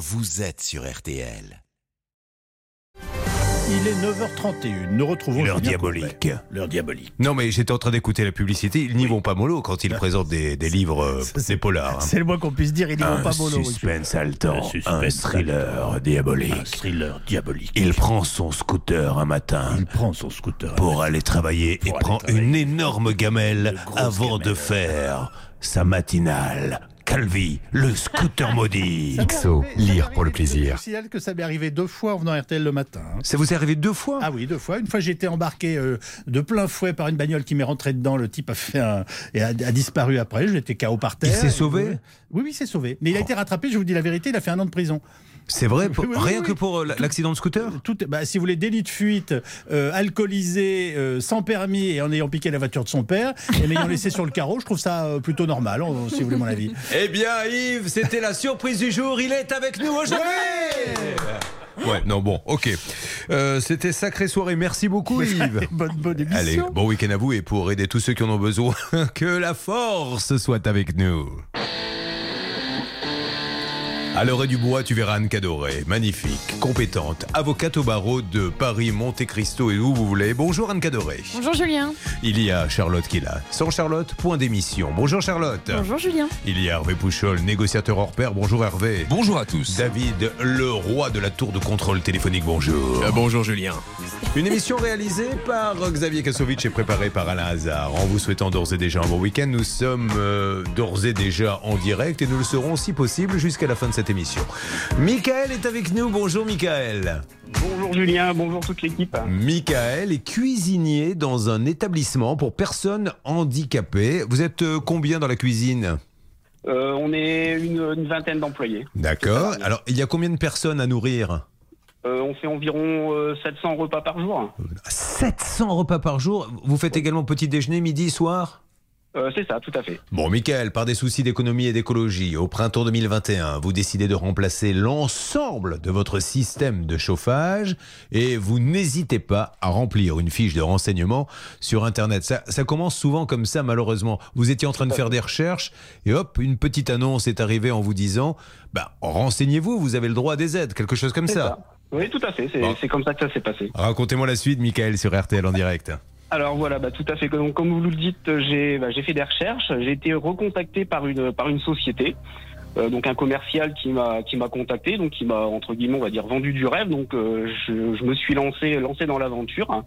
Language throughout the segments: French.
vous êtes sur RTL. Il est 9h31. Nous retrouvons L'heure diabolique. L'heure diabolique. Non, mais j'étais en train d'écouter la publicité. Ils n'y vont pas mollo quand ils présentent des, des livres, euh, des polars. hein. C'est le moins qu'on puisse dire. Ils n'y vont pas mollo. suspense haletant, Un thriller diabolique. Un thriller diabolique. Il prend son scooter un matin Il prend son scooter. pour aller travailler et aller prend travailler. une énorme gamelle avant de faire sa matinale. Calvi, le scooter maudit. XO, lire pour le plaisir. Je signale que ça m'est arrivé deux fois en venant à RTL le matin. hein. Ça vous est arrivé deux fois? Ah oui, deux fois. Une fois, j'ai été embarqué euh, de plein fouet par une bagnole qui m'est rentrée dedans. Le type a fait un, et a, a disparu après. J'étais KO par terre. s'est Et- sauvé? Oui, oui, il s'est sauvé. Mais il a été rattrapé. Je vous dis la vérité. Il a fait un an de prison. C'est vrai, pour- Oui, oui, rien oui, que pour euh, l'accident de scooter? Tout, bah, si vous voulez, délit de fuite, euh, alcoolisé, euh, sans permis et en ayant piqué la voiture de son père et l'ayant laissé sur le carreau, je trouve ça euh, plutôt normal, si vous voulez mon avis. Eh bien, Yves, c'était la surprise du jour. Il est avec nous aujourd'hui. Ouais, non, bon, ok. Euh, c'était sacrée soirée. Merci beaucoup, Yves. bonne, bonne émission. Allez, bon week-end à vous et pour aider tous ceux qui en ont besoin, que la force soit avec nous. À l'orée du bois, tu verras Anne Cadoré, magnifique, compétente, avocate au barreau de Paris, Monte Cristo et où vous voulez. Bonjour Anne Cadoré. Bonjour Julien. Il y a Charlotte qui est là. Sans Charlotte, point d'émission. Bonjour Charlotte. Bonjour Julien. Il y a Hervé Pouchol, négociateur hors pair. Bonjour Hervé. Bonjour à tous. David, le roi de la tour de contrôle téléphonique. Bonjour. Euh, bonjour Julien. Une émission réalisée par Xavier Kasovic et préparée par Alain Hazard. En vous souhaitant d'ores et déjà un bon week-end, nous sommes euh, d'ores et déjà en direct et nous le serons si possible jusqu'à la fin de cette émission. Michael est avec nous. Bonjour Michael. Bonjour Julien, bonjour toute l'équipe. Michael est cuisinier dans un établissement pour personnes handicapées. Vous êtes euh, combien dans la cuisine? Euh, on est une, une vingtaine d'employés. D'accord. Alors, il y a combien de personnes à nourrir? Euh, on fait environ euh, 700 repas par jour. 700 repas par jour. Vous faites également petit déjeuner, midi, soir? Euh, c'est ça, tout à fait. Bon, Michael, par des soucis d'économie et d'écologie, au printemps 2021, vous décidez de remplacer l'ensemble de votre système de chauffage et vous n'hésitez pas à remplir une fiche de renseignement sur Internet. Ça, ça commence souvent comme ça, malheureusement. Vous étiez en train de faire des recherches et hop, une petite annonce est arrivée en vous disant bah, renseignez-vous, vous avez le droit à des aides, quelque chose comme ça. ça. Oui, tout à fait. C'est Bon. c'est comme ça que ça s'est passé. Racontez-moi la suite, Michael, sur RTL en direct. Alors voilà, bah, tout à fait. Donc, comme vous le dites, j'ai bah, fait des recherches. J'ai été recontacté par une par une société. Euh, donc un commercial qui m'a qui m'a contacté, donc qui m'a entre guillemets on va dire vendu du rêve. Donc euh, je, me suis lancé lancé dans l'aventure.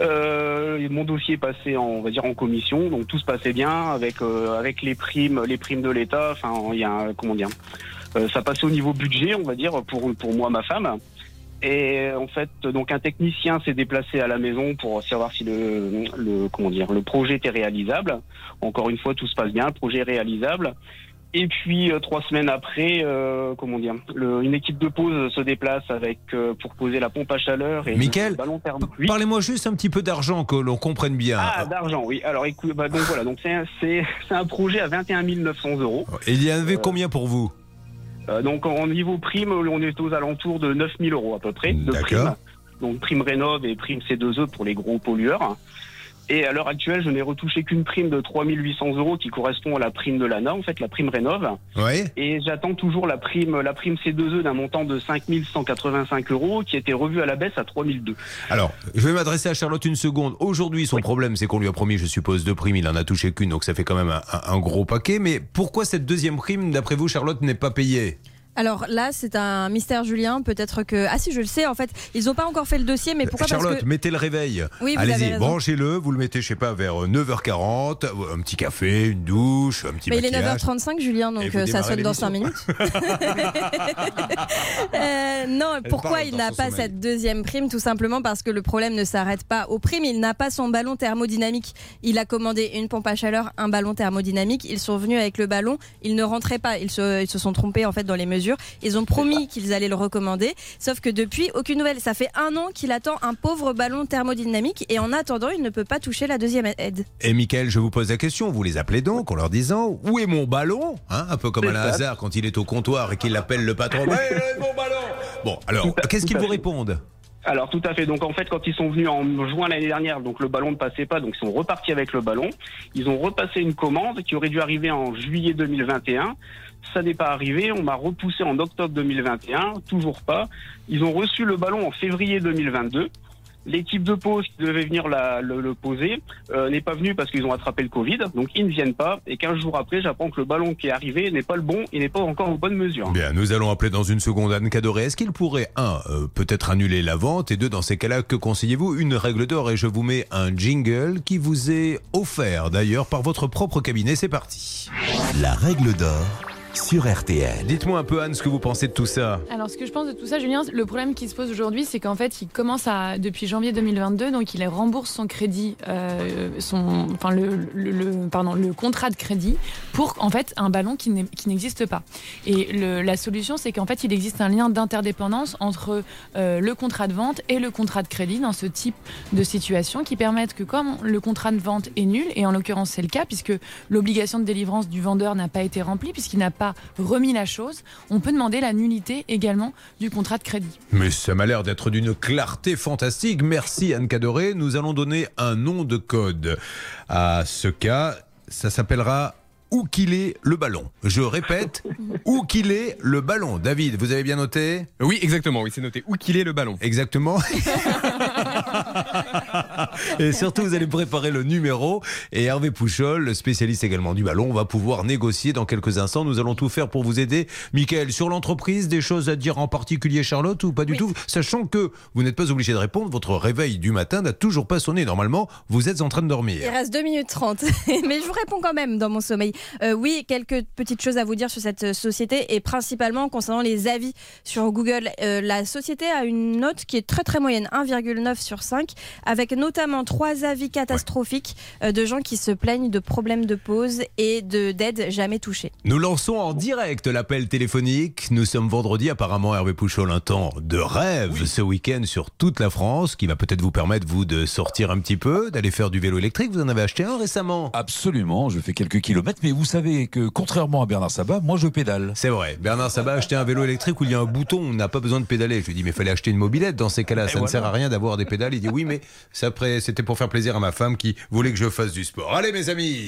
Euh, mon dossier est passé en on va dire en commission, donc tout se passait bien avec euh, avec les primes les primes de l'État. Enfin il y a un- comment dire, ça passait au niveau budget on va dire pour pour moi ma femme. Et en fait, donc un technicien s'est déplacé à la maison pour savoir si le, le comment dire le projet était réalisable. Encore une fois, tout se passe bien, le projet est réalisable. Et puis euh, trois semaines après, euh, comment dire, le- une équipe de pause se déplace avec euh, pour poser la pompe à chaleur et le ballon thermo. Oui. Parlez-moi juste un petit peu d'argent, que l'on comprenne bien. Ah, d'argent, oui. Alors écoute, bah, donc voilà, donc c'est un- c'est c'est un projet à 21 900 euros. Et il y en avait combien pour vous? Euh, donc en niveau prime, on est aux alentours de 9 000 euros à peu près de prime. Donc prime rénov et prime C2E pour les gros pollueurs. Et à l'heure actuelle, je n'ai retouché qu'une prime de 3 800 euros qui correspond à la prime de l'ANA, en fait la prime rénov. Oui Et j'attends toujours la prime, la prime C2E d'un montant de 5 185 euros qui a été revue à la baisse à 3 002. Alors, je vais m'adresser à Charlotte une seconde. Aujourd'hui, son problème, c'est qu'on lui a promis, je suppose, deux primes. Il en a touché qu'une, donc ça fait quand même un gros paquet. Mais pourquoi cette deuxième prime, d'après vous, Charlotte, n'est pas payée? Alors là, c'est un mystère Julien. Peut-être que. Ah si, je le sais, en fait, ils n'ont pas encore fait le dossier, mais pourquoi Charlotte, Parce que. mettez le réveil. Oui, Allez-y, branchez-le. Vous le mettez, je sais pas, vers 9h40. Un petit café, une douche, un petit Mais il est maquillage. 9h35, Julien, donc euh, ça sonne dans 5 l'émission. minutes. Euh, non, pourquoi il n'a pas sommeil. cette deuxième prime? Tout simplement parce que le problème ne s'arrête pas aux primes. Il n'a pas son ballon thermodynamique. Il a commandé une pompe à chaleur, un ballon thermodynamique. Ils sont venus avec le ballon. Ils ne rentraient pas. Ils se, ils se sont trompés en fait dans les mesures. Ils ont promis qu'ils allaient le recommander. Sauf que depuis, aucune nouvelle. Ça fait un an qu'il attend un pauvre ballon thermodynamique et en attendant, il ne peut pas toucher la deuxième aide. Et Michael, je vous pose la question. Vous les appelez donc en leur disant Où est mon ballon Hein, Un peu comme ça. Hazard quand il est au comptoir et qu'il appelle le patron. Ouais, où est mon ballon? Bon, alors, qu'est-ce qu'ils vous répondent? Alors tout à fait. Donc en fait, quand ils sont venus en juin l'année dernière, donc le ballon ne passait pas, donc ils sont repartis avec le ballon. Ils ont repassé une commande qui aurait dû arriver en juillet 2021. Ça n'est pas arrivé. On m'a repoussé en octobre 2021. Toujours pas. Ils ont reçu le ballon en février 2022. L'équipe de pause qui devait venir la- le, le poser euh, n'est pas venue parce qu'ils ont attrapé le Covid. Donc ils ne viennent pas. Et 15 jours après, j'apprends que le ballon qui est arrivé n'est pas le bon et n'est pas encore en bonne mesure. Bien, nous allons appeler dans une seconde Anne Cadoré. Est-ce qu'il pourrait, un, euh, peut-être annuler la vente? Et deux, dans ces cas-là, que conseillez-vous? Une règle d'or et je vous mets un jingle qui vous est offert d'ailleurs par votre propre cabinet. C'est parti. La règle d'or sur RTL. Dites-moi un peu Anne ce que vous pensez de tout ça. Alors, ce que je pense de tout ça, Julien, le problème qui se pose aujourd'hui, c'est qu'en fait, il commence à, depuis janvier 2022, donc il rembourse son crédit, euh, son, enfin le, le- le- pardon, le contrat de crédit pour en fait un ballon qui n'existe pas. Et le- la solution, c'est qu'en fait, il existe un lien d'interdépendance entre euh, le contrat de vente et le contrat de crédit dans ce type de situation, qui permettent que comme le contrat de vente est nul, et en l'occurrence c'est le cas, puisque l'obligation de délivrance du vendeur n'a pas été remplie, puisqu'il n'a pas remis la chose, on peut demander la nullité également du contrat de crédit. Mais ça m'a l'air d'être d'une clarté fantastique. Merci Anne Cadoré. Nous allons donner un nom de code à ce cas. Ça s'appellera où qu'il est le ballon. Je répète, où qu'il est le ballon. David, vous avez bien noté Oui, exactement, oui, c'est noté. Où qu'il est le ballon Exactement. et surtout, vous allez préparer le numéro. Et Hervé Pouchol, le spécialiste également du ballon, va pouvoir négocier dans quelques instants. Nous allons tout faire pour vous aider. Michael, sur l'entreprise, des choses à dire en particulier, Charlotte, ou pas du Oui. tout? Sachant que vous n'êtes pas obligé de répondre, votre réveil du matin n'a toujours pas sonné. Normalement, vous êtes en train de Il dormir. reste 2 minutes 30, mais je vous réponds quand même dans mon sommeil. Euh, oui, quelques petites choses à vous dire sur cette euh, société et principalement concernant les avis sur Google. Euh, la société a une note qui est très très moyenne, 1,9 sur 5, avec notamment trois avis catastrophiques de gens qui se plaignent de problèmes de pause et de d'aide jamais touchées. Nous lançons en direct l'appel téléphonique. Nous sommes vendredi. Apparemment, Hervé Pouchol, un temps de rêve ce week-end sur toute la France qui va peut-être vous permettre, vous, de sortir un petit peu, d'aller faire du vélo électrique. Vous en avez acheté un récemment? Absolument, je fais quelques kilomètres, mais vous savez que contrairement à Bernard Sabat, moi je pédale. C'est vrai. Bernard Sabat a acheté un vélo électrique où il y a un bouton, on n'a pas besoin de pédaler. Je lui dis, mais il fallait acheter une mobilette dans ces cas-là. Ça ne sert à rien d'avoir des pédales. Il dit, oui, mais c'était pour faire plaisir à ma femme qui voulait que je fasse du sport. Allez, mes amis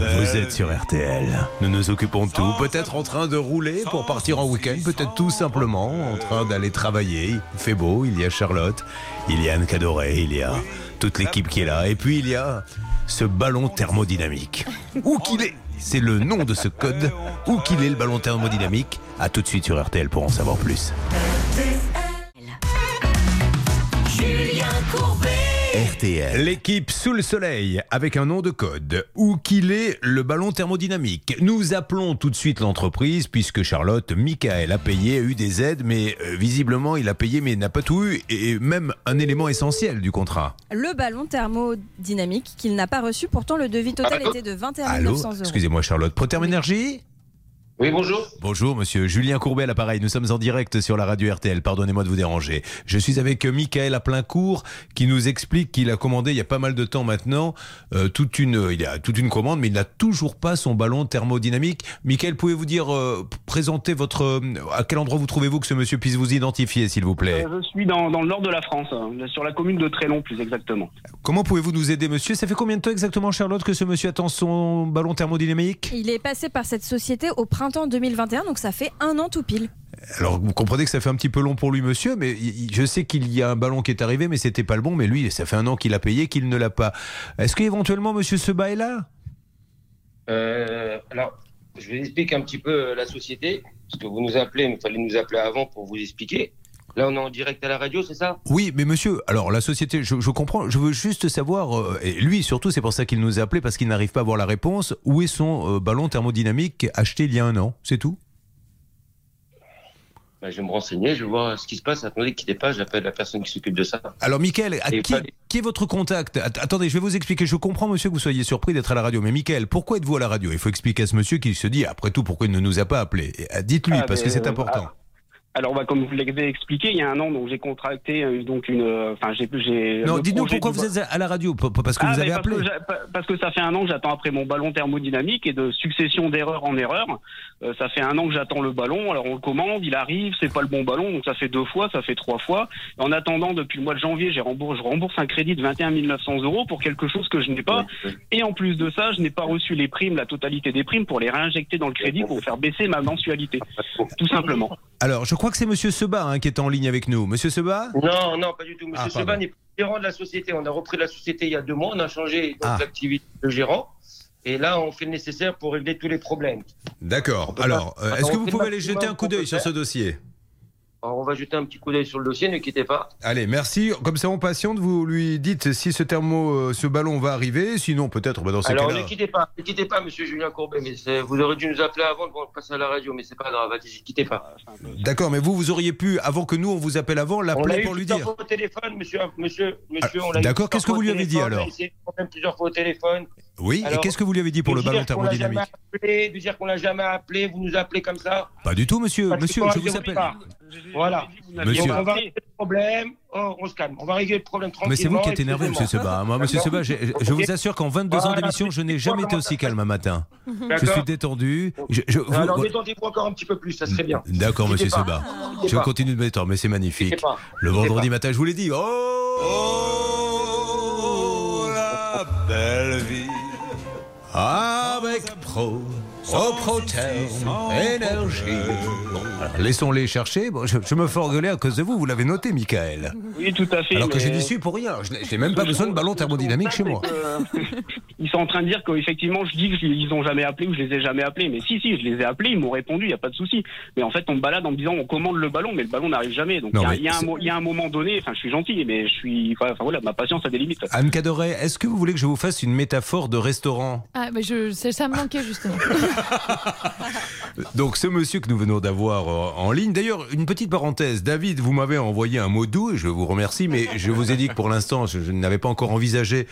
Vous êtes sur RTL. Nous nous occupons de tout. Peut-être en train de rouler pour partir en week-end. Peut-être tout simplement en train d'aller travailler. Il fait beau. Il y a Charlotte. Il y a Anne Cadoré. Il y a toute l'équipe qui est là. Et puis il y a ce ballon thermodynamique. Où qu'il est C'est le nom de ce code. Où qu'il est le ballon thermodynamique A tout de suite sur RTL pour en savoir plus. RTL. L'équipe sous le soleil avec un nom de code. Où qu'il est le ballon thermodynamique. Nous appelons tout de suite l'entreprise puisque Charlotte, Michael a payé, a eu des aides, mais euh, visiblement il a payé mais n'a pas tout eu et même un élément essentiel du contrat. Le ballon thermodynamique qu'il n'a pas reçu, pourtant le devis total était de 21 Allô? 900 euros. Excusez-moi Charlotte. Protherm Énergie? Oui, bonjour. Bonjour monsieur, Julien Courbet à l'appareil, nous sommes en direct sur la radio RTL, pardonnez-moi de vous déranger. Je suis avec euh, Michael à plein cours qui nous explique qu'il a commandé il y a pas mal de temps maintenant euh, toute une il a toute une commande mais il n'a toujours pas son ballon thermodynamique. Michael, pouvez-vous dire euh, présenter votre euh, à quel endroit vous trouvez-vous que ce monsieur puisse vous identifier s'il vous plaît? Euh, je suis dans, dans le nord de la France, hein, sur la commune de Trélon plus exactement. Comment pouvez-vous nous aider monsieur? Ça fait combien de temps exactement Charlotte que ce monsieur attend son ballon thermodynamique? Il est passé par cette société au printemps 2021, donc ça fait un an tout pile. Alors vous comprenez que ça fait un petit peu long pour lui, monsieur, mais je sais qu'il y a un ballon qui est arrivé, mais c'était pas le bon. Mais lui, ça fait un an qu'il a payé, qu'il ne l'a pas. Est-ce qu'éventuellement monsieur Seba est là Euh, alors, je vais expliquer un petit peu euh, la société, parce que vous nous appelez, il fallait nous appeler avant pour vous expliquer. Là, on est en direct à la radio, c'est ça? Oui, mais monsieur, alors la société, je, je comprends, je veux juste savoir, euh, et lui surtout, c'est pour ça qu'il nous a appelé, parce qu'il n'arrive pas à avoir la réponse, où est son euh, ballon thermodynamique acheté il y a un an C'est tout? Bah, Je vais me renseigner, je vais voir ce qui se passe. Attendez, quittez pas, j'appelle la personne qui s'occupe de ça. Alors, Mickaël, qui, qui est votre contact? Att- Attendez, je vais vous expliquer. Je comprends, monsieur, que vous soyez surpris d'être à la radio. Mais Mickaël, pourquoi êtes-vous à la radio? Il faut expliquer à ce monsieur qui se dit, après tout, pourquoi il ne nous a pas appelés? Et, euh, Dites-lui, Ah, parce que c'est euh, important. Alors, bah, comme vous l'avez expliqué, il y a un an, donc j'ai contracté euh, donc une. euh, Enfin, j'ai. j'ai Non, dites-nous pourquoi du- vous êtes à la radio Parce que Ah, vous avez parce appelé. que parce ça fait un an que j'attends après mon ballon thermodynamique et de succession d'erreur en erreur. Euh, ça fait un an que j'attends le ballon. Alors on le commande, il arrive, c'est pas le bon ballon, donc ça fait deux fois, ça fait trois fois. En attendant, depuis le mois de janvier, j'ai remboursé, je rembourse un crédit de 21 900 euros pour quelque chose que je n'ai pas. Et en plus de ça, je n'ai pas reçu les primes, la totalité des primes, pour les réinjecter dans le crédit pour faire baisser ma mensualité, tout simplement. Alors, je crois que c'est Monsieur Seba hein, qui est en ligne avec nous. Monsieur Seba Non, non, pas du tout. Monsieur Ah, Seba n'est pas gérant de la société. On a repris la société il y a deux mois. On a changé Ah. l'activité de gérant. Et là, on fait le nécessaire pour régler tous les problèmes. D'accord. Alors, euh, est-ce que vous pouvez le aller jeter un coup d'œil sur ce dossier? Alors, on va jeter un petit coup d'œil sur le dossier, ne quittez pas. Allez, merci. Comme ça, on patiente. Vous lui dites si ce thermo, euh, ce ballon va arriver. Sinon, peut-être bah, dans ces Alors, ne quittez pas, ne quittez pas, monsieur Julien Courbet. Mais vous aurez dû nous appeler avant de passer à la radio, mais c'est pas grave. Allez-y, quittez pas. D'accord, mais vous, vous auriez pu, avant que nous, on vous appelle avant, On l'a l'appeler eu pour lui plusieurs dire. fois au téléphone, monsieur, monsieur, monsieur. Ah, on l'a d'accord, qu'est-ce que vous lui avez dit, alors On plusieurs fois au téléphone. Oui, et qu'est-ce que vous lui avez dit pour le ballon l'a thermodynamique appelé, De dire qu'on l'a jamais appelé, vous nous appelez comme ça. Pas du tout, monsieur. Parce Monsieur, je la vous appelle. Voilà. Monsieur. On va régler le problème. Oh, on se calme. On va régler le problème tranquillement. Mais c'est vous qui êtes énervé, monsieur. Seba. Moi, monsieur Seba, je vous assure qu'en 22 ans d'émission, je n'ai jamais été aussi calme un matin. Je suis détendu. Je- je- vous- Alors détendez-vous encore un petit peu plus, ça serait bien. D'accord, monsieur. Seba. Je continue de m'étendre, mais c'est magnifique. Le vendredi matin, je vous l'ai dit. Oh, la belle vie. Avec Pro, Pro Proterme, énergie. Bon, alors, laissons-les chercher. Bon, je, je me fais engueuler à cause de vous. Vous l'avez noté, Michael. Oui, tout à fait. Alors que mais- j'ai dit suis pour rien. Je n'ai- je n'ai même pas besoin de ballon thermodynamique chez moi. Ils sont en train de dire qu'effectivement, je dis qu'ils ont jamais appelé ou je les ai jamais appelés. Mais si, si, je les ai appelés, ils m'ont répondu, il n'y a pas de souci. Mais en fait, on me balade en me disant, on commande le ballon, mais le ballon n'arrive jamais. Donc il y a- mais y, un y a moment donné, enfin, je suis gentil, mais je suis, enfin voilà, ma patience a des limites. Anne Cadoret, est-ce que vous voulez que je vous fasse une métaphore de restaurant? Ah, bah je, ça, ça me manquait justement. Donc ce monsieur que nous venons d'avoir euh, en ligne, d'ailleurs une petite parenthèse, David, vous m'avez envoyé un mot doux et je vous remercie, mais je vous ai dit que pour l'instant je, je n'avais pas encore envisagé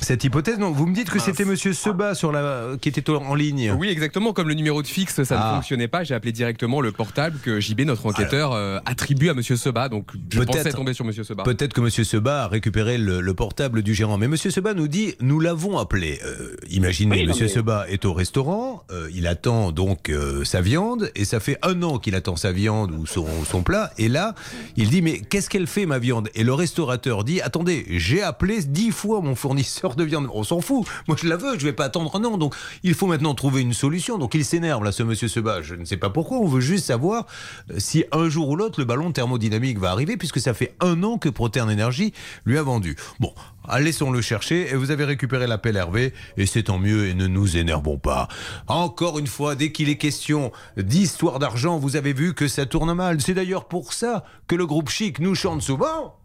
cette hypothèse. Donc vous me dites que c'était monsieur Seba sur la, qui était en ligne. Oui, exactement. Comme le numéro de fixe, ça Ah. ne fonctionnait pas, j'ai appelé directement le portable que JB, notre enquêteur, euh, attribue à Monsieur Seba. Donc je Peut-être- pensais tomber sur Monsieur Seba. Peut-être que Monsieur Seba a récupéré le, le portable du gérant. Mais Monsieur Seba nous dit nous l'avons appelé. Euh, imaginez, Oui, non, Monsieur mais- Seba est au restaurant, euh, il attend donc euh, sa viande, et ça fait un an qu'il attend sa viande ou son, plat. Et là, il dit mais qu'est-ce qu'elle fait ma viande? Et le restaurateur dit attendez, j'ai appelé dix fois mon fournisseur de viande. On s'en fout. Moi je la veux, je vais pas attendre un an. Donc il faut maintenant trouver une solution. Donc il s'énerve là, ce Monsieur Seba. Je ne sais pas pourquoi. On veut juste savoir euh, si un jour ou l'autre le ballon thermodynamique va arriver, puisque ça fait un an que Proterne Energy lui a vendu. Bon, laissons-le chercher. Et vous avez récupéré l'appel Hervé, et c'est tant mieux. Et ne nous énervons pas. Encore une fois, dès qu'il est question d'histoire d'argent, vous avez vu que ça tourne mal. C'est d'ailleurs pour ça que le groupe Chic nous chante souvent.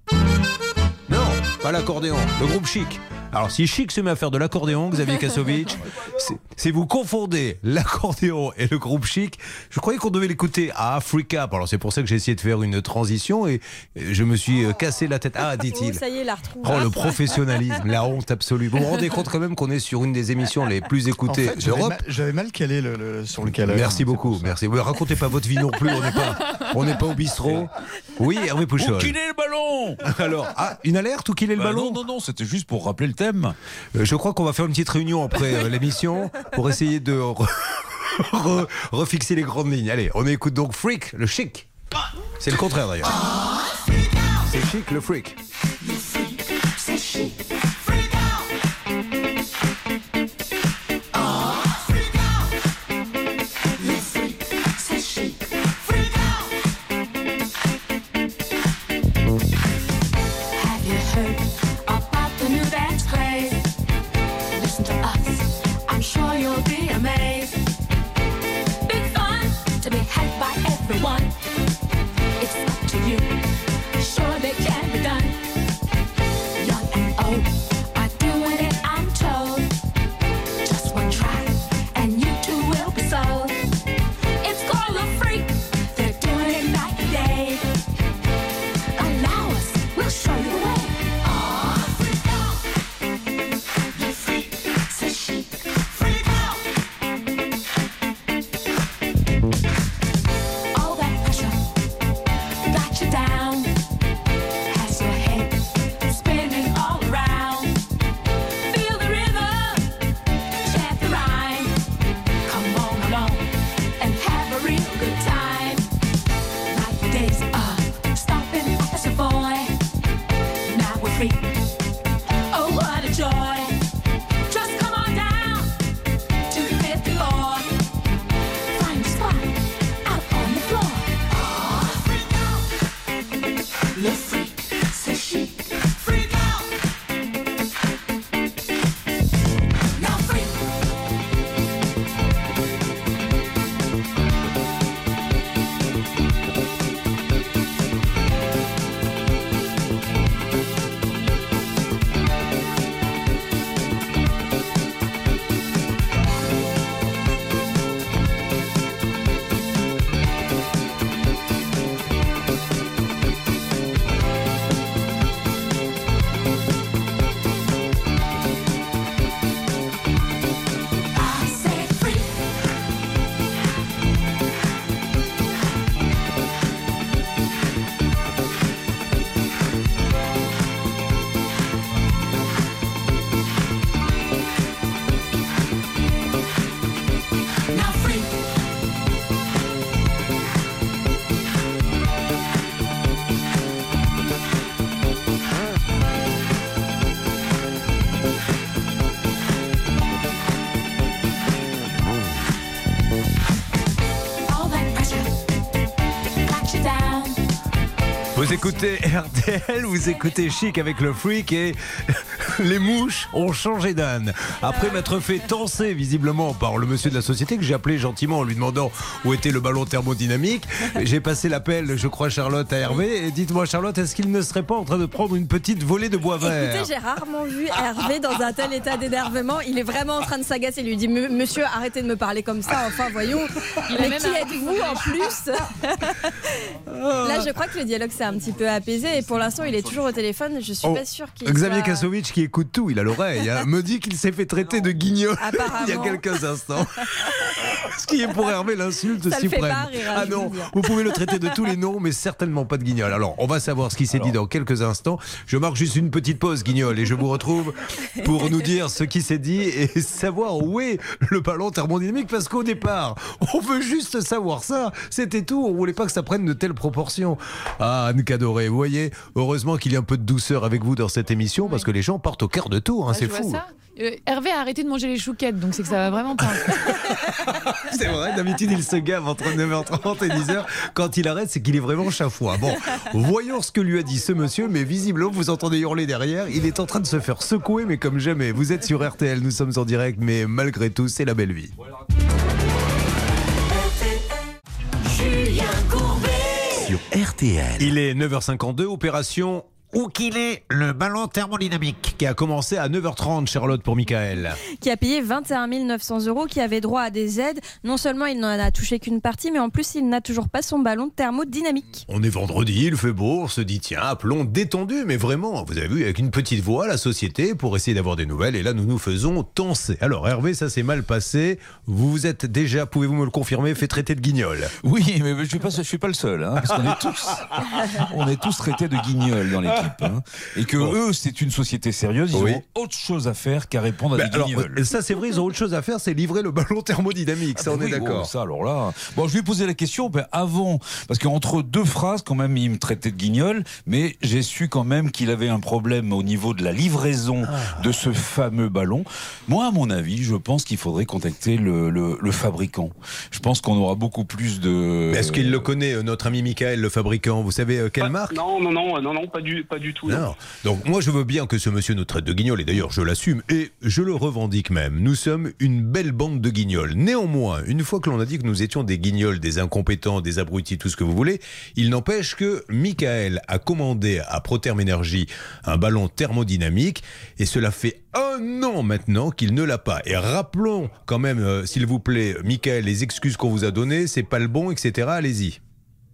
Non, pas l'accordéon, le groupe Chic. Alors si Chic se met à faire de l'accordéon, Xavier Kasovic, c'est- si vous confondez l'accordéon et le groupe Chic, je croyais qu'on devait l'écouter à Africa. Alors c'est pour ça que j'ai essayé de faire une transition et je me suis euh, cassé la tête. Ah, dit-il. ça y est, la retrouve. Oh, le professionnalisme, la honte absolue. Vous vous rendez compte quand même qu'on est sur une des émissions les plus En écoutées fait, d'Europe j'avais mal calé le, le- sur le caleur. Merci beaucoup, merci. Ouais, racontez pas votre vie non plus, on n'est pas, on n'est pas au bistrot. Oui, Hervé Pouchol. Où qu'il est le ballon? Alors, ah, une alerte ou qu'il est le Bah ballon? Non, non, non, c'était juste pour rappeler le thème. Euh, Je crois qu'on va faire une petite réunion après euh, l'émission pour essayer de re- re- refixer les grandes lignes. Allez, on écoute donc Freak, le chic. C'est le contraire d'ailleurs. C'est chic, le freak. Have écoutez RTL, vous écoutez Chic avec le freak et les mouches ont changé d'âne. Après m'être fait tenser visiblement par le monsieur de la société que j'ai appelé gentiment en lui demandant où était le ballon thermodynamique, j'ai passé l'appel, je crois, Charlotte à Hervé. Et dites-moi, Charlotte, est-ce qu'il ne serait pas en train de prendre une petite volée de bois vert? Écoutez, j'ai rarement vu Hervé dans un tel état d'énervement. Il est vraiment en train de s'agacer. Il lui dit "M- Monsieur, arrêtez de me parler comme ça. Enfin, voyons. Il a Mais qui êtes-vous en plus Là, je crois que le dialogue s'est un petit peu apaisé. Et pour l'instant, il est toujours au téléphone. Je suis Oh, pas sûre qu'il. Xavier soit- Kasovic, qui écoute tout, il a l'oreille, hein, me dit qu'il s'est fait traiter de guignol il y a quelques instants. Ce qui est pour Hervé l'insulte suprême. hein, ah non, vous pouvez le traiter de tous les noms, mais certainement pas de guignol. Alors, on va savoir ce qui s'est dit dans quelques instants. Je marque juste une petite pause, guignol, et je vous retrouve pour nous dire ce qui s'est dit et savoir où est le ballon thermodynamique, parce qu'au départ, on veut juste savoir ça. C'était tout. On voulait pas que ça prenne de telles proportions. Ah, Anne Cadoré, vous voyez, heureusement qu'il y a un peu de douceur avec vous dans cette émission, parce que les gens partent au quart de tour. hein, Ah, c'est fou. ça. Euh, Hervé a arrêté de manger les chouquettes, donc c'est que ça va vraiment pas. C'est vrai, d'habitude il se gave entre 9h30 et 10h. Quand il arrête, c'est qu'il est vraiment chafouin. Bon, voyons ce que lui a dit ce monsieur, mais visiblement, vous entendez hurler derrière. Il est en train de se faire secouer, mais comme jamais. Vous êtes sur RTL, nous sommes en direct, mais malgré tout, c'est la belle vie. Julien Courbet. Sur RTL. Il est 9h52, opération où qu'il est le ballon thermodynamique qui a commencé à 9h30, Charlotte, pour Michael. qui a payé 21 900 euros, qui avait droit à des aides. Non seulement il n'en a touché qu'une partie, mais en plus il n'a toujours pas son ballon thermodynamique. On est vendredi, il fait beau, on se dit tiens, appelons détendu, mais vraiment, vous avez vu, avec une petite voix, la société, pour essayer d'avoir des nouvelles, et là nous nous faisons tenser. Alors Hervé, ça s'est mal passé, vous vous êtes déjà, pouvez-vous me le confirmer, fait traiter de guignol? Oui, mais je suis pas, je suis pas le seul, hein, parce qu'on est tous, on est tous traités de guignols dans l'équipe, hein, et que eux, c'est une société sérieuse, ils Oui. ont autre chose à faire qu'à répondre à Ben, des alors, guignols. ça c'est vrai, ils ont autre chose à faire, c'est livrer le ballon thermodynamique, ça Ah on bah est d'accord. bon, ça alors là. Bon, je lui ai posé la question ben, avant, parce qu'entre deux phrases, quand même, il me traitait de guignol, mais j'ai su quand même qu'il avait un problème au niveau de la livraison Ah. de ce fameux ballon. Moi, à mon avis, je pense qu'il faudrait contacter le, le- le fabricant. Je pense qu'on aura beaucoup plus de. Est-ce qu'il le connaît, euh, notre ami Michael, le fabricant? Vous savez euh, quelle marque? Non, non, non, non, non, pas du, pas du tout. non. Non. Donc moi je veux bien que ce monsieur nous traite de guignol et d'ailleurs je l'assume et je le revendique même. Nous sommes une belle bande de guignols. Néanmoins, une fois que l'on a dit que nous étions des guignols, des incompétents, des abrutis, tout ce que vous voulez, il n'empêche que Michael a commandé à Proterm Energy un ballon thermodynamique et cela fait un an maintenant qu'il ne l'a pas. Et rappelons quand même, euh, s'il vous plaît, Michael, les excuses qu'on vous a données, c'est pas le bon, etc. Allez-y.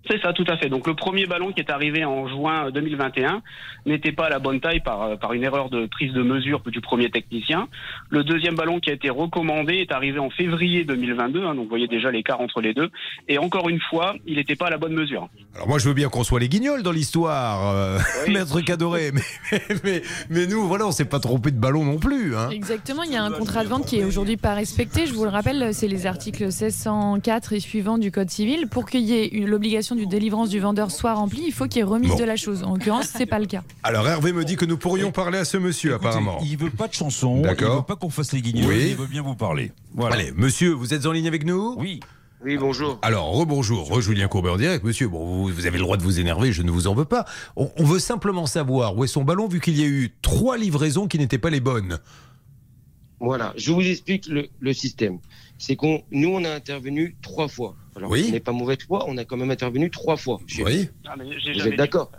C'est ça, tout à fait. Donc le premier ballon qui est arrivé en juin 2021 n'était pas à la bonne taille par, euh, par une erreur de prise de mesure du premier technicien. Le deuxième ballon qui a été recommandé est arrivé en février 2022, hein, donc vous voyez déjà l'écart entre les deux. Et encore une fois, il n'était pas à la bonne mesure. Alors moi je veux bien qu'on soit les guignols dans l'histoire, euh, Oui. maître Cadoré, mais, mais, mais, mais nous voilà, on s'est pas trompé de ballon non plus. Hein. Exactement, il y a un contrat de vente qui est aujourd'hui pas respecté. Je vous le rappelle, c'est les articles 1604 et suivants du Code civil. Pour qu'il y ait l'obligation du délivrance du vendeur soit remplie, il faut qu'il y ait remise Bon. de la chose. En l'occurrence, c'est pas le cas. Alors Hervé me dit que nous pourrions parler à ce monsieur Écoutez, apparemment. Il veut pas de chanson, il D'accord. veut pas qu'on fasse les guignols, Oui. il veut bien vous parler. Voilà. Allez, monsieur, vous êtes en ligne avec nous? Oui. Oui, bonjour. Alors, rebonjour, re Julien Courbet en direct. Monsieur, bon, vous, vous avez le droit de vous énerver, je ne vous en veux pas. On, on veut simplement savoir où est son ballon, vu qu'il y a eu trois livraisons qui n'étaient pas les bonnes. Voilà, je vous explique le, le système. C'est qu'on, nous, on a intervenu trois fois. Alors, Oui. on n'est pas mauvaise foi, on a quand même intervenu trois fois. Oui Ah, mais Vous êtes d'accord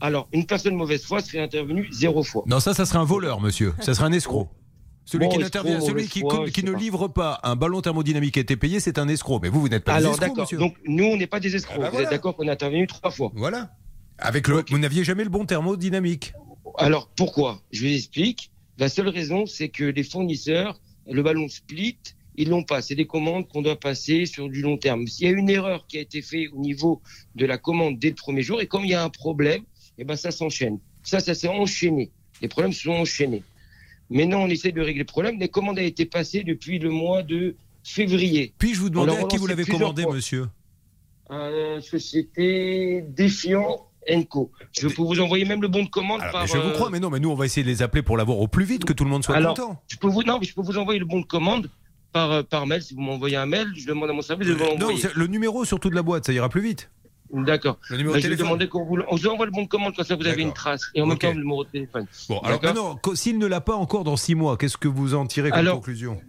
Alors, une personne mauvaise foi serait intervenue zéro fois. Non, ça, ça serait un voleur, monsieur. Ça serait un escroc. Celui, Bon, qui, escroc, celui qui, ne pas. livre pas un ballon thermodynamique qui a été payé, c'est un escroc. Mais vous, vous n'êtes pas des Alors, escrocs, d'accord. monsieur. Donc, nous, on n'est pas des escrocs. Ah bah Vous voilà. êtes d'accord qu'on a intervenu trois fois. Voilà. Avec le, vous n'aviez jamais le bon thermodynamique. Alors, pourquoi? Je vous explique. La seule raison, c'est que les fournisseurs, le ballon split, ils l'ont pas. C'est des commandes qu'on doit passer sur du long terme. S'il y a une erreur qui a été faite au niveau de la commande dès le premier jour, et comme il y a un problème, eh ben ça s'enchaîne. Ça, ça s'est enchaîné. Les problèmes se sont enchaînés. Maintenant, on essaie de régler le problème. Les commandes ont été passées depuis le mois de février. Puis-je vous demander à qui vous l'avez commandé, fois. monsieur la société Défiant Co. Je peux vous envoyer même le bon de commande Alors, par. Je vous euh, crois, mais non, mais nous, on va essayer de les appeler pour l'avoir au plus vite, que tout le monde soit Alors, content. Je peux vous non, je peux vous envoyer le bon de commande par euh, par mail si vous m'envoyez un mail. Je demande à mon service de vous Euh, non, l'envoyer. c'est le numéro surtout de la boîte, ça ira plus vite. D'accord. Le numéro Bah, de je vais téléphone. demander qu'on vous, on vous envoie le bon de commande, comme ça vous avez une trace. Et en même Ok. temps, le numéro de téléphone. Bon, alors maintenant, s'il ne l'a pas encore dans six mois, qu'est-ce que vous en tirez comme Alors, conclusion?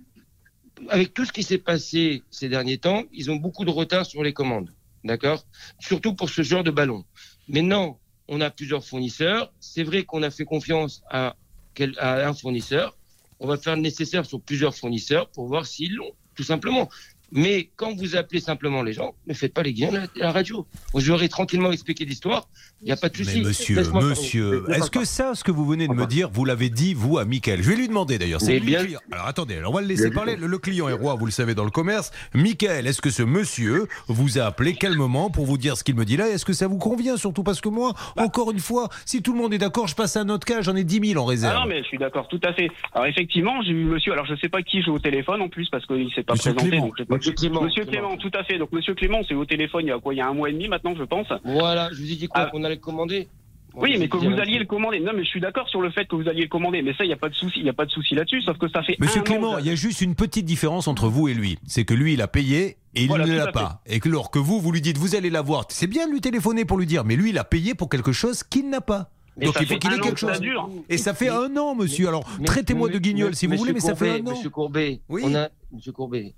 avec tout ce qui s'est passé ces derniers temps, ils ont beaucoup de retard sur les commandes. D'accord? Surtout pour ce genre de ballon. Maintenant, on a plusieurs fournisseurs. C'est vrai qu'on a fait confiance à, quel- à un fournisseur. On va faire le nécessaire sur plusieurs fournisseurs pour voir s'ils l'ont, tout simplement. Mais quand vous appelez simplement les gens, ne faites pas les guillemets à la, radio. Je leur ai tranquillement expliqué l'histoire. Il n'y a pas de souci. Mais monsieur, monsieur, est-ce que ça, ce que vous venez de me dire, vous l'avez dit, vous, à Mickaël Je vais lui demander d'ailleurs. C'est bien-. Alors attendez, alors on va le laisser Bien parler. Le, le client est roi, vous le savez, dans le commerce. Mickaël, est-ce que ce monsieur vous a appelé quel moment pour vous dire ce qu'il me dit là? Est-ce que ça vous convient Surtout parce que moi, encore une fois, si tout le monde est d'accord, je passe à un autre cas, j'en ai 10 000 en réserve. Ah non, mais je suis d'accord, tout à fait. Alors effectivement, j'ai eu monsieur, alors je sais pas qui j'ai au téléphone en plus parce qu'il s'est pas Monsieur présenté. Donc Monsieur Clément. Monsieur Clément, tout à fait. Donc monsieur Clément, c'est au téléphone il y a quoi Il y a un mois et demi maintenant, je pense. Voilà, je vous ai dit quoi Ah. Qu'on allait le commander Oui, mais que vous alliez le commander. Non, mais je suis d'accord sur le fait que vous alliez le commander. Mais ça, il n'y a pas de souci, il y a pas de souci là-dessus. Sauf que ça fait. Monsieur un an Clément, que- il y a juste une petite différence entre vous et lui. C'est que lui, il a payé et il Voilà, ne l'a pas. Et que lorsque vous, vous lui dites, vous allez l'avoir, c'est bien de lui téléphoner pour lui dire, mais lui, il a payé pour quelque chose qu'il n'a pas. Mais Donc il faut qu'il ait quelque que chose. Et ça fait Mais- un an, monsieur. Alors, traitez-moi de guignol si vous voulez, mais ça fait un an. Monsieur Courbet, Oui. on a, Monsieur Courbet,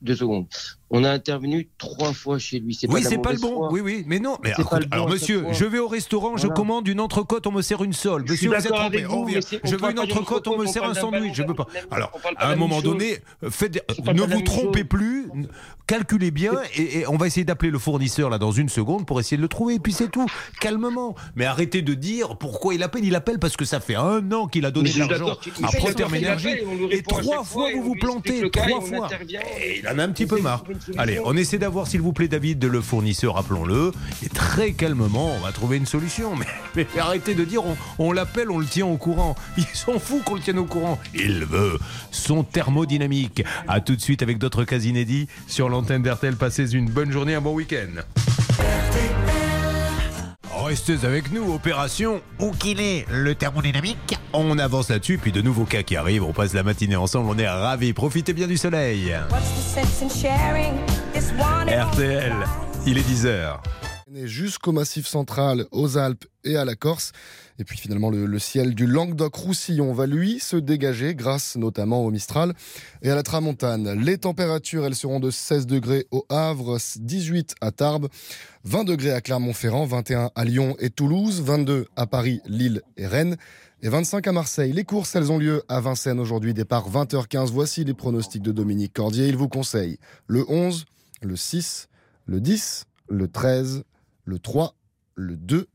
deux secondes. On a intervenu trois fois chez lui. Oui, c'est pas le bon. Oui, oui, mais non. Mais alors, monsieur, fois. je vais au restaurant, je commande une entrecôte, on me sert une sole. Je suis Monsieur, vous êtes trompé. On vous, on Je veux une entrecôte, on me entrecôte, sert on un sandwich. Je veux pas. Alors, on à un moment donné, faites- On ne vous trompez plus, calculez bien, et, et on va essayer d'appeler le fournisseur là dans une seconde pour essayer de le trouver. Et puis c'est tout, calmement. Mais arrêtez de dire pourquoi il appelle. Il appelle parce que ça fait un an qu'il a donné de je l'argent à qu'il Énergie. on Et trois fois vous on vous plantez, trois on fois. intervient. Et il en a un petit On peu marre. Allez, on essaie d'avoir, s'il vous plaît, David, de le fournisseur, rappelons-le. Et très calmement, on va trouver une solution. Mais, mais arrêtez de dire, on, on l'appelle, on le tient au courant. Il s'en fout qu'on le tienne au courant. Il veut son thermodynamique. A tout de suite avec d'autres cas inédits sur l'antenne d'RTL. Passez une bonne journée, un bon week-end. Restez avec nous, opération Où qu'il est le thermodynamique On avance là-dessus, puis de nouveaux cas qui arrivent, on passe la matinée ensemble, on est ravis, profitez bien du soleil. RTL, il est 10h. Jusqu'au Massif central, aux Alpes et à la Corse. Et puis finalement, le, ciel du Languedoc-Roussillon va lui se dégager grâce notamment au Mistral et à la Tramontane. Les températures, elles seront de 16 degrés au Havre, 18 à Tarbes, 20 degrés à Clermont-Ferrand, 21 à Lyon et Toulouse, 22 à Paris, Lille et Rennes. Et 25 à Marseille. Les courses, elles ont lieu à Vincennes aujourd'hui, départ 20h15. Voici les pronostics de Dominique Cordier. Il vous conseille le 11, le 6, le 10, le 13, le 3, le 2,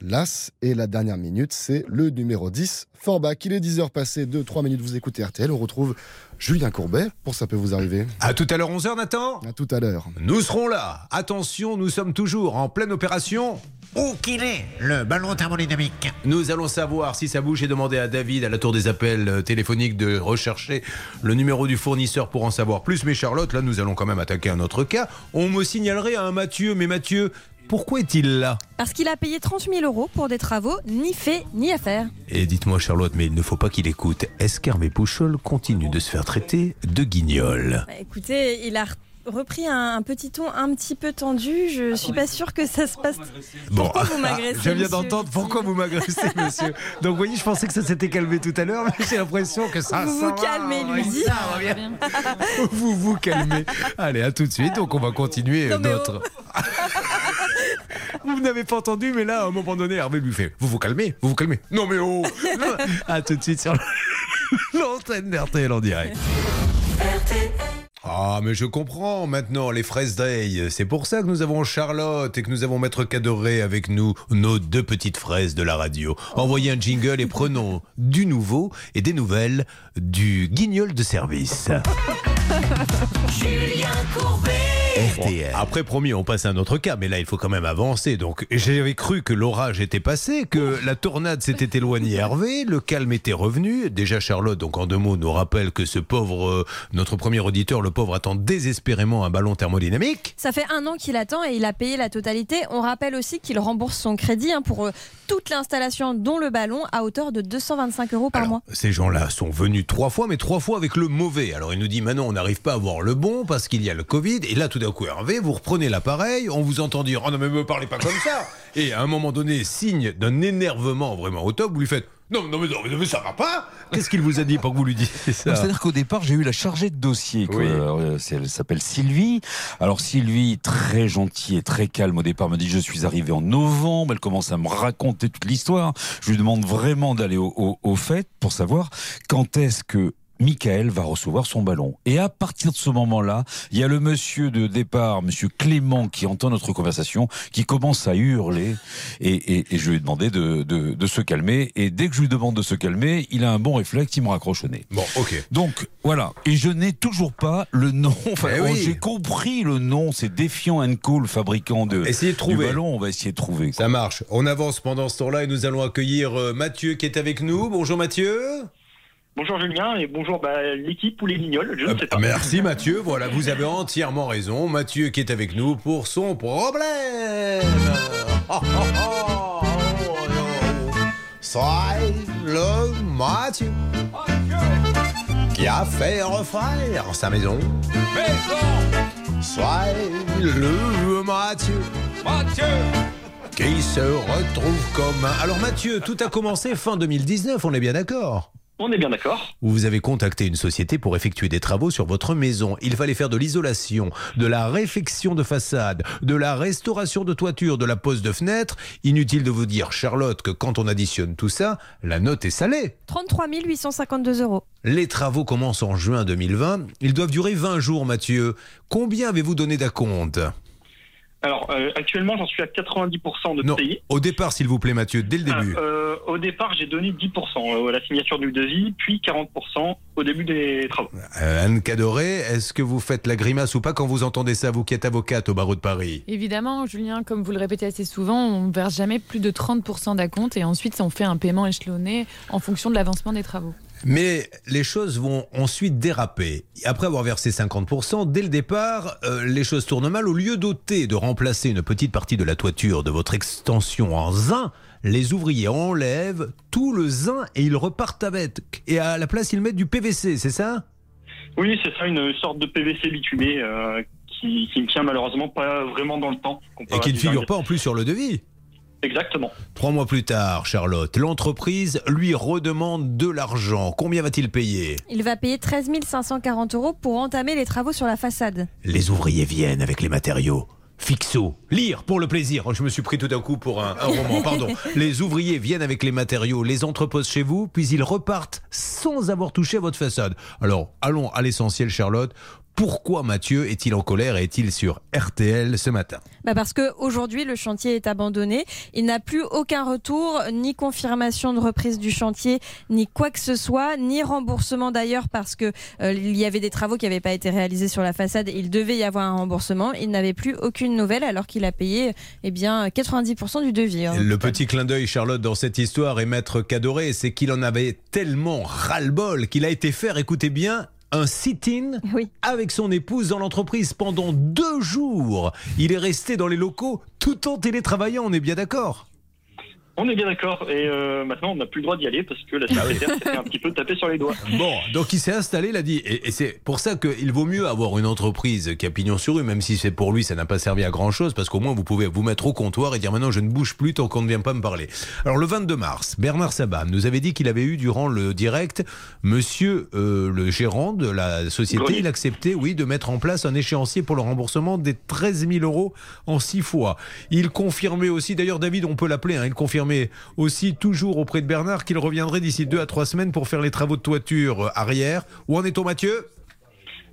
l'As et la dernière minute, c'est le numéro 10, Forbach. Il est 10h passé de 3 minutes, vous écoutez RTL. On retrouve Julien Courbet pour Ça peut vous arriver. À tout à l'heure 11h, Nathan À tout à l'heure. Nous serons là. Attention, nous sommes toujours en pleine opération. Où qu'il est le ballon thermodynamique Nous allons savoir si ça bouge et demander à David à la tour des appels euh, téléphoniques de rechercher le numéro du fournisseur pour en savoir plus. Mais Charlotte, là, nous allons quand même attaquer un autre cas. On me signalerait à un Mathieu, mais Mathieu, pourquoi est-il là Parce qu'il a payé 30 000 euros pour des travaux ni fait ni à faire. Et dites-moi Charlotte, mais il ne faut pas qu'il écoute. Est-ce qu'Hervé Pouchol continue de se faire traiter de guignol? Bah, écoutez, il a re- repris un, un petit ton un petit peu tendu. Je suis pas sûre que ça se passe. Pourquoi vous m'agressez je viens d'entendre pourquoi vous m'agressez, monsieur. Donc, vous voyez, je pensais que ça s'était calmé tout à l'heure, mais j'ai l'impression que ça. Vous ça vous va, calmez, bien. vous vous calmez. Allez, à tout de suite. Donc, on va continuer notre. vous n'avez pas entendu, mais là, à un moment donné, Hervé lui fait Vous vous calmez Vous vous calmez Non, mais oh À tout de suite sur l'antenne d'RTL en direct. Ah, mais je comprends maintenant les fraises Day. C'est pour ça que nous avons Charlotte et que nous avons Maître Cadoré avec nous, nos deux petites fraises de la radio. Envoyez un jingle et prenons du nouveau et des nouvelles du guignol de service. Julien Courbet. RTL. Après, promis, on passe à un autre cas, mais là, il faut quand même avancer. Donc, j'avais cru que l'orage était passé, que la tornade s'était éloignée, Hervé, le calme était revenu. Déjà, Charlotte, donc en deux mots, nous rappelle que ce pauvre, euh, notre premier auditeur, le pauvre, attend désespérément un ballon thermodynamique. Ça fait un an qu'il attend et il a payé la totalité. On rappelle aussi qu'il rembourse son crédit hein, pour euh, toute l'installation, dont le ballon, à hauteur de 225 euros par mois. Ces gens-là sont venus trois fois, mais trois fois avec le mauvais. Alors, il nous dit, maintenant, on n'arrive pas à avoir le bon parce qu'il y a le Covid. Et là, tout d'un coup Hervé, vous reprenez l'appareil, on vous entend dire Oh non, mais me parlez pas comme ça Et à un moment donné, signe d'un énervement vraiment au top, vous lui faites Non, non, mais, non, mais, ça va pas Qu'est-ce qu'il vous a dit pour que vous lui disiez ça? C'est-à-dire qu'au départ, j'ai eu la chargée de dossier. quoi. Oui. Euh, elle s'appelle Sylvie. Alors Sylvie, très gentille et très calme au départ, me dit je suis arrivée en novembre. Elle commence à me raconter toute l'histoire. Je lui demande vraiment d'aller au, au- au fait pour savoir quand est-ce que Michael va recevoir son ballon. Et à partir de ce moment-là, il y a le monsieur de départ, monsieur Clément, qui entend notre conversation, qui commence à hurler. Et, et- et je lui ai demandé de, de- de se calmer. Et dès que je lui demande de se calmer, il a un bon réflexe, il me raccroche au nez. Bon, ok. Donc voilà, et je n'ai toujours pas le nom. Enfin, Eh oui. J'ai compris le nom, c'est Défiant Co, le fabricant de, Essayez de du trouver. ballon. On va essayer de trouver. Ça marche. On avance pendant ce temps-là et nous allons accueillir euh, Mathieu qui est avec nous. Bonjour Mathieu. Bonjour Julien et bonjour bah, l'équipe ou les lignoles, je ne sais pas. Merci Mathieu. Voilà, vous avez entièrement raison. Mathieu qui est avec nous pour son problème. Oh, oh, oh, oh, oh. C'est le Mathieu qui a fait refaire sa maison. C'est le Mathieu. Qui se retrouve comme un... Alors Mathieu, tout a commencé fin 2019, on est bien d'accord? On est bien d'accord. vous avez contacté une société pour effectuer des travaux sur votre maison. Il fallait faire de l'isolation, de la réfection de façade, de la restauration de toiture, de la pose de fenêtres. Inutile de vous dire, Charlotte, que quand on additionne tout ça, la note est salée. 33 852 euros. Les travaux commencent en juin 2020. Ils doivent durer 20 jours, Mathieu. Combien avez-vous donné d'acompte Alors euh, actuellement j'en suis à 90% de Non, payé. au départ, s'il vous plaît, Mathieu, dès le début. Ah, euh, au départ j'ai donné 10% euh, à la signature du devis, puis 40% au début des travaux. Euh, Anne Cadoré, est-ce que vous faites la grimace ou pas quand vous entendez ça, vous qui êtes avocate au barreau de Paris? Évidemment, Julien, comme vous le répétez assez souvent, on verse jamais plus de 30% d'acompte et ensuite on fait un paiement échelonné en fonction de l'avancement des travaux. Mais les choses vont ensuite déraper. Après avoir versé 50%, dès le départ, euh, les choses tournent mal. Au lieu d'ôter, de remplacer une petite partie de la toiture de votre extension en zinc, les ouvriers enlèvent tout le zinc et ils repartent avec. Et à la place, ils mettent du PVC, c'est ça? Oui c'est ça, une sorte de PVC bitumé euh, qui, qui ne tient malheureusement pas vraiment dans le temps. Et qui ne figure pas en plus sur le devis. Exactement. Trois mois plus tard, Charlotte, l'entreprise lui redemande de l'argent. Combien va-t-il payer? Il va payer 13 540 euros pour entamer les travaux sur la façade. Les ouvriers viennent avec les matériaux. Fixo, lire pour le plaisir. Je me suis pris tout d'un coup pour un, un roman, pardon. Les ouvriers viennent avec les matériaux, les entreposent chez vous, puis ils repartent sans avoir touché à votre façade. Alors, allons à l'essentiel, Charlotte. Pourquoi Mathieu est-il en colère et est-il sur RTL ce matin Bah parce que aujourd'hui le chantier est abandonné. Il n'a plus aucun retour, ni confirmation de reprise du chantier, ni quoi que ce soit, ni remboursement d'ailleurs parce que euh, il y avait des travaux qui n'avaient pas été réalisés sur la façade. Et il devait y avoir un remboursement. Il n'avait plus aucune nouvelle alors qu'il a payé eh bien 90% du devis. hein. Le petit clin d'œil, Charlotte, dans cette histoire est maître Cadoré, c'est qu'il en avait tellement ras-le-bol qu'il a été faire, écoutez bien, un sit-in avec son épouse dans l'entreprise pendant deux jours. Il est resté dans les locaux tout en télétravaillant, on est bien d'accord? On est bien d'accord et euh, maintenant on n'a plus le droit d'y aller parce que la secrétaire s'est fait un petit peu taper sur les doigts. Bon, donc il s'est installé, il a dit, et, et c'est pour ça qu'il vaut mieux avoir une entreprise qui a pignon sur rue, même si c'est pour lui, ça n'a pas servi à grand chose, parce qu'au moins vous pouvez vous mettre au comptoir et dire maintenant je ne bouge plus tant qu'on ne vient pas me parler. Alors le 22 mars, Bernard Sabat nous avait dit qu'il avait eu durant le direct, monsieur euh, le gérant de la société, Grenier. il acceptait, oui, de mettre en place un échéancier pour le remboursement des 13 000 euros en six fois. Il confirmait aussi, d'ailleurs David, on peut l'appeler, hein, il confirmait aussi toujours auprès de Bernard qu'il reviendrait d'ici deux à trois semaines pour faire les travaux de toiture euh, arrière. Où en est-on Mathieu?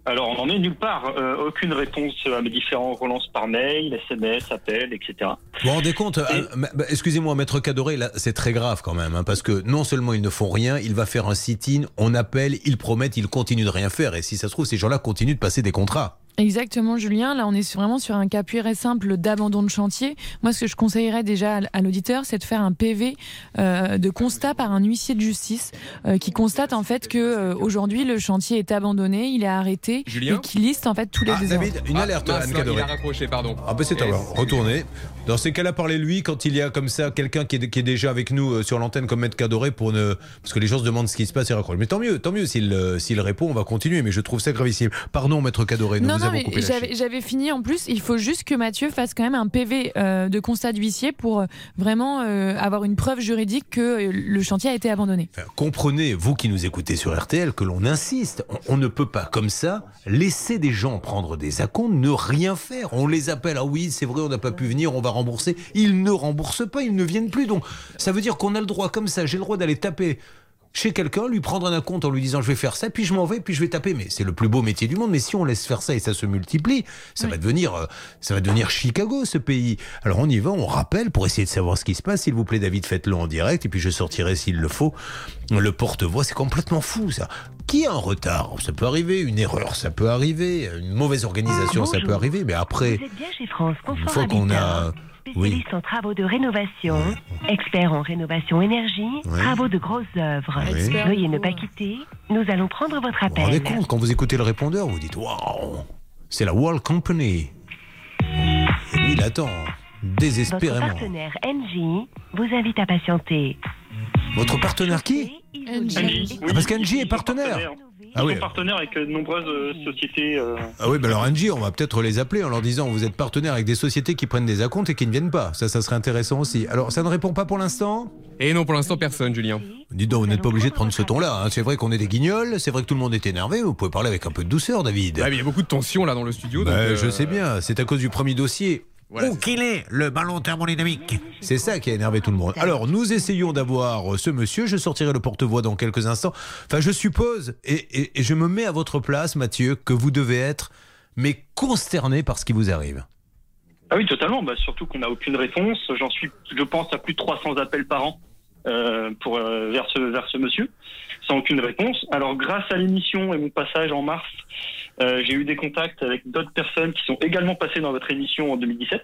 Alors on n'en est nulle part, euh, aucune réponse à mes différents relances par mail, SMS, appels, etc. Vous vous rendez compte, euh, bah, excusez-moi, Maître Cadoré, là, c'est très grave quand même, hein, parce que non seulement ils ne font rien, il va faire un sit-in, on appelle, ils promettent, ils continuent de rien faire, et si ça se trouve, ces gens-là continuent de passer des contrats. Exactement, Julien. Là, on est vraiment sur un cas pur et simple d'abandon de chantier. Moi, ce que je conseillerais déjà à l'auditeur, c'est de faire un PV euh, de constat par un huissier de justice euh, qui constate en fait que euh, aujourd'hui le chantier est abandonné, il est arrêté Julien et qui liste en fait tous les Ah, désordres. David, une alerte, mince, Anne il Cadoré. a raccroché, pardon. Ah ben c'est à voir. Retournez. Dans ces cas-là, parlez-lui quand il y a comme ça quelqu'un qui est, qui est déjà avec nous sur l'antenne comme Maître Cadoré pour ne... Parce que les gens se demandent ce qui se passe et raccrochent. Mais tant mieux, tant mieux. S'il répond, on va continuer. Mais je trouve ça gravissime. Pardon, Maître Cadoré, nous Non, vous non, non, avons mais coupé la j'avais, fini en plus. Il faut juste que Mathieu fasse quand même un PV euh, de constat d'huissier pour euh, vraiment euh, avoir une preuve juridique que le chantier a été abandonné. Comprenez, vous qui nous écoutez sur RTL, que l'on insiste. On, on ne peut pas, comme ça, laisser des gens prendre des acomptes, ne rien faire. On les appelle, ah oui, c'est vrai, on n'a pas pu venir, on va rembourser. Ils ne remboursent pas, ils ne viennent plus. Donc, ça veut dire qu'on a le droit, comme ça, j'ai le droit d'aller taper chez quelqu'un, lui prendre un compte en lui disant je vais faire ça, puis je m'en vais, puis je vais taper. Mais c'est le plus beau métier du monde. Mais si on laisse faire ça et ça se multiplie, ça va devenir, euh, ça va devenir Chicago ce pays. Alors on y va, on rappelle pour essayer de savoir ce qui se passe. S'il vous plaît, David, faites-le en direct et puis je sortirai s'il le faut le porte-voix. C'est complètement fou ça. Qui a un retard? Ça peut arriver, une erreur, ça peut arriver, une mauvaise organisation, ça peut arriver. Mais après, Vous êtes bien chez France une fois qu'on a, Oui. Spécialiste en travaux de rénovation, expert en rénovation énergie, travaux de grosses œuvres. Veuillez ne pas quitter. Nous allons prendre votre Vous vous rendez appel. compte, quand vous écoutez le répondeur, vous dites Waouh, c'est la World Company. Et lui, il attend Votre désespérément. partenaire NJ vous invite à patienter. Votre partenaire qui. Ah, parce qu'Angie est partenaire. Ah oui. sont partenaires avec euh, de nombreuses euh, sociétés. euh, Ah oui, bah alors Angie, on va peut-être les appeler en leur disant vous êtes partenaire avec des sociétés qui prennent des acomptes et qui ne viennent pas. Ça, ça serait intéressant aussi. Alors, ça ne répond pas pour l'instant? Et non, pour l'instant, personne, Julien. Dites donc, vous n'êtes pas obligé de prendre ce ton-là. hein. C'est vrai qu'on est des guignols, c'est vrai que tout le monde est énervé. Vous pouvez parler avec un peu de douceur, David. Mais il y a beaucoup de tension là dans le studio. Bah, donc, euh, Je sais bien, c'est à cause du premier dossier. Voilà, Où qu'il est, le ballon thermodynamique C'est ça qui a énervé tout le monde. Alors, nous essayons d'avoir euh, ce monsieur. Je sortirai le porte-voix dans quelques instants. Enfin, je suppose, et, et- et je me mets à votre place, Mathieu, que vous devez être, mais consterné par ce qui vous arrive. Ah oui, totalement. Bah, surtout qu'on n'a aucune réponse. J'en suis, je pense, à plus de 300 appels par an euh, pour euh, vers ce vers ce monsieur, sans aucune réponse. Alors, grâce à l'émission et mon passage en mars, euh, j'ai eu des contacts avec d'autres personnes qui sont également passées dans votre émission en 2017,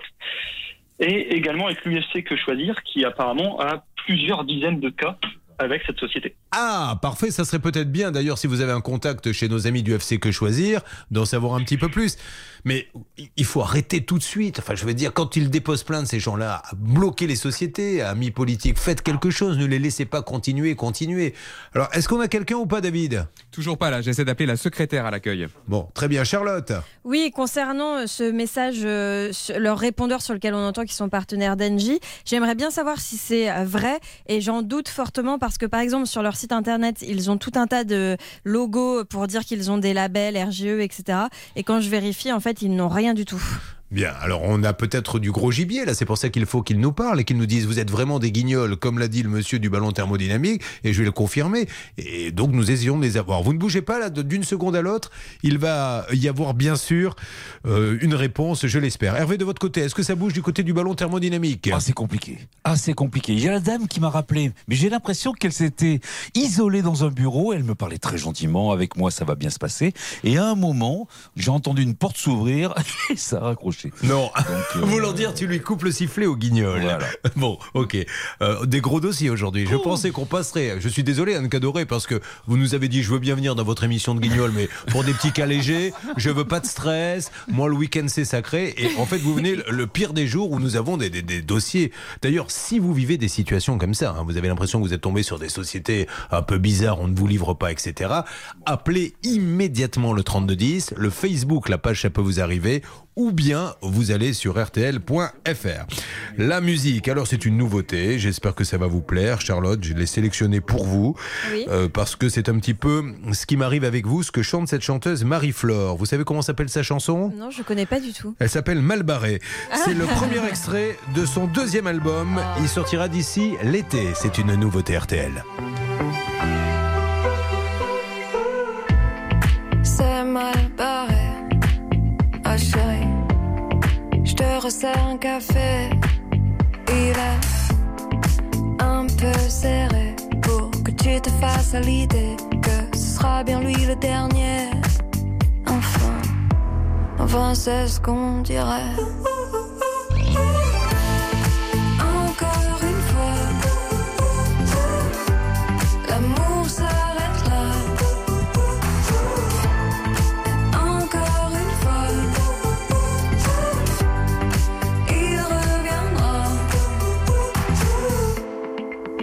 et également avec l'UFC Que Choisir, qui apparemment a plusieurs dizaines de cas avec cette société. Ah, parfait, ça serait peut-être bien d'ailleurs si vous avez un contact chez nos amis du FC Que Choisir, d'en savoir un petit peu plus. Mais il faut arrêter tout de suite. Enfin, je veux dire, quand ils déposent plainte, ces gens-là, à bloquer les sociétés, amis politiques, faites quelque chose, ne les laissez pas continuer, continuer. Alors, est-ce qu'on a quelqu'un ou pas, David? Toujours pas là, j'essaie d'appeler la secrétaire à l'accueil. Bon, très bien, Charlotte? Oui, concernant euh, ce message, euh, leur répondeur sur lequel on entend qu'ils sont partenaires d'Engie, j'aimerais bien savoir si c'est euh, vrai et j'en doute fortement parce que par exemple sur leur site internet, ils ont tout un tas de logos pour dire qu'ils ont des labels RGE, etc. Et quand je vérifie, en fait, ils n'ont rien du tout. Bien, alors on a peut-être du gros gibier là, c'est pour ça qu'il faut qu'ils nous parlent et qu'ils nous disent vous êtes vraiment des guignols, comme l'a dit le monsieur du ballon thermodynamique, et je vais le confirmer. Et donc nous essayons de les avoir. Vous ne bougez pas là, d'une seconde à l'autre, il va y avoir bien sûr euh, une réponse, je l'espère. Hervé, de votre côté, est-ce que ça bouge du côté du ballon thermodynamique? Ah, c'est compliqué. Ah, c'est compliqué. Il y a la dame qui m'a rappelé, mais j'ai l'impression qu'elle s'était isolée dans un bureau. Elle me parlait très gentiment. Avec moi, ça va bien se passer. Et à un moment, j'ai entendu une porte s'ouvrir et ça a raccroché. Non, euh, voulant dire tu lui coupes le sifflet au guignol. Bon, ok. Euh, des gros dossiers aujourd'hui. Je pensais qu'on passerait. Je suis désolé, Anne Cadoré, parce que vous nous avez dit je veux bien venir dans votre émission de guignol, mais pour des petits cas légers, je veux pas de stress. Moi, le week-end, c'est sacré. Et en fait, vous venez le- le pire des jours où nous avons des, des- des dossiers. D'ailleurs, si vous vivez des situations comme ça, hein, vous avez l'impression que vous êtes tombé sur des sociétés un peu bizarres, on ne vous livre pas, etc., appelez immédiatement le 3210. Le Facebook, la page, ça peut vous arriver ou bien vous allez sur rtl.fr. La musique, alors c'est une nouveauté, j'espère que ça va vous plaire. Charlotte, je l'ai sélectionné pour vous, Oui. euh, parce que c'est un petit peu ce qui m'arrive avec vous, ce que chante cette chanteuse Marie-Flore. Vous savez comment s'appelle sa chanson? Non, je connais pas du tout. elle s'appelle Malbarré. C'est le premier extrait de son deuxième album. Il sortira d'ici l'été. C'est une nouveauté RTL. C'est mal barré. Resserre un café. Il est un peu serré pour que tu te fasses l'idée que ce sera bien lui le dernier. Enfin, enfin c'est ce qu'on dirait.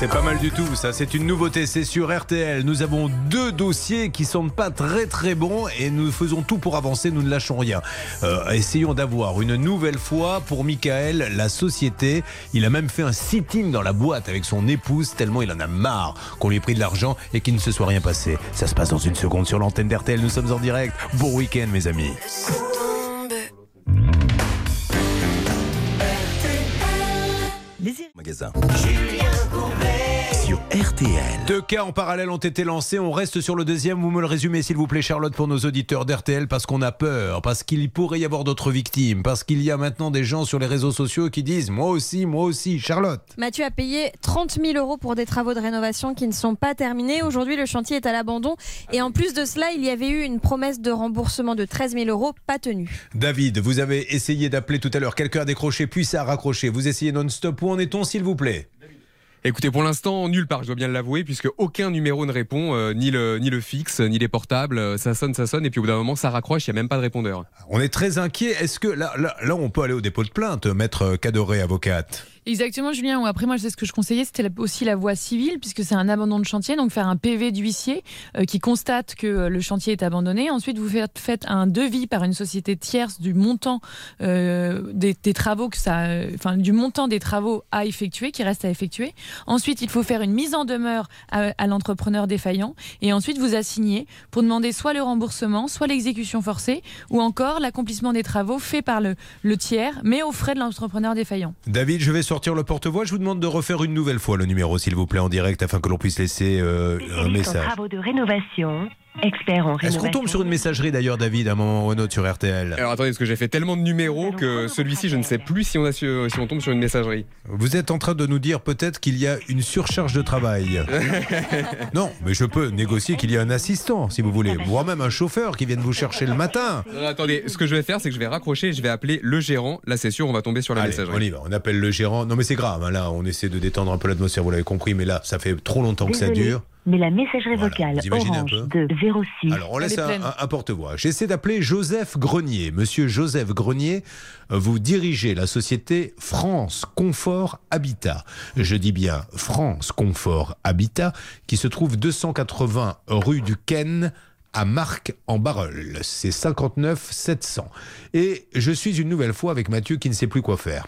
C'est pas mal du tout, ça. C'est une nouveauté. C'est sur RTL. Nous avons deux dossiers qui sont pas très très bons et nous faisons tout pour avancer. Nous ne lâchons rien. Euh, essayons d'avoir une nouvelle fois pour Michael la société. Il a même fait un sitting dans la boîte avec son épouse tellement il en a marre qu'on lui ait pris de l'argent et qu'il ne se soit rien passé. Ça se passe dans une seconde sur l'antenne d'RTL. Nous sommes en direct. Bon week-end, mes amis. Magasin. Sur RTL. Deux cas en parallèle ont été lancés. On reste sur le deuxième. Vous me le résumez, s'il vous plaît, Charlotte, pour nos auditeurs d'RTL, parce qu'on a peur, parce qu'il pourrait y avoir d'autres victimes, parce qu'il y a maintenant des gens sur les réseaux sociaux qui disent Moi aussi, moi aussi. Charlotte. Mathieu a payé 30 000 euros pour des travaux de rénovation qui ne sont pas terminés. Aujourd'hui, le chantier est à l'abandon. Et en plus de cela, il y avait eu une promesse de remboursement de 13 000 euros pas tenue. David, vous avez essayé d'appeler tout à l'heure. Quelqu'un a décroché, puis ça a raccroché. Vous essayez non-stop. Où en est-on, s'il vous plaît? Écoutez, pour l'instant, nulle part, je dois bien l'avouer, puisque aucun numéro ne répond, euh, ni, le, ni le fixe, ni les portables. Euh, Ça sonne, ça sonne, et puis au bout d'un moment, ça raccroche, il n'y a même pas de répondeur. On est très inquiet. Est-ce que là, là, là, on peut aller au dépôt de plainte, maître Cadoré, avocate? Exactement, Julien. Après, moi, je ce que je conseillais, c'était aussi la voie civile, puisque c'est un abandon de chantier. Donc, faire un PV d'huissier euh, qui constate que euh, le chantier est abandonné. Ensuite, vous faites, un devis par une société tierce du montant euh, des, travaux que ça, euh, enfin, du montant des travaux à effectuer, qui reste à effectuer. Ensuite, il faut faire une mise en demeure à, l'entrepreneur défaillant, et ensuite vous assigner pour demander soit le remboursement, soit l'exécution forcée, ou encore l'accomplissement des travaux faits par le, le tiers, mais aux frais de l'entrepreneur défaillant. David, je vais sortir le porte-voix. Je vous demande de refaire une nouvelle fois le numéro, s'il vous plaît, en direct, afin que l'on puisse laisser euh, un message. travaux de rénovation, expert en Est-ce qu'on tombe sur une messagerie d'ailleurs, David, à un moment ou un autre sur RTL Alors attendez, parce que j'ai fait tellement de numéros que celui-ci, je ne sais plus si on, a su- si on tombe sur une messagerie. Vous êtes en train de nous dire peut-être qu'il y a une surcharge de travail. non, mais je peux négocier qu'il y a un assistant, si vous voulez, voire même un chauffeur qui vienne vous chercher le matin. Non, attendez, ce que je vais faire, c'est que je vais raccrocher et je vais appeler le gérant. Là, c'est sûr, on va tomber sur la Allez, messagerie. on y va, on appelle le gérant. Non mais c'est grave, hein, là on essaie de détendre un peu l'atmosphère, vous l'avez compris, mais là ça fait trop longtemps que ça dure. Mais la messagerie vocale orange peu de 06. Alors on laisse un, un- un porte-voix. J'essaie d'appeler Joseph Grenier. Monsieur Joseph Grenier, euh, vous dirigez la société France Confort Habitat. Je dis bien France Confort Habitat, qui se trouve 280 rue du Ken à Marc en Barreul. C'est 59 700. Et je suis une nouvelle fois avec Mathieu qui ne sait plus quoi faire.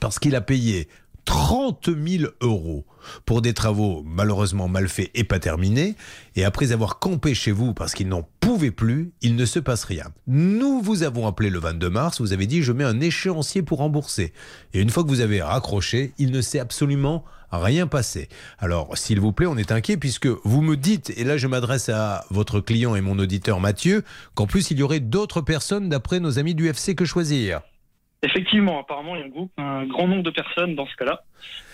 Parce qu'il a payé 30 000 euros pour des travaux malheureusement mal faits et pas terminés. Et après avoir campé chez vous parce qu'il n'en pouvait plus, il ne se passe rien. Nous vous avons appelé le 22 mars, vous avez dit je mets un échéancier pour rembourser. Et une fois que vous avez raccroché, il ne s'est absolument rien passé. Alors, s'il vous plaît, on est inquiet puisque vous me dites, et là je m'adresse à votre client et mon auditeur Mathieu, qu'en plus il y aurait d'autres personnes d'après nos amis du FC que choisir. Effectivement, apparemment, il y a un, groupe, un grand nombre de personnes dans ce cas-là.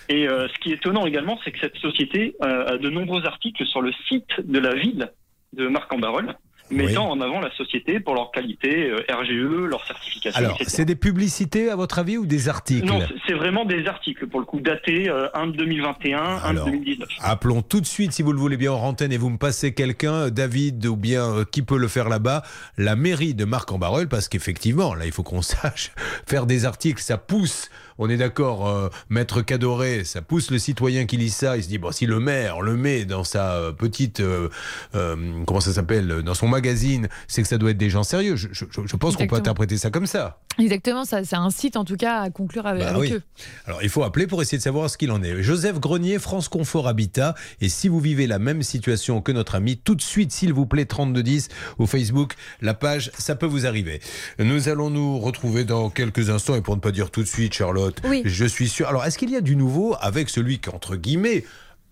Et euh, ce qui est étonnant également, c'est que cette société euh, a de nombreux articles sur le site de la ville de Marc-en-Barœul. Mettant en avant la société pour leur qualité euh, RGE, leur certification, Alors, c'est des publicités à votre avis ou des articles Non, c'est- vraiment des articles pour le coup datés euh, un de 2021, un de Alors, 2019. Appelons tout de suite, si vous le voulez bien, en antenne et vous me passez quelqu'un, David ou bien euh, qui peut le faire là-bas, la mairie de Marc-en-Barœul, parce qu'effectivement, là, il faut qu'on sache faire des articles, ça pousse. On est d'accord, euh, maître Cadoré, ça pousse le citoyen qui lit ça. Il se dit bon, si le maire le met dans sa euh, petite, euh, euh, comment ça s'appelle, dans son magazine, c'est que ça doit être des gens sérieux. Je, je- je pense qu'on peut interpréter ça comme ça. Exactement, ça, site en tout cas à conclure avec, Bah avec oui. eux. Alors il faut appeler pour essayer de savoir ce qu'il en est. Joseph Grenier, France Confort Habitat. Et si vous vivez la même situation que notre ami, tout de suite, s'il vous plaît, 3210 au Facebook, la page, ça peut vous arriver. Nous allons nous retrouver dans quelques instants et pour ne pas dire tout de suite, Charlotte, Oui. je suis sûr. Alors est-ce qu'il y a du nouveau avec celui qu'entre guillemets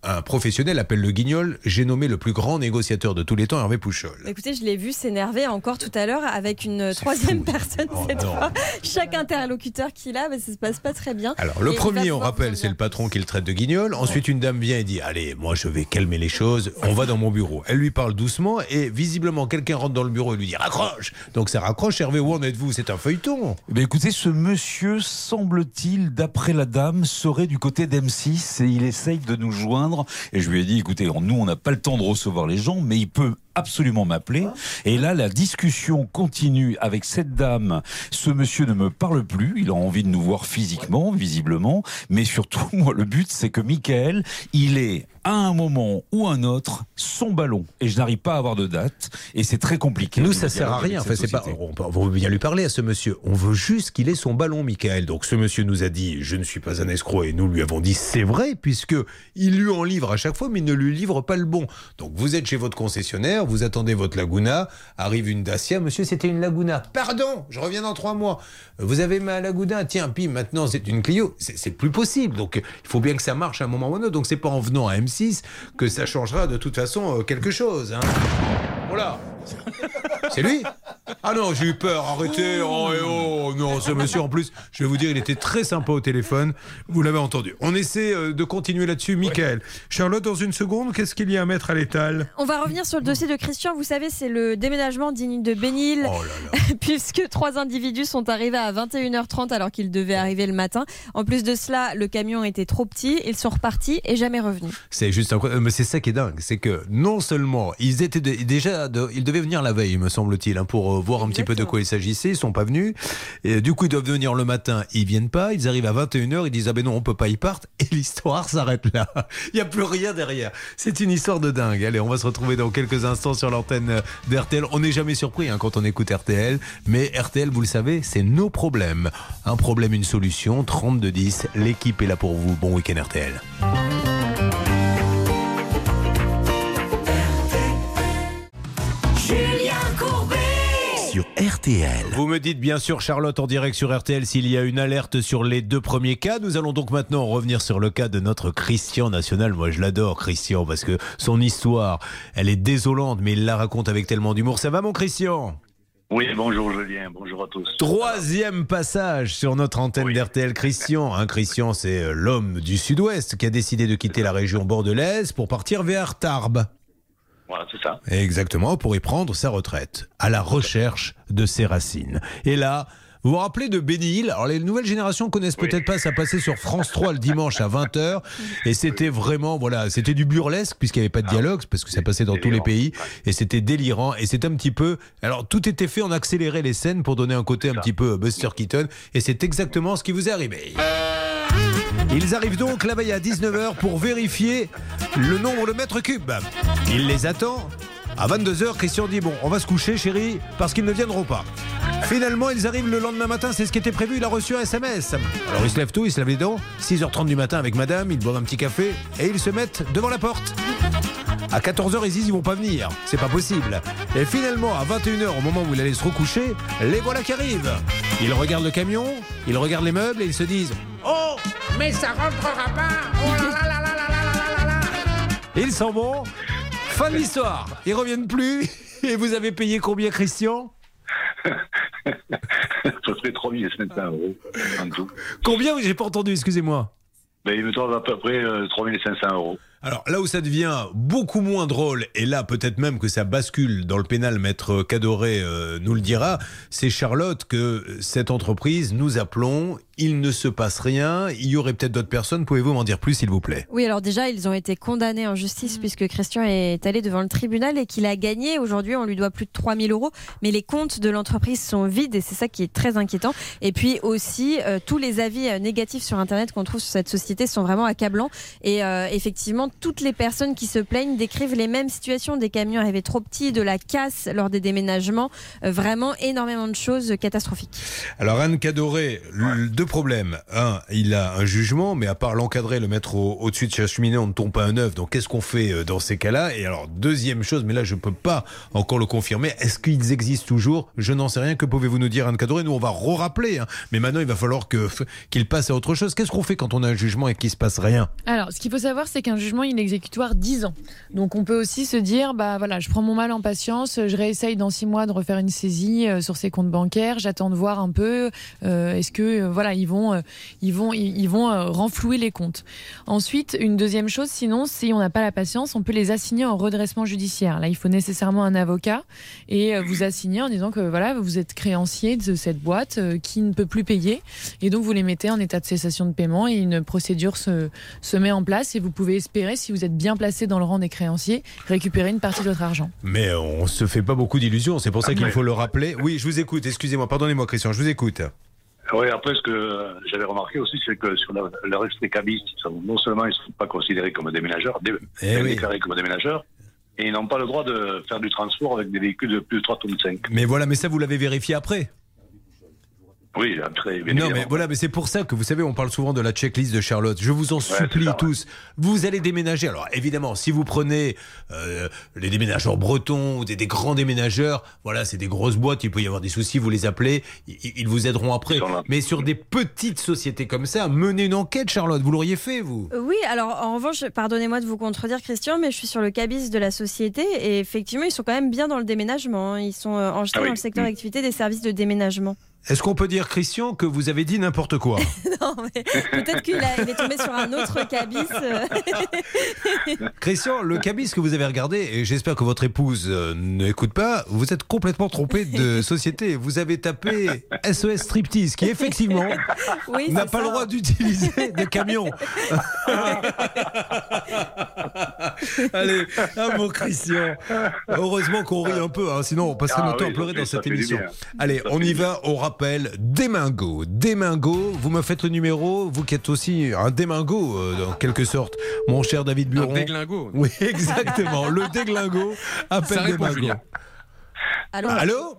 un professionnel appelle le guignol J'ai nommé le plus grand négociateur de tous les temps, Hervé Pouchol. Écoutez, je l'ai vu s'énerver encore tout à l'heure avec une troisième personne cette non. fois. Chaque interlocuteur qu'il a, mais ça se passe pas très bien. Alors, le Et premier, on rappelle, c'est le patron qui le traite de guignol. Ensuite, une dame vient et dit Allez, moi, je vais calmer les choses. On va dans mon bureau. Elle lui parle doucement et visiblement, quelqu'un rentre dans le bureau et lui dit Raccroche Donc, ça raccroche. Hervé, où en êtes-vous? C'est un feuilleton. Eh bien, écoutez, ce monsieur, semble-t-il, d'après la dame, serait du côté d'M6 et il essaye de nous joindre. Et je lui ai dit, écoutez, nous, on n'a pas le temps de recevoir les gens, mais il peut absolument m'appeler. Et là, la discussion continue avec cette dame. Ce monsieur ne me parle plus. Il a envie de nous voir physiquement, visiblement. Mais surtout, moi, le but, c'est que Michael, il est à un moment ou un autre son ballon. Et je n'arrive pas à avoir de date. Et c'est très compliqué. Nous, ça sert à rien. Enfin, c'est pas, on veut bien lui parler à ce monsieur. On veut juste qu'il ait son ballon, Michael. Donc, ce monsieur nous a dit Je ne suis pas un escroc. Et nous lui avons dit C'est vrai, puisque il lui en livre à chaque fois, mais il ne lui livre pas le bon. Donc, vous êtes chez votre concessionnaire, vous attendez votre Laguna. Arrive une Dacia. Monsieur, c'était une Laguna. Pardon, je reviens dans trois mois. Vous avez ma Laguna. Tiens, puis maintenant, c'est une Clio. C'est plus possible. Donc, il faut bien que ça marche à un moment ou à un autre. Donc, c'est pas en venant à M6 que ça changera de toute façon euh, quelque chose. Hein. Voilà. C'est lui? Ah non, j'ai eu peur, arrêtez. Oh, eh oh, non, ce monsieur en plus, je vais vous dire, il était très sympa au téléphone. Vous l'avez entendu. On essaie euh, de continuer là-dessus, Michael. Charlotte, dans une seconde, qu'est-ce qu'il y a à mettre à l'étal? On va revenir sur le dossier de Christian. Vous savez, c'est le déménagement digne de Bénil, Oh puisque trois individus sont arrivés à 21h30 alors qu'ils devaient arriver le matin. En plus de cela, le camion était trop petit. Ils sont repartis et jamais revenus. C'est juste incroyable. Mais c'est ça qui est dingue. C'est que non seulement ils étaient de- de- ils devaient venir la veille, me semble-t-il, hein, pour euh, voir un petit peu de quoi il s'agissait. Ils sont pas venus. Et du coup, ils doivent venir le matin. Ils viennent pas. Ils arrivent à 21h. Ils disent Ah ben non, on peut pas. Ils partent. Et l'histoire s'arrête là. Il n'y a plus rien derrière. C'est une histoire de dingue. Allez, on va se retrouver dans quelques instants sur l'antenne d'RTL. On n'est jamais surpris hein, quand on écoute RTL. Mais RTL, vous le savez, c'est nos problèmes. Un problème, une solution. 3210. L'équipe est là pour vous. Bon week-end RTL. RTL. Vous me dites bien sûr, Charlotte, en direct sur RTL, s'il y a une alerte sur les deux premiers cas. Nous allons donc maintenant revenir sur le cas de notre Christian National. Moi, je l'adore, Christian, parce que son histoire, elle est désolante, mais il la raconte avec tellement d'humour. Ça va, mon Christian? Oui, bonjour Julien, bonjour à tous. Troisième passage sur notre antenne d'RTL. Christian, hein, Christian, c'est euh, l'homme du Sud-Ouest qui a décidé de quitter la région bordelaise pour partir vers Tarbes. Voilà, c'est ça. Exactement, pour y prendre sa retraite, à la recherche de ses racines. Et là, vous vous rappelez de Bénil Alors les nouvelles générations connaissent peut-être pas, ça passait sur France 3 le dimanche à 20h, et c'était vraiment, voilà, c'était du burlesque, puisqu'il n'y avait pas de dialogue, parce que ça passait dans tous les pays, et c'était délirant, et c'était un petit peu... Alors tout était fait, on accélérait les scènes pour donner un côté un petit peu euh, Buster Keaton, et c'est exactement ce qui vous est arrivé. Ils arrivent donc la veille à 19h pour vérifier le nombre de mètres cubes. Il les attend. À 22h, Christian dit Bon, on va se coucher, chérie, parce qu'ils ne viendront pas. Finalement, ils arrivent le lendemain matin, c'est ce qui était prévu. Il a reçu un SMS. Alors, il se lève tôt, il se lave les dents. 6h30 du matin avec madame, ils boivent un petit café et ils se mettent devant la porte. À 14h, ils disent ils vont pas venir. C'est pas possible. Et finalement, à 21h, au moment où il allait se recoucher, les voilà qui arrivent. Ils regardent le camion, ils regardent les meubles et ils se disent Oh, mais ça rentrera pas. Oh là là là là là là là là là. Ils s'en vont. Fin de l'histoire. Ils reviennent plus. Et vous avez payé combien, Christian Ça serait 3500 euros en tout. Combien J'ai pas entendu, excusez-moi. Ben, il me tombe à peu près euh, 3500 euros. Alors là où ça devient beaucoup moins drôle, et là peut-être même que ça bascule dans le pénal, maître Cadoré euh, nous le dira, c'est Charlotte que cette entreprise, nous appelons, il ne se passe rien, il y aurait peut-être d'autres personnes, pouvez-vous m'en dire plus s'il vous plaît? Oui, alors déjà, ils ont été condamnés en justice puisque Christian est allé devant le tribunal et qu'il a gagné. Aujourd'hui, on lui doit plus de 3000 euros, mais les comptes de l'entreprise sont vides et c'est ça qui est très inquiétant. Et puis aussi, euh, tous les avis euh, négatifs sur Internet qu'on trouve sur cette société sont vraiment accablants. Et euh, effectivement, toutes les personnes qui se plaignent décrivent les mêmes situations, des camions arrivés trop petits, de la casse lors des déménagements, Euh, vraiment énormément de choses catastrophiques. Alors Anne Cadoré, le- deux problèmes. Un, il a un jugement, mais à part l'encadrer, le mettre au- au-dessus de sa cheminée, on ne tombe pas un œuf. Donc qu'est-ce qu'on fait euh, dans ces cas-là? Et alors deuxième chose, mais là je ne peux pas encore le confirmer, est-ce qu'ils existent toujours? Je n'en sais rien. Que pouvez-vous nous dire Anne Cadoré Nous on va re-rappeler, hein. mais maintenant il va falloir qu'il passe à autre chose. Qu'est-ce qu'on fait quand on a un jugement et qu'il se passe rien? Alors, ce qu'il faut savoir, c'est qu'un jugement, il est exécutoire 10 ans. Donc, on peut aussi se dire, bah voilà, je prends mon mal en patience, je réessaye dans 6 mois de refaire une saisie euh, sur ses comptes bancaires, j'attends de voir un peu, euh, est-ce que, euh, voilà, ils vont, euh, ils vont, ils, ils vont euh, renflouer les comptes. Ensuite, une deuxième chose, sinon, si on n'a pas la patience, on peut les assigner en redressement judiciaire. Là, il faut nécessairement un avocat et euh, vous assigner en disant que, voilà, vous êtes créancier de cette boîte euh, qui ne peut plus payer et donc vous les mettez en état de cessation de paiement et une procédure se, se met en place et vous pouvez espérer, si vous êtes bien placé dans le rang des créanciers, récupérer une partie de votre argent. Mais on se fait pas beaucoup d'illusions. C'est pour ça qu'il Après- faut le rappeler. Oui, je vous écoute. Excusez-moi, pardonnez-moi Christian, je vous écoute. Oui, après, ce que j'avais remarqué aussi, c'est que sur la- le reste des cabistes, non seulement ils ne sont pas considérés comme des ménageurs, dé- Eh oui. déclarés comme des ménageurs, et ils n'ont pas le droit de faire du transport avec des véhicules de plus de 3 tonnes 5. Mais voilà, mais ça vous l'avez vérifié après Oui, après, bien Non, évidemment. mais voilà, mais c'est pour ça que vous savez, on parle souvent de la checklist de Charlotte. Je vous en supplie ça, ouais. tous. Vous allez déménager. Alors évidemment, si vous prenez euh, les déménageurs bretons ou des, des grands déménageurs, voilà, c'est des grosses boîtes. Il peut y avoir des soucis. Vous les appelez, ils, ils vous aideront après. Mais sur des petites sociétés comme ça, menez une enquête, Charlotte. Vous l'auriez fait, vous Oui, alors en revanche, pardonnez-moi de vous contredire, Christian, mais je suis sur le cabis de la société et effectivement, ils sont quand même bien dans le déménagement. hein. Ils sont euh, enregistrés Ah oui. dans le secteur d'activité des services de déménagement. Est-ce qu'on peut dire, Christian, que vous avez dit n'importe quoi non, mais peut-être qu'il est tombé sur un autre cabis. euh. Christian, le cabis que vous avez regardé, et j'espère que votre épouse euh, n'écoute pas, vous êtes complètement trompé de société. Vous avez tapé SOS Striptease, qui effectivement Oui, n'a pas le droit d'utiliser de camion. Allez, un mot Christian. Heureusement qu'on rit un peu, hein, sinon on passerait Ah notre temps à pleurer dans cette émission. Allez, Ça on y va au rappel. Démingo, Démingo, vous me faites le numéro, vous qui êtes aussi un démingo, euh, en quelque sorte, mon cher David Buron. déglingo. Oui, exactement, le déglingo appelle Ça répond, démingo. Julien. Allô Allô?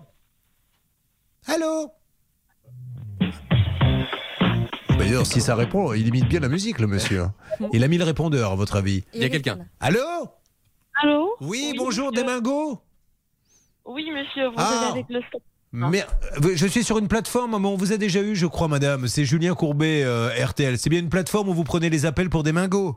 Allô? D'ailleurs, si ça répond, il imite bien la musique, le monsieur. Il a mis le répondeur, à votre avis. Il y a quelqu'un. Allô? Allô? Oui, bonjour, Démingo Oui, monsieur, vous Ah. êtes avec le Mais, euh, je suis sur une plateforme, mais on vous a déjà eu, je crois, madame. C'est Julien Courbet, euh, RTL. C'est bien une plateforme où vous prenez les appels pour des mingos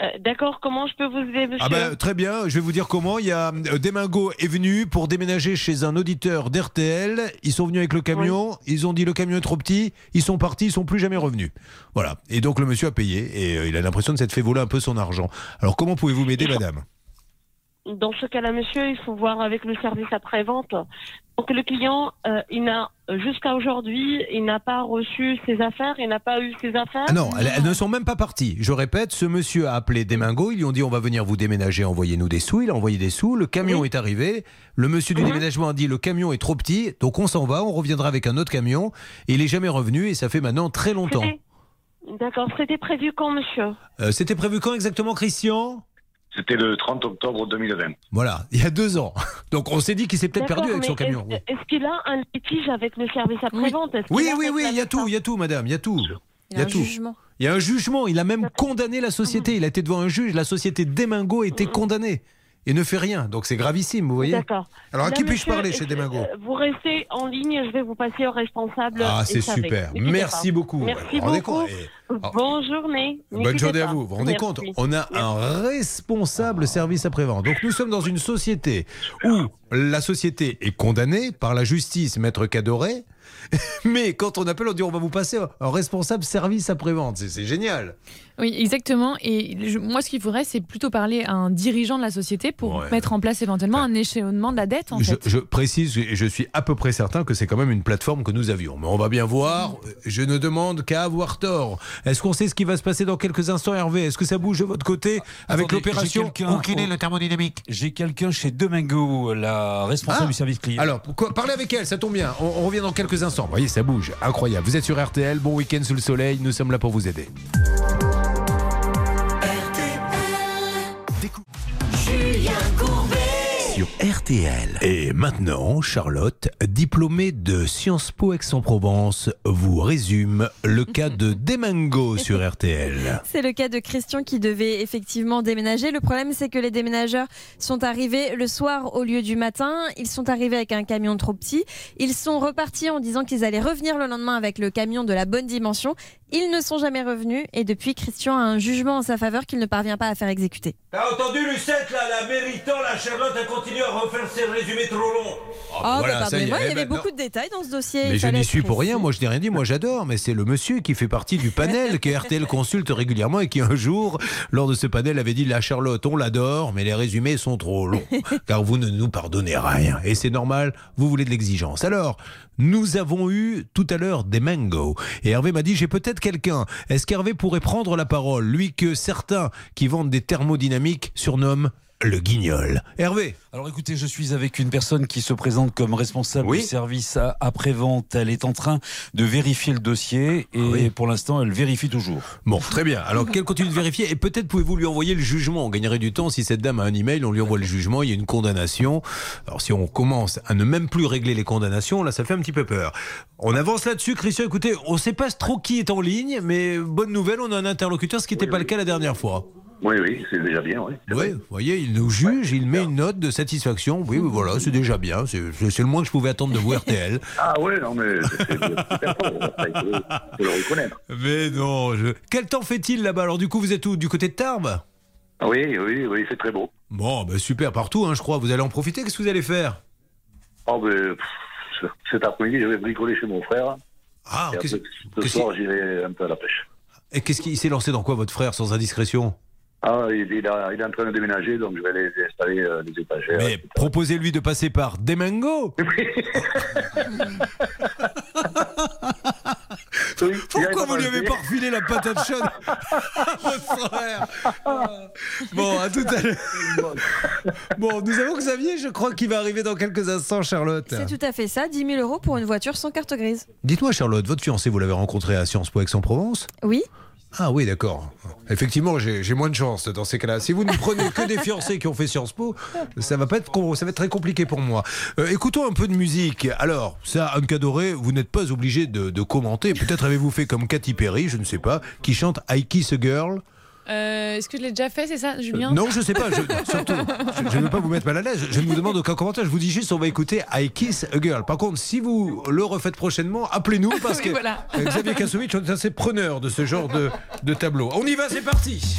Euh, D'accord, comment je peux vous aider, monsieur Ah ben très bien, je vais vous dire comment. Il y a euh, Demingo est venu pour déménager chez un auditeur d'RTL. Ils sont venus avec le camion, ils ont dit le camion est trop petit, ils sont partis, ils sont plus jamais revenus. Voilà. Et donc le monsieur a payé et euh, il a l'impression de s'être fait voler un peu son argent. Alors comment pouvez-vous m'aider, madame? Dans ce cas-là, monsieur, il faut voir avec le service après-vente. Donc le client, euh, il n'a jusqu'à aujourd'hui, il n'a pas reçu ses affaires, il n'a pas eu ses affaires. Ah non, elles, elles ne sont même pas parties. Je répète, ce monsieur a appelé Demingo, ils lui ont dit on va venir vous déménager, envoyez-nous des sous. Il a envoyé des sous, le camion est arrivé. Le monsieur du Mhm. déménagement a dit le camion est trop petit, donc on s'en va, on reviendra avec un autre camion. Et il est jamais revenu et ça fait maintenant très longtemps. D'accord, c'était prévu quand, monsieur? Euh, C'était prévu quand exactement, Christian? C'était le 30 octobre 2020. Voilà, il y a deux ans. Donc on s'est dit qu'il s'est peut-être perdu avec son camion. Est-ce est-ce qu'il a un litige avec le service après-vente? Oui, oui, oui, il y a tout, il y a tout, madame, il y a tout. Il y a un tout. jugement. Il y a un jugement, il a même condamné la société, il a été devant un juge, la société Demingo a été condamnée et ne fait rien. Donc c'est gravissime, vous voyez D'accord. Alors à Là, qui puis-je parler chez euh, Demingo? euh, Vous restez en ligne, je vais vous passer au responsable. Ah, c'est super. Merci pas. beaucoup. Merci rendez beaucoup. Eh, Bonne journée. Bonne journée à vous. Vous vous rendez Merci. compte On a un responsable service après-vente. Donc nous sommes dans une société où la société est condamnée par la justice, maître Cadoré. Mais quand on appelle, on dit on va vous passer un responsable service après-vente. C'est- C'est génial. Oui, exactement. Et je- moi, ce qu'il faudrait, c'est plutôt parler à un dirigeant de la société pour Ouais. mettre en place éventuellement un échelonnement de la dette, en Je, fait. je précise et je suis à peu près certain que c'est quand même une plateforme que nous avions. Mais on va bien voir. Je ne demande qu'à avoir tort. Est-ce qu'on sait ce qui va se passer dans quelques instants, Hervé? Est-ce que ça bouge de votre côté avec l'opération? est le thermodynamique? J'ai quelqu'un chez Domingo, la responsable Ah. du service client. Alors, pourquoi- parlez avec elle, ça tombe bien. On, on revient dans quelques instants. Vous voyez, ça bouge. Incroyable. Vous êtes sur RTL. Bon week-end sous le soleil. Nous sommes là pour vous aider. Julien Courbet sur RTL. Et maintenant, Charlotte, diplômée de Sciences Po Aix-en-Provence, vous résume le cas de Demango sur RTL. C'est le cas de Christian qui devait effectivement déménager. Le problème, c'est que les déménageurs sont arrivés le soir au lieu du matin. Ils sont arrivés avec un camion trop petit. Ils sont repartis en disant qu'ils allaient revenir le lendemain avec le camion de la bonne dimension. Ils ne sont jamais revenus et depuis, Christian a un jugement en sa faveur qu'il ne parvient pas à faire exécuter. T'as entendu Lucette là, la méritant, la Charlotte, elle continue à refaire ses résumés trop longs. Ah, voilà, bah, ça y est. pardonnez-moi, il y Eh avait ben, beaucoup de détails dans ce dossier. Mais je n'y suis pour rien, moi je n'ai rien dit, moi j'adore, mais c'est le monsieur qui fait partie du panel que RTL consulte régulièrement et qui un jour, lors de ce panel, avait dit La Charlotte, on l'adore, mais les résumés sont trop longs, car vous ne nous pardonnez rien. Et c'est normal, vous voulez de l'exigence. Alors, nous avons eu tout à l'heure des mangoes. Et Hervé m'a dit J'ai peut-être quelqu'un. Est-ce qu'Hervé pourrait prendre la parole, lui que certains qui vendent des thermodynamiques surnomment le guignol Hervé Alors écoutez, je suis avec une personne qui se présente comme responsable Oui. du service à- après-vente. Elle est en train de vérifier le dossier et pour l'instant, elle vérifie toujours. Bon, très bien. Alors qu'elle continue de vérifier et peut-être pouvez-vous lui envoyer le jugement. On gagnerait du temps si cette dame a un email, on lui envoie le jugement, il y a une condamnation. Alors si on commence à ne même plus régler les condamnations, là ça fait un petit peu peur. On avance là-dessus, Christian. Écoutez, on ne sait pas trop qui est en ligne, mais bonne nouvelle, on a un interlocuteur, ce qui n'était pas le cas la dernière fois. Oui, oui, c'est déjà bien, oui. Oui, vous voyez, il nous juge, il met une note de satisfaction. Oui, oui, voilà, c'est déjà bien. C'est le moins que je pouvais attendre de vous, RTL. Ah oui, non, mais c'est le reconnaître. Mais non, je... quel temps fait-il là-bas? Alors du coup, vous êtes où? Du côté de Tarbes? Oui, oui, oui, c'est très beau. Bon, ben super, partout, hein, je crois. Vous allez en profiter, qu'est-ce que vous allez faire? Oh, ben, pff, cet après-midi, je vais bricoler chez mon frère. Ah, Et après, ce soir, j'irai un peu à la pêche. Et qu'est-ce qu'il s'est lancé dans quoi, votre frère, sans indiscrétion? Ah, il, il a- il est en train de déménager, donc je vais aller installer euh, des étagères. Mais proposez-lui de passer par Demango Pourquoi vous lui avez pas refilé la patate chaude à votre frère Bon, à tout à l'heure. Bon, nous avons Xavier, je crois qu'il va arriver dans quelques instants, Charlotte. C'est tout à fait ça, 10 000 euros pour une voiture sans carte grise. Dites-moi, Charlotte, votre fiancé, vous l'avez rencontré à Sciences Po Aix-en-Provence? Oui. Ah oui, d'accord. Effectivement, j'ai moins de chance dans ces cas-là. Si vous ne prenez que des fiancés qui ont fait Sciences Po, ça va pas être, ça va être très compliqué pour moi. Euh, écoutons un peu de musique. Alors, ça, Anne Cadoré, vous n'êtes pas obligé de, de commenter. Peut-être avez-vous fait comme Katy Perry, je ne sais pas, qui chante I Kiss a Girl. Euh, Est-ce que je l'ai déjà fait, c'est ça, Julien Non, je sais pas. Je, surtout, je- ne veux pas vous mettre mal à l'aise. Je ne vous demande aucun commentaire. Je vous dis juste, on va écouter I Kiss a Girl. Par contre, si vous le refaites prochainement, appelez-nous parce Oui, que voilà. euh, Xavier Kassovitch est assez preneur de ce genre de, de tableau. On y va, c'est parti.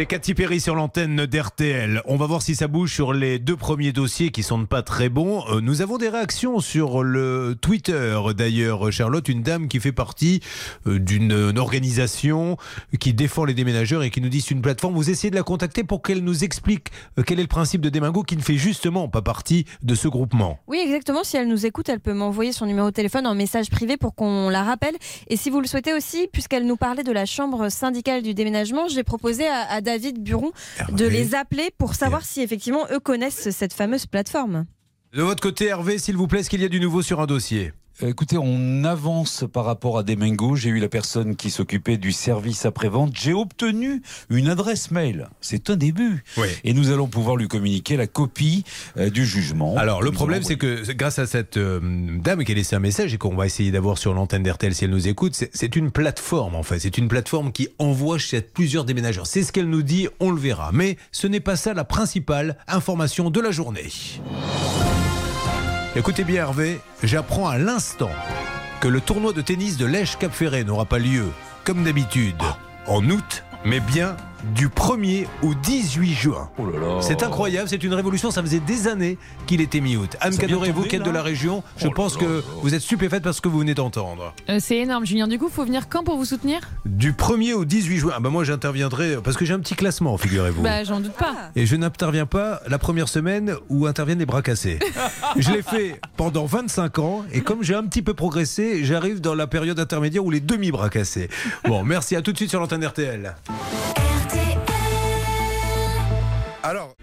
C'est Cathy Perry sur l'antenne d'RTL. On va voir si ça bouge sur les deux premiers dossiers qui sont pas très bons. Euh, nous avons des réactions sur le Twitter d'ailleurs, Charlotte, une dame qui fait partie euh, d'une organisation qui défend les déménageurs et qui nous dit c'est une plateforme. Vous essayez de la contacter pour qu'elle nous explique euh, quel est le principe de Démingo qui ne fait justement pas partie de ce groupement. Oui, exactement. Si elle nous écoute, elle peut m'envoyer son numéro de téléphone en message privé pour qu'on la rappelle. Et si vous le souhaitez aussi, puisqu'elle nous parlait de la chambre syndicale du déménagement, j'ai proposé à, à David Buron de les appeler pour savoir si effectivement eux connaissent cette fameuse plateforme. De votre côté, Hervé, s'il vous plaît, est-ce qu'il y a du nouveau sur un dossier? Écoutez, on avance par rapport à Demengo. J'ai eu la personne qui s'occupait du service après-vente. J'ai obtenu une adresse mail. C'est un début. Et nous allons pouvoir lui communiquer la copie euh, du jugement. Alors, le problème, c'est que grâce à cette euh, dame qui a laissé un message et qu'on va essayer d'avoir sur l'antenne d'RTL si elle nous écoute, c'est une plateforme en fait. C'est une plateforme qui envoie chez plusieurs déménageurs. C'est ce qu'elle nous dit, on le verra. Mais ce n'est pas ça la principale information de la journée. Écoutez bien, Hervé, j'apprends à l'instant que le tournoi de tennis de Lèche-Cap Ferré n'aura pas lieu, comme d'habitude, en août, mais bien du 1er au 18 juin. C'est incroyable, c'est une révolution, ça faisait des années qu'il était mi-août. Anne Cadoré, vous qui êtes de la région, je pense que vous êtes stupéfaite parce que vous venez d'entendre. Euh, c'est énorme, Julien. Du coup, faut venir quand pour vous soutenir? Du 1er au 18 juin, ah bah moi j'interviendrai, parce que j'ai un petit classement, figurez-vous. Bah, j'en doute pas. Et je n'interviens pas la première semaine où interviennent les bras cassés. je l'ai fait pendant 25 ans et comme j'ai un petit peu progressé, j'arrive dans la période intermédiaire où les demi-bras cassés. Bon, merci à tout de suite sur l'antenne RTL. Alors.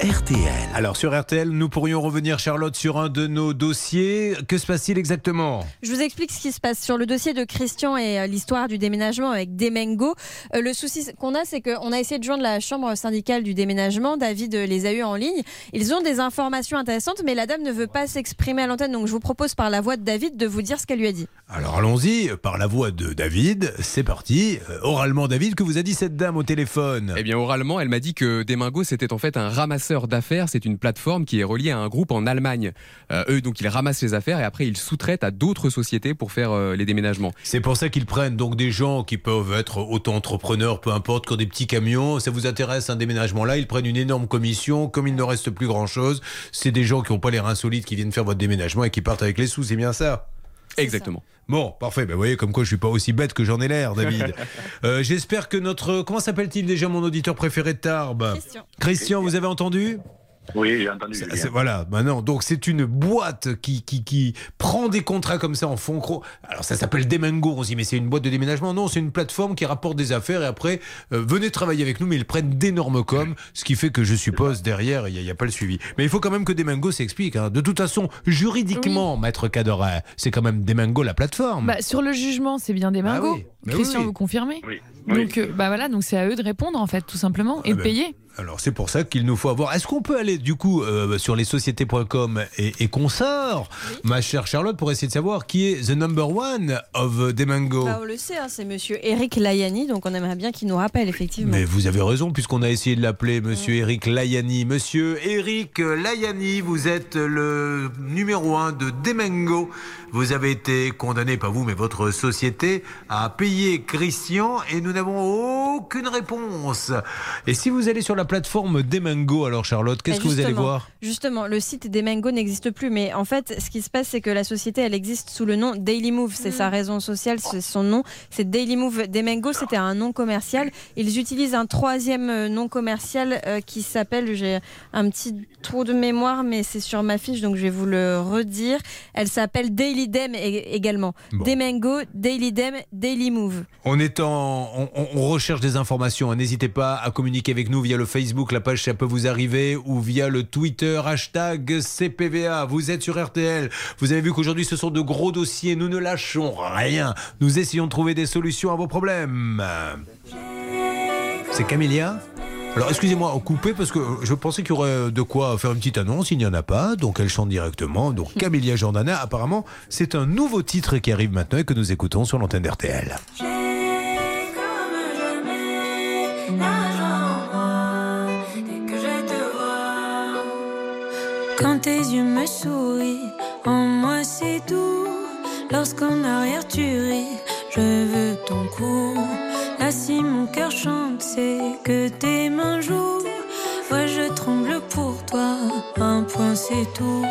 RTL. Alors sur RTL, nous pourrions revenir, Charlotte, sur un de nos dossiers. Que se passe-t-il exactement? Je vous explique ce qui se passe sur le dossier de Christian et euh, l'histoire du déménagement avec Demengo. Euh, le souci qu'on a, c'est qu'on a essayé de joindre la chambre syndicale du déménagement. David euh, les a eu en ligne. Ils ont des informations intéressantes, mais la dame ne veut pas s'exprimer à l'antenne. Donc je vous propose par la voix de David de vous dire ce qu'elle lui a dit. Alors allons-y, par la voix de David, c'est parti. Oralement, David, que vous a dit cette dame au téléphone? Eh bien, oralement, elle m'a dit que Demingo, c'était en fait un d'affaires. C'est une plateforme qui est reliée à un groupe en Allemagne. Euh, eux, donc, ils ramassent les affaires et après, ils sous-traitent à d'autres sociétés pour faire euh, les déménagements. C'est pour ça qu'ils prennent donc des gens qui peuvent être auto-entrepreneurs, peu importe, qui des petits camions. Ça vous intéresse un déménagement là Ils prennent une énorme commission. Comme il ne reste plus grand-chose, c'est des gens qui n'ont pas les reins solides qui viennent faire votre déménagement et qui partent avec les sous. C'est bien ça? Exactement. Bon, parfait. Ben, vous voyez, comme quoi je suis pas aussi bête que j'en ai l'air, David. Euh, J'espère que notre. Comment s'appelle-t-il déjà mon auditeur préféré de Tarbes? Christian. Christian, vous avez entendu? Oui, j'ai entendu. C'est- Voilà, maintenant, donc c'est une boîte qui, qui, qui prend des contrats comme ça en fond gros. Alors ça s'appelle Demengo, on se dit mais c'est une boîte de déménagement. Non, c'est une plateforme qui rapporte des affaires et après, euh, venez travailler avec nous, mais ils prennent d'énormes coms, ce qui fait que je suppose derrière, il n'y a, il y a pas le suivi. Mais il faut quand même que Demengo s'explique. hein. De toute façon, juridiquement, maître Cadoret, c'est quand même Demengo la plateforme. Bah, sur le jugement, c'est bien des mingos. Ah oui, bah Christian, oui. vous confirmez Oui. Donc, euh, bah voilà, donc c'est à eux de répondre en fait, tout simplement, et Ah de ben, payer. Alors c'est pour ça qu'il nous faut avoir. Est-ce qu'on peut aller du coup euh, sur les sociétés.com et, et qu'on sort, ma chère Charlotte, pour essayer de savoir qui est the number one of Demango Bah, on le sait, hein, c'est monsieur Eric Layani, donc on aimerait bien qu'il nous rappelle effectivement. Mais vous avez raison, puisqu'on a essayé de l'appeler Monsieur Eric Layani. Monsieur Eric Layani, vous êtes le numéro un de Demengo. Vous avez été condamné, pas vous, mais votre société, à payer Christian et nous n'avons aucune réponse. Et si vous allez sur la plateforme Demengo, alors Charlotte, qu'est-ce Bah, que vous allez voir? Justement, le site des Mango n'existe plus, mais en fait, ce qui se passe, c'est que la société, elle existe sous le nom Daily Move. C'est sa raison sociale, c'est son nom. C'est Daily Move. Des Mango, c'était un nom commercial. Ils utilisent un troisième euh, nom commercial euh, qui s'appelle, j'ai un petit trou de mémoire, mais c'est sur ma fiche, donc je vais vous le redire. Elle s'appelle Daily Dem également. Des Mango, Daily Dem, Daily Move. On est en, on, on- recherche des informations. N'hésitez pas à communiquer avec nous via le Facebook, la page ça peut vous arriver, ou via le Twitter hashtag CPVA. Vous êtes sur RTL. Vous avez vu qu'aujourd'hui ce sont de gros dossiers. Nous ne lâchons rien. Nous essayons de trouver des solutions à vos problèmes. C'est Camélia alors excusez-moi, coupez parce que je pensais qu'il y aurait de quoi faire une petite annonce, il n'y en a pas, donc elle chante directement. Donc Camélia Jordana, apparemment, c'est un nouveau titre qui arrive maintenant et que nous écoutons sur l'antenne d'RTL. Quand tes yeux me sourient, en moi c'est doux. Lorsqu'en arrière tu ris, je veux ton cou. Là si mon cœur chante, sais que tes mains jouent. Moi je tremble pour toi, un point c'est tout.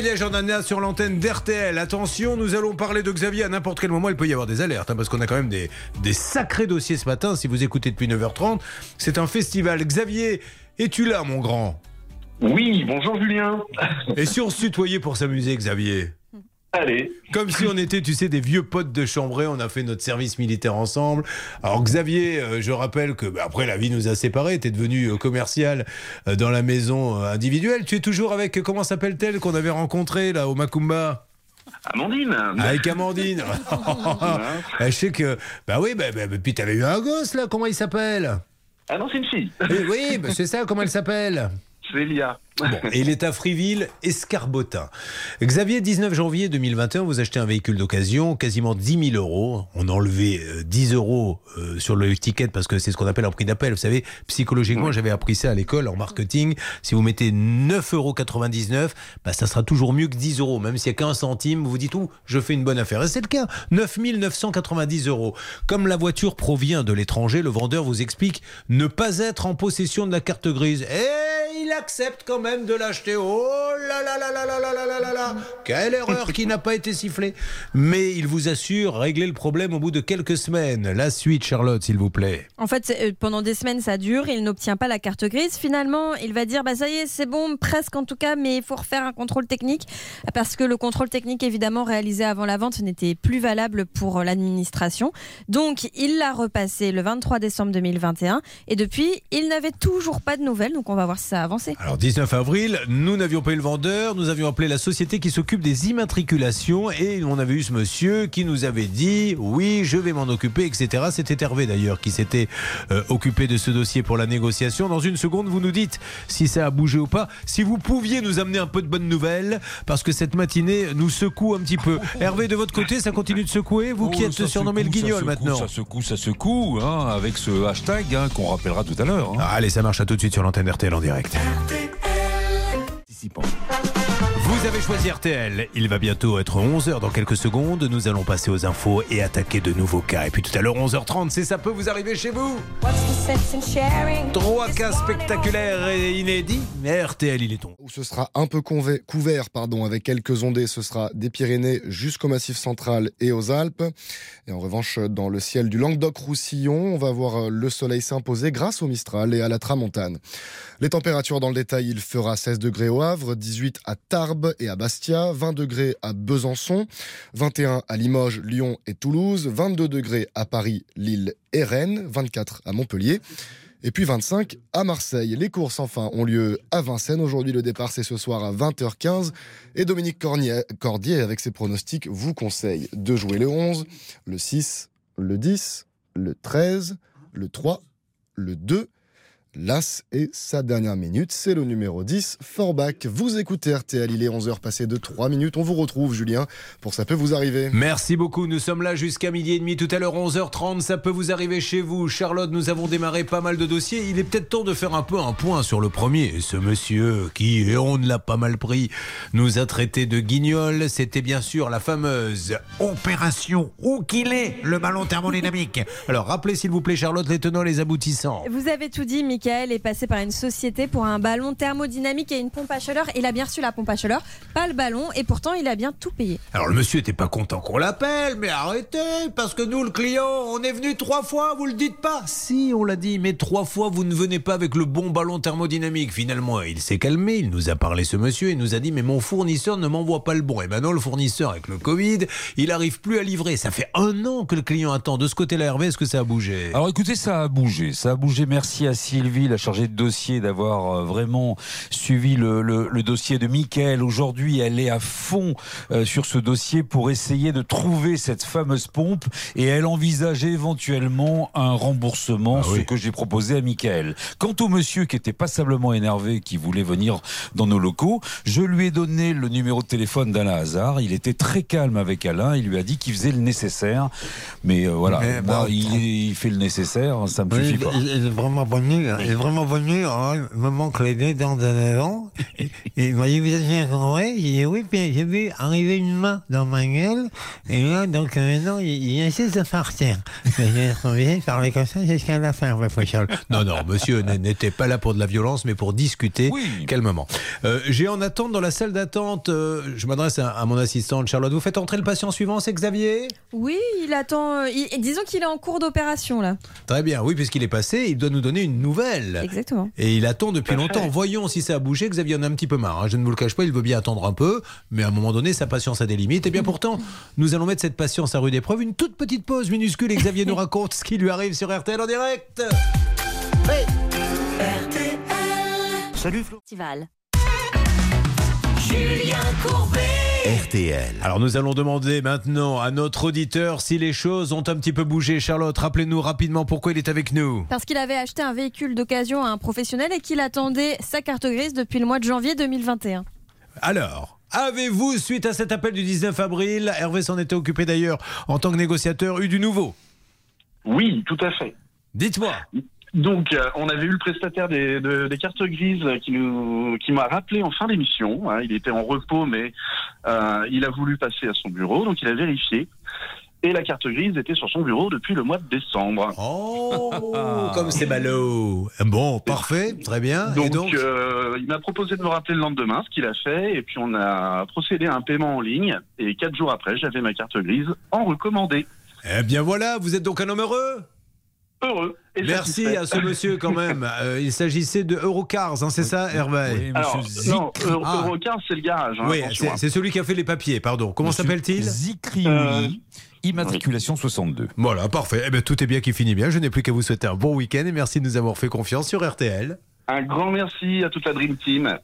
Toi. Camélia Jordana sur l'antenne d'RTL. Attention, nous allons parler de Xavier à n'importe quel moment. Il peut y avoir des alertes, hein, parce qu'on a quand même des, des sacrés dossiers ce matin. Si vous écoutez depuis 9h30, c'est un festival. Xavier, es-tu là, mon grand? Oui, bonjour Julien. Et si on se tutoyait pour s'amuser, Xavier? Allez. Comme si on était, tu sais, des vieux potes de Chambray, on a fait notre service militaire ensemble. Alors Xavier, euh, je rappelle que bah, après la vie nous a séparés, tu es devenu euh, commercial euh, dans la maison individuelle. Tu es toujours avec, comment s'appelle-t-elle qu'on avait rencontrée là au Macumba? Amandine. Avec Amandine. Je sais que, bah oui, bah, bah, bah, puis t'avais eu un gosse là, comment il s'appelle? Ah non, c'est une fille. Oui, bah, c'est ça, comment elle s'appelle? Célia. Bon, et à Friville, Escarbotin. Xavier, 19 janvier 2021, vous achetez un véhicule d'occasion, quasiment 10 000 euros. On a enlevé euh, 10 euros euh, sur le ticket parce que c'est ce qu'on appelle un prix d'appel. Vous savez, psychologiquement, j'avais appris ça à l'école en marketing. Si vous mettez 9,99 euros, bah, ça sera toujours mieux que 10 euros. Même s'il y a qu'un centime, vous dites, ouh, je fais une bonne affaire. Et c'est le cas. 9 990 euros. Comme la voiture provient de l'étranger, le vendeur vous explique ne pas être en possession de la carte grise. Et il accepte quand même de l'acheter. Oh là là là là là là là là là là Quelle erreur qui n'a pas été sifflée. Mais il vous assure régler le problème au bout de quelques semaines. La suite, Charlotte, s'il vous plaît. En fait, euh, pendant des semaines, ça dure. Il n'obtient pas la carte grise. Finalement, il va dire bah, ça y est, c'est bon, presque en tout cas, mais il faut refaire un contrôle technique. Parce que le contrôle technique, évidemment, réalisé avant la vente, n'était plus valable pour l'administration. Donc, il l'a repassé le 23 décembre 2021. Et depuis, il n'avait toujours pas de nouvelles. Donc, on va voir si ça a avancé. Alors 19 avril, nous n'avions pas eu le vendeur, nous avions appelé la société qui s'occupe des immatriculations et on avait eu ce monsieur qui nous avait dit oui, je vais m'en occuper, etc. C'était Hervé d'ailleurs qui s'était euh, occupé de ce dossier pour la négociation. Dans une seconde, vous nous dites si ça a bougé ou pas. Si vous pouviez nous amener un peu de bonnes nouvelles, parce que cette matinée nous secoue un petit peu. Hervé, de votre côté, ça continue de secouer, vous qui Oh, êtes ça surnommé secoue, le guignol ça secoue, maintenant. Ça secoue, ça secoue, hein, avec ce hashtag hein, qu'on rappellera tout à l'heure. hein. Ah, allez, ça marche à tout de suite sur l'antenne RTL en direct participants. Vous avez choisi RTL. Il va bientôt être 11h dans quelques secondes. Nous allons passer aux infos et attaquer de nouveaux cas. Et puis tout à l'heure, 11h30, c'est ça peut vous arriver chez vous. Trois cas spectaculaires et inédits. Mais RTL, il est ton. Où ce sera un peu couvert pardon, avec quelques ondées. Ce sera des Pyrénées jusqu'au Massif central et aux Alpes. Et en revanche, dans le ciel du Languedoc-Roussillon, on va voir le soleil s'imposer grâce au Mistral et à la Tramontane. Les températures dans le détail, il fera 16 degrés au Havre, 18 à Tarbes et à Bastia, 20 degrés à Besançon, 21 à Limoges, Lyon et Toulouse, 22 degrés à Paris, Lille et Rennes, 24 à Montpellier. Et puis 25 à Marseille. Les courses, enfin, ont lieu à Vincennes. Aujourd'hui, le départ, c'est ce soir à 20h15. Et Dominique Cordier, avec ses pronostics, vous conseille de jouer le 11, le 6, le 10, le 13, le 3, le 2, l'As et sa dernière minute, c'est le numéro 10, Forbach. Vous écoutez RTL, il est 11h passé de 3 minutes. On vous retrouve, Julien, pour Ça peut vous arriver. Merci beaucoup. Nous sommes là jusqu'à midi et demi. Tout à l'heure, 11h30. Ça peut vous arriver chez vous. Charlotte, nous avons démarré pas mal de dossiers. Il est peut-être temps de faire un peu un point sur le premier. Ce monsieur qui, et on ne l'a pas mal pris, nous a traité de guignol. C'était bien sûr la fameuse opération Où qu'il est, le ballon thermodynamique. Alors, rappelez s'il vous plaît, Charlotte, les tenants, les aboutissants. Vous avez tout dit, Michael est passé par une société pour un ballon thermodynamique et une pompe à chaleur. Il a bien reçu la pompe à chaleur, pas le ballon, et pourtant il a bien tout payé. Alors le monsieur était pas content qu'on l'appelle, mais arrêtez, parce que nous, le client, on est venu trois fois, vous le dites pas Si, on l'a dit, mais trois fois, vous ne venez pas avec le bon ballon thermodynamique. Finalement, il s'est calmé, il nous a parlé, ce monsieur, il nous a dit, mais mon fournisseur ne m'envoie pas le bon. Et maintenant, le fournisseur, avec le Covid, il arrive plus à livrer. Ça fait un an que le client attend. De ce côté-là, Hervé, est-ce que ça a bougé? Alors écoutez, ça a bougé. Ça a bougé. Merci à Sylvie, la chargée de dossier, d'avoir euh, vraiment suivi le, le- le dossier de Mickaël. Aujourd'hui, elle est à fond euh, sur ce dossier pour essayer de trouver cette fameuse pompe et elle envisage éventuellement un remboursement, ce que j'ai proposé à Mickaël. Quant au monsieur qui était passablement énervé, qui voulait venir dans nos locaux, je lui ai donné le numéro de téléphone d'Alain Hazard. Il était très calme avec Alain. Il lui a dit qu'il faisait le nécessaire. Mais euh, voilà, Mais moi, bon, il, il fait le nécessaire, ça me suffit il, pas. il est vraiment il est vraiment venu, hein, il me manque les deux dents de devant. Et il m'a dit, vous êtes bien convaincu J'ai dit, oui, puis j'ai vu arriver une main dans ma gueule. Et là, donc, euh, maintenant, il, il insiste de partir. J'ai obligé de parler comme ça jusqu'à la fin, ouais, Pochol. Non, non, monsieur n'était pas là pour de la violence, mais pour discuter calmement. Euh, J'ai en attente dans la salle d'attente, euh, je m'adresse à, à mon assistante Charlotte. Vous faites entrer le patient suivant, c'est Xavier? Oui, il attend. euh, il- disons qu'il est en cours d'opération là. Très bien, oui, puisqu'il est passé, il doit nous donner une nouvelle. Exactement. Et il attend depuis Parfait. longtemps. Voyons si ça a bougé. Xavier en a un petit peu marre. hein. Je ne vous le cache pas, il veut bien attendre un peu, mais à un moment donné, sa patience a des limites. Et bien pourtant, nous allons mettre cette patience à rude épreuve. Une toute petite pause minuscule et Xavier nous raconte ce qui lui arrive sur RTL en direct. Salut Festival. Julien Courbet. RTL. Alors nous allons demander maintenant à notre auditeur si les choses ont un petit peu bougé. Charlotte, rappelez-nous rapidement pourquoi il est avec nous. Parce qu'il avait acheté un véhicule d'occasion à un professionnel et qu'il attendait sa carte grise depuis le mois de janvier 2021. Alors, avez-vous, suite à cet appel du 19 avril, Hervé s'en était occupé d'ailleurs en tant que négociateur, eu du nouveau? Oui, tout à fait. Dites-moi. Donc, euh, on avait eu le prestataire des, de- des cartes grises qui nous, qui m'a rappelé en fin d'émission. hein. il était en repos, mais euh, il a voulu passer à son bureau, donc il a vérifié. Et la carte grise était sur son bureau depuis le mois de décembre. Oh, comme c'est ballot. Bon, parfait, très bien. Donc, Et donc euh, il m'a proposé de me rappeler le lendemain, ce qu'il a fait, et puis on a procédé à un paiement en ligne. Et quatre jours après, j'avais ma carte grise en recommandé. Eh bien voilà, vous êtes donc un homme heureux Heureux. et Merci satisfait. à ce monsieur quand même. Euh, il s'agississait de Eurocars, hein, c'est ça, Hervé Alors, non, Euro- Eurocars, c'est le garage. hein, Oui, c'est hein. c'est celui qui a fait les papiers, pardon. Comment s'appelle-t-il? Zicrioli, immatriculation 62. Voilà, parfait. Eh bien, tout est bien qui finit bien. Je n'ai plus qu'à vous souhaiter un bon week-end et merci de nous avoir fait confiance sur RTL. Un grand merci à toute la Dream Team.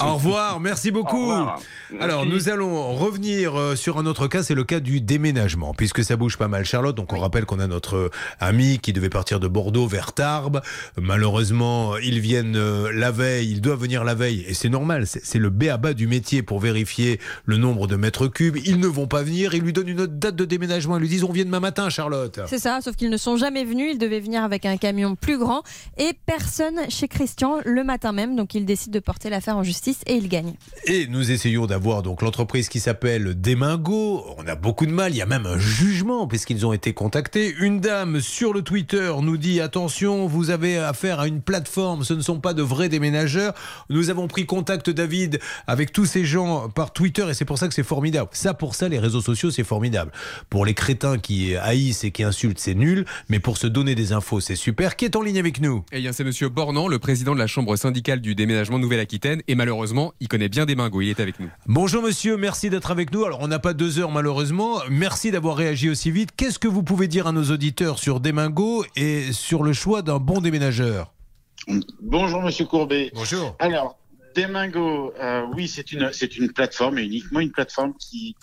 Au revoir, merci beaucoup. Au revoir. Merci. Alors, nous allons revenir euh, sur un autre cas, c'est le cas du déménagement, puisque ça bouge pas mal, Charlotte. Donc, on rappelle qu'on a notre euh, ami qui devait partir de Bordeaux vers Tarbes. Malheureusement, ils viennent euh, la veille, ils doivent venir la veille, et c'est normal, c'est c'est le B à bas du métier pour vérifier le nombre de mètres cubes. Ils ne vont pas venir, ils lui donnent une autre date de déménagement, ils lui disent on vient demain matin, Charlotte. C'est ça, sauf qu'ils ne sont jamais venus. Ils devaient venir avec un camion plus grand. Et personne chez Christian client le matin même. Donc il décide de porter l'affaire en justice et il gagne. Et nous essayons d'avoir donc l'entreprise qui s'appelle Demingo. On a beaucoup de mal, il y a même un jugement puisqu'ils ont été contactés. Une dame sur le Twitter nous dit attention, vous avez affaire à une plateforme, ce ne sont pas de vrais déménageurs. Nous avons pris contact David avec tous ces gens par Twitter et c'est pour ça que c'est formidable. Ça pour ça les réseaux sociaux c'est formidable. Pour les crétins qui haïssent et qui insultent c'est nul, mais pour se donner des infos c'est super. Qui est en ligne avec nous? Eh bien, c'est Monsieur Bornand, le président de la Chambre syndicale du déménagement Nouvelle-Aquitaine. Et malheureusement, il connaît bien des mingos. Il est avec nous. Bonjour monsieur, merci d'être avec nous. Alors on n'a pas deux heures malheureusement. Merci d'avoir réagi aussi vite. Qu'est-ce que vous pouvez dire à nos auditeurs sur Demingo et sur le choix d'un bon déménageur? Bonjour Monsieur Courbet. Bonjour. Alors, Demingo, euh, oui, c'est une c'est une plateforme et uniquement une plateforme qui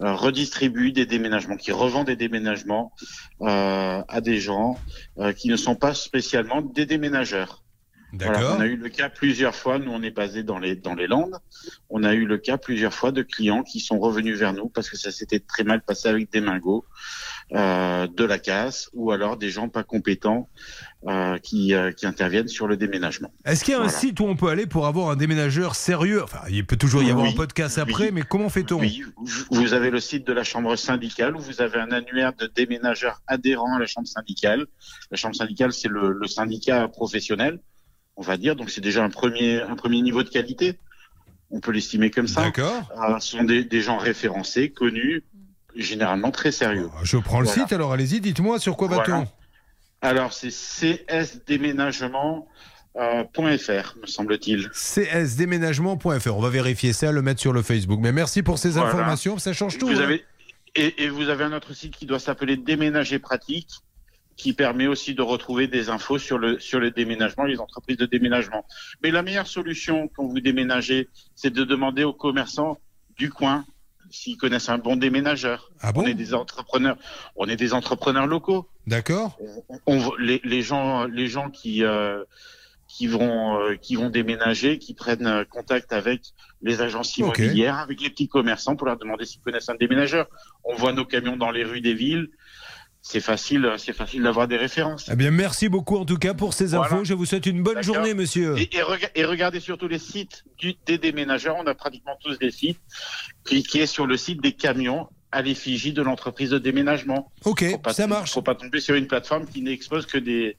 euh, redistribue des déménagements, qui revend des déménagements euh, à des gens euh, qui ne sont pas spécialement des déménageurs. Voilà, on a eu le cas plusieurs fois. Nous, on est basé dans les dans les Landes. On a eu le cas plusieurs fois de clients qui sont revenus vers nous parce que ça s'était très mal passé avec des mingos, euh, de la casse, ou alors des gens pas compétents euh, qui euh, qui interviennent sur le déménagement. Est-ce qu'il y a un site où on peut aller pour avoir un déménageur sérieux? Enfin, il peut toujours y avoir Oui, un podcast après, oui. mais comment fait-on? Oui, vous- vous avez le site de la chambre syndicale où vous avez un annuaire de déménageurs adhérents à la chambre syndicale. La chambre syndicale, c'est le, le syndicat professionnel, on va dire. Donc c'est déjà un premier, un premier niveau de qualité. On peut l'estimer comme ça. D'accord. Euh, ce sont des, des gens référencés, connus, généralement très sérieux. Je prends le Voilà. site, alors allez-y, dites-moi sur quoi va-t-on Voilà. Alors c'est csdéménagement.fr, me semble-t-il. csdéménagement.fr. On va vérifier ça, le mettre sur le Facebook. Mais merci pour ces Voilà. informations, ça change tout. Vous hein. avez, et, et vous avez un autre site qui doit s'appeler Déménager Pratique, qui permet aussi de retrouver des infos sur le, sur le déménagement, les entreprises de déménagement. Mais la meilleure solution quand vous déménagez, c'est de demander aux commerçants du coin s'ils connaissent un bon déménageur. Ah bon? On est des entrepreneurs, on est des entrepreneurs locaux. D'accord. Les, les gens, les gens qui euh, qui vont euh, qui vont déménager, qui prennent euh, contact avec les agences immobilières, avec les petits commerçants pour leur demander s'ils connaissent un déménageur. On voit nos camions dans les rues des villes. C'est facile, c'est facile d'avoir des références. Eh bien, merci beaucoup en tout cas pour ces infos. Voilà. Je vous souhaite une bonne journée, monsieur. Et, et rega- et regardez surtout les sites du, des déménageurs. On a pratiquement tous des sites est sur le site des camions à l'effigie de l'entreprise de déménagement. Ok, faut pas, ça marche. Faut pas tomber sur une plateforme qui n'expose que des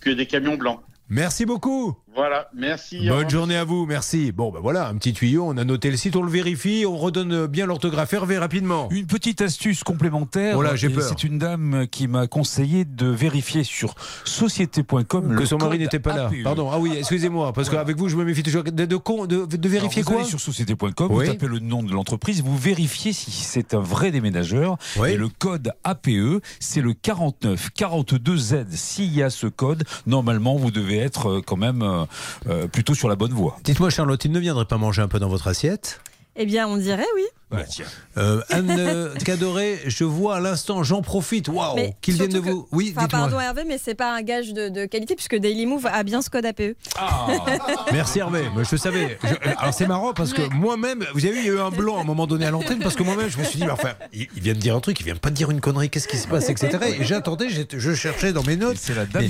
que des camions blancs. Merci beaucoup. Voilà, merci. Bonne journée à vous, merci. Bon, ben voilà, un petit tuyau, on a noté le site, on le vérifie, on redonne bien l'orthographe Hervé rapidement. Une petite astuce complémentaire. Oh là, j'ai peur. C'est une dame qui m'a conseillé de vérifier sur société.com Que son mari n'était pas là. Pardon, ah oui, excusez-moi, parce qu'avec vous, je me méfie toujours. De, de, con- de, de vérifier Alors, vous quoi allez sur société.com, Oui. vous tapez le nom de l'entreprise, vous vérifiez si c'est un vrai déménageur. Oui. Et le code APE, c'est le 49 42Z. S'il y a ce code, normalement, vous devez être euh, quand même euh, euh, plutôt sur la bonne voie. Dites-moi, Charlotte, il ne viendrait pas manger un peu dans votre assiette? Eh bien, on dirait oui. Euh, Anne euh, Cadoré, je vois à l'instant, j'en profite, waouh, qu'il vienne de que- vous. Oui, pardon Hervé, mais c'est pas un gage de, de qualité puisque Daily Move a bien ce code APE. Merci Hervé, mais je savais. Je- alors c'est marrant parce que moi-même, vous avez vu, il y a eu un blanc à un moment donné à l'antenne parce que moi-même je me suis dit, mais enfin, il, il vient de dire un truc, il vient pas de dire une connerie, qu'est-ce qui se passe, etc. Et j'attendais, je cherchais dans mes notes. C'est la dame Mais-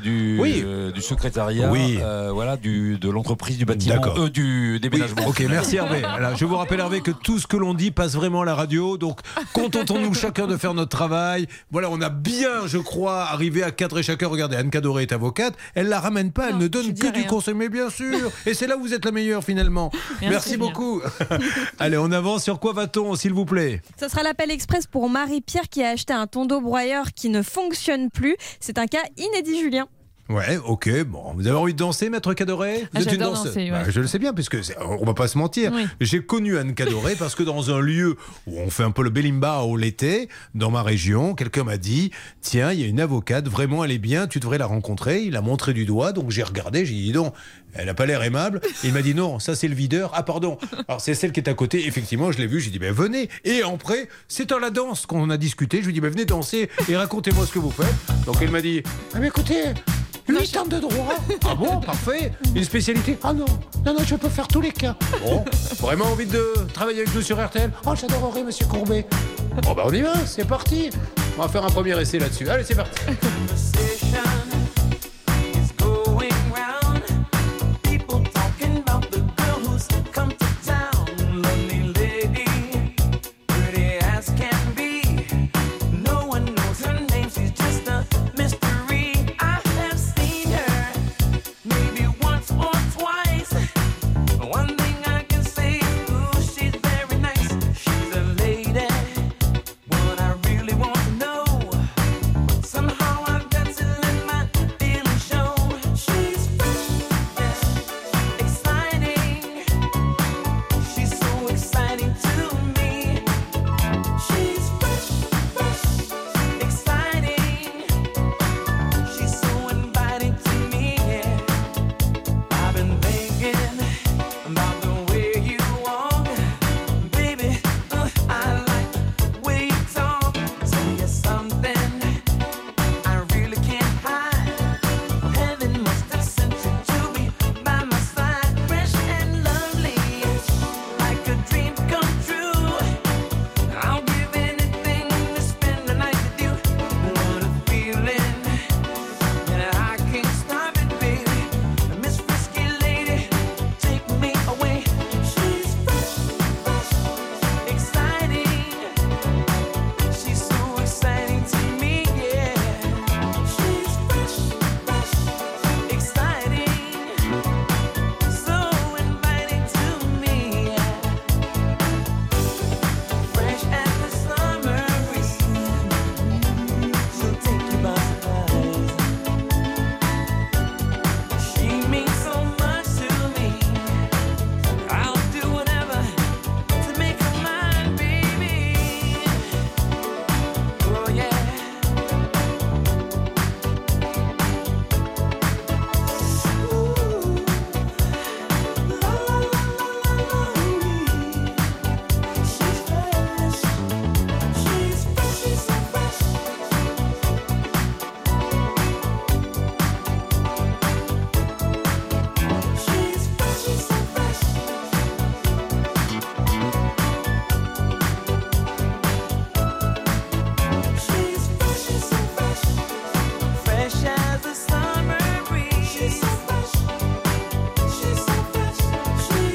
du, Oui. euh, du secrétariat Oui. euh, voilà, du, de l'entreprise du bâtiment, D'accord. euh, du Oui, déménagement. ok, merci Hervé. Alors, je vous rappelle Hervé que tout ce que l'on dit passe vraiment à la radio, donc contentons-nous chacun de faire notre travail. Voilà, on a bien, je crois, arrivé à cadrer chacun. Regardez, Anne Cadoré est avocate, elle la ramène pas, elle ne donne que du conseil, mais bien sûr. Et c'est là où vous êtes la meilleure finalement. Merci beaucoup. Allez, on avance. Sur quoi va-t-on, s'il vous plaît? Ce sera l'appel express pour Marie-Pierre qui a acheté un tondeau broyeur qui ne fonctionne plus. C'est un cas inédit, Julien. Ouais, ok, bon. Vous avez envie de danser, maître Cadoré Vous Ah, êtes une danseuse danser, ouais. Bah, Je le sais bien, puisque on va pas se mentir. Oui. J'ai connu Anne Cadoré parce que dans un lieu où on fait un peu le belimbao l'été, dans ma région, quelqu'un m'a dit Tiens, il y a une avocate, vraiment elle est bien, tu devrais la rencontrer. Il a montré du doigt, donc j'ai regardé, j'ai dit Non, elle a pas l'air aimable. Et il m'a dit Non, ça c'est le videur. Ah, pardon. Alors c'est celle qui est à côté. Effectivement, je l'ai vue, j'ai dit Ben venez. Et après, c'est dans la danse qu'on a discuté. Je lui ai dit Ben venez danser et racontez-moi ce que vous faites. Donc elle m'a dit Ah, mais écoutez. 8 ans de droit Ah bon, parfait Une spécialité Ah non, non, non, je peux faire tous les cas. Bon, vraiment envie de travailler avec nous sur RTL Oh, j'adorerais, monsieur Courbet. Bon, bah on y va, c'est parti. On va faire un premier essai là-dessus. Allez, c'est parti.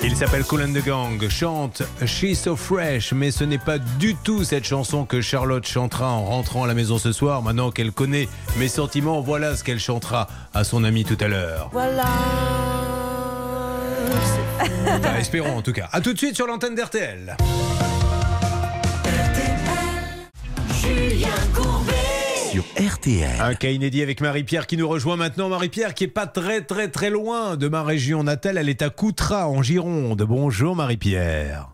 Il s'appelle Colin de Gang, chante She's So Fresh, mais ce n'est pas du tout cette chanson que Charlotte chantera en rentrant à la maison ce soir. Maintenant qu'elle connaît mes sentiments, voilà ce qu'elle chantera à son ami tout à l'heure. Voilà. Espérons en tout cas. A tout de suite sur l'antenne d'RTL. Julien un cas inédit avec Marie-Pierre qui nous rejoint maintenant. Marie-Pierre qui est pas très très très loin de ma région natale. Elle est à Coutras en Gironde. Bonjour Marie-Pierre.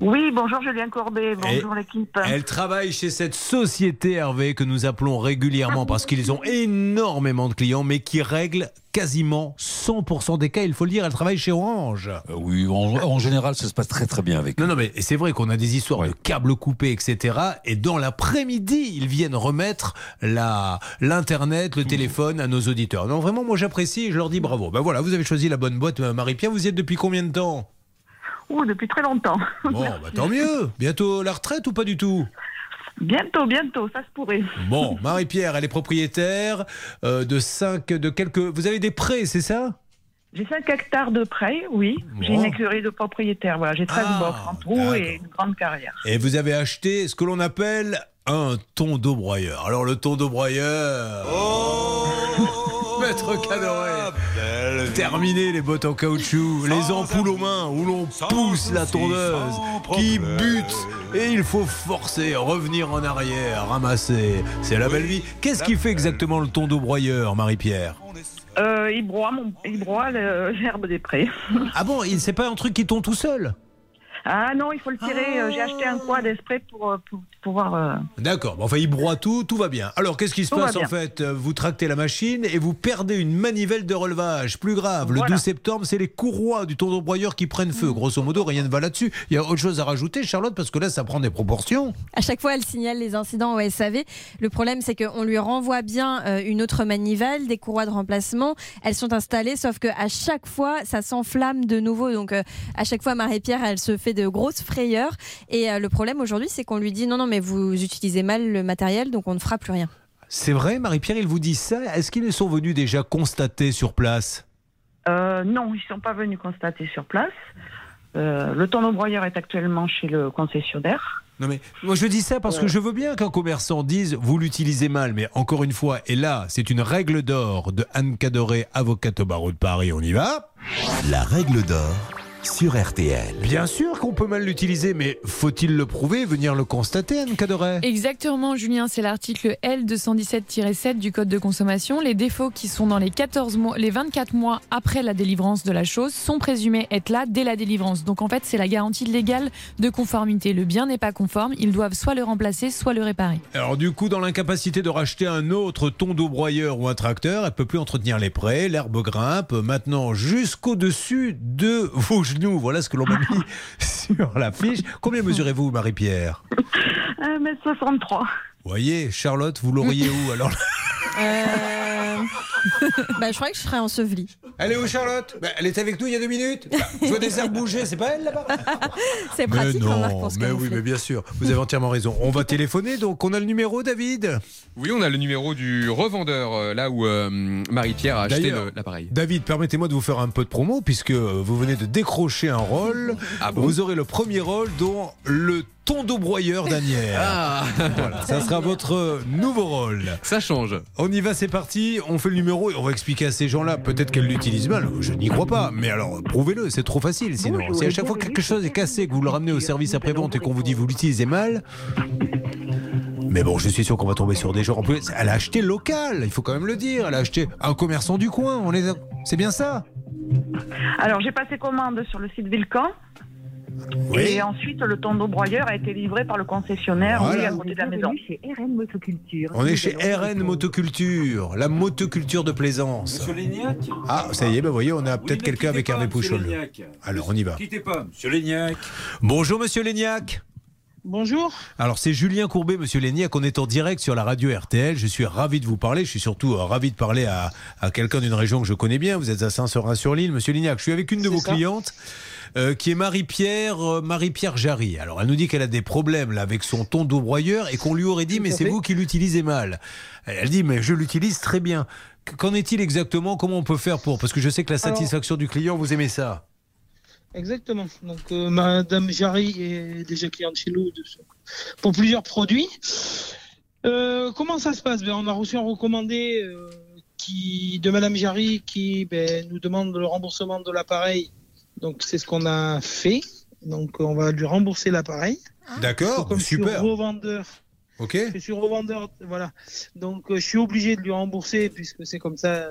Oui, bonjour Julien Courbet, bonjour l'équipe. Elle travaille chez cette société Hervé que nous appelons régulièrement parce qu'ils ont énormément de clients mais qui règlent quasiment 100% des cas. Il faut le dire, elle travaille chez Orange. Euh, oui, en, en général, ça se passe très très bien avec. Non, non, mais c'est vrai qu'on a des histoires de câbles coupés, etc. Et dans l'après-midi, ils viennent remettre la l'internet, le téléphone à nos auditeurs. Non, vraiment, moi j'apprécie et je leur dis bravo. Ben voilà, vous avez choisi la bonne boîte, euh, Marie-Pierre. Vous y êtes depuis combien de temps? Ouh, depuis très longtemps. Bon, bah, tant mieux. Bientôt la retraite ou pas du tout? Bientôt, bientôt, ça se pourrait. Bon, Marie-Pierre, elle est propriétaire euh, de 5, de quelques. Vous avez des prêts, c'est ça? J'ai 5 hectares de près, oui. J'ai une écurie de propriétaire. Voilà, j'ai 13 Ah, box en tout et une grande carrière. Et vous avez acheté ce que l'on appelle un ton d'eau broyeur. Alors le ton d'eau broyeur. Maître Cadoré. Terminé les bottes en caoutchouc, les ampoules aux mains où l'on pousse la tondeuse qui bute et il faut forcer, revenir en arrière, ramasser. C'est la belle vie. Qu'est-ce qui fait exactement le ton d'eau broyeur, Marie-Pierre Euh, il broie, mon- il broie l'herbe des prés. Ah bon, il- c'est pas un truc qui tombe tout seul? Ah non, il faut le tirer. euh, J'ai acheté un quad exprès pour, euh, pour pouvoir. euh, D'accord, bon, enfin il broie tout, tout va bien. Alors qu'est-ce qui se Tout passe en fait? Vous tractez la machine et vous perdez une manivelle de relevage. Plus grave, le Voilà. 12 septembre, c'est les courroies du tour broyeur qui prennent feu. Grosso modo, rien ne va là-dessus. Il y a autre chose à rajouter, Charlotte, parce que là, ça prend des proportions. À chaque fois, elle signale les incidents au SAV. Le problème, c'est qu'on lui renvoie bien euh, une autre manivelle, des courroies de remplacement. Elles sont installées, sauf que à chaque fois, ça s'enflamme de nouveau. Donc, euh, à chaque fois, Marie-Pierre, elle se fait de grosses frayeurs. Et le problème aujourd'hui, c'est qu'on lui dit non, non, mais vous utilisez mal le matériel, donc on ne fera plus rien. C'est vrai, Marie-Pierre, il vous dit ça. Est-ce qu'ils sont venus déjà constater sur place euh, non, ils sont pas venus constater sur place. Euh, le tonneau broyeur est actuellement chez le concessionnaire. Non mais moi je dis ça parce que je veux bien qu'un commerçant dise vous l'utilisez mal, mais encore une fois, et là c'est une règle d'or de Anne Cadoré, avocate au barreau de Paris, on y va La règle d'or sur RTL. Bien sûr qu'on peut mal l'utiliser, mais faut-il le prouver, venir le constater, Anne Cadoré Exactement, Julien, c'est l'article L217-7 du Code de consommation. Les défauts qui sont dans les, 14 mois, les 24 mois après la délivrance de la chose sont présumés être là dès la délivrance. Donc en fait, c'est la garantie légale de conformité. Le bien n'est pas conforme, ils doivent soit le remplacer, soit le réparer. Alors du coup, dans l'incapacité de racheter un autre tondeau broyeur ou un tracteur, elle peut plus entretenir les prés, l'herbe grimpe, maintenant jusqu'au-dessus de vos Voilà ce que l'on m'a mis sur la fiche. Combien mesurez-vous, Marie-Pierre? 1m63. Voyez, Charlotte, vous l'auriez où alors Euh, bah, je crois que je serais ensevelie. Elle est où Charlotte? Bah, Elle était avec nous il y a deux minutes. Bah, je vois des herbes bouger, c'est pas elle là-bas? C'est Mais pratique, non, remarque, pour se mais oui, mais bien sûr, vous avez entièrement raison. On va téléphoner, donc on a le numéro, David? Oui, on a le numéro du revendeur, euh, là où euh, Marie-Pierre a acheté l'appareil. David, permettez-moi de vous faire un peu de promo, puisque vous venez de décrocher un rôle. Ah bon? Vous aurez le premier rôle dans le tondeau broyeur d'Anière. Ah Voilà, ça sera votre nouveau rôle. Ça change. On y va, c'est parti. On fait le numéro et on va expliquer à ces gens-là. Peut-être qu'elles l'utilisent mal. Je n'y crois pas. Mais alors, prouvez-le. C'est trop facile. Sinon, si à chaque fois que quelque chose est cassé, que vous le ramenez au service après-vente et qu'on vous dit vous l'utilisez mal. Mais bon, je suis sûr qu'on va tomber sur des gens. En plus, elle a acheté local. Il faut quand même le dire. Elle a acheté un commerçant du coin. On est, c'est bien ça? Alors, j'ai passé commande sur le site Vilcan. Oui. Et ensuite, le tonneau broyeur a été livré par le concessionnaire, Voilà. oui, à côté de la maison. On est chez RN Motoculture, la motoculture de plaisance. Monsieur Léniac Ah, ça y est, ben voyez, on a peut-être quelqu'un avec Hervé Pouchol. Alors, on y va. Quittez pas, monsieur Léniac. Bonjour, monsieur Léniac. Bonjour. Alors c'est Julien Courbet, Monsieur Léniac, on est en direct sur la radio RTL. Je suis ravi de vous parler. Je suis surtout euh, ravi de parler à, à quelqu'un d'une région que je connais bien. Vous êtes à Saint-Seurin-sur-Lille, Monsieur Léniac. Je suis avec une de vos clientes. Euh, qui est Marie-Pierre euh, Marie-Pierre Jarry. Alors elle nous dit qu'elle a des problèmes là avec son ton broyeur et qu'on lui aurait dit mais c'est vous qui l'utilisez mal. Elle dit mais je l'utilise très bien. Qu'en est-il exactement? Comment on peut faire pour? Parce que je sais que la Alors- satisfaction du client, vous aimez ça. Exactement. Donc, euh, Madame Jarry est déjà cliente chez nous pour plusieurs produits. Euh, comment ça se passe? Ben, On a reçu un recommandé euh, qui, de Madame Jarry qui ben, nous demande le remboursement de l'appareil. Donc, c'est ce qu'on a fait. Donc, on va lui rembourser l'appareil. D'accord, Comme je suis super. revendeur. Ok. Je suis revendeur, voilà. Donc, euh, je suis obligé de lui rembourser puisque c'est comme ça. euh,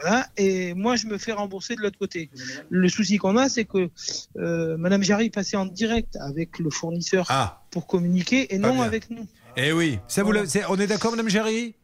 Voilà. Et moi, je me fais rembourser de l'autre côté. Le souci qu'on a, c'est que euh, Madame Jarry passait en direct avec le fournisseur pour communiquer et non bien. avec nous. Eh oui, ça vous on est d'accord, Madame Géry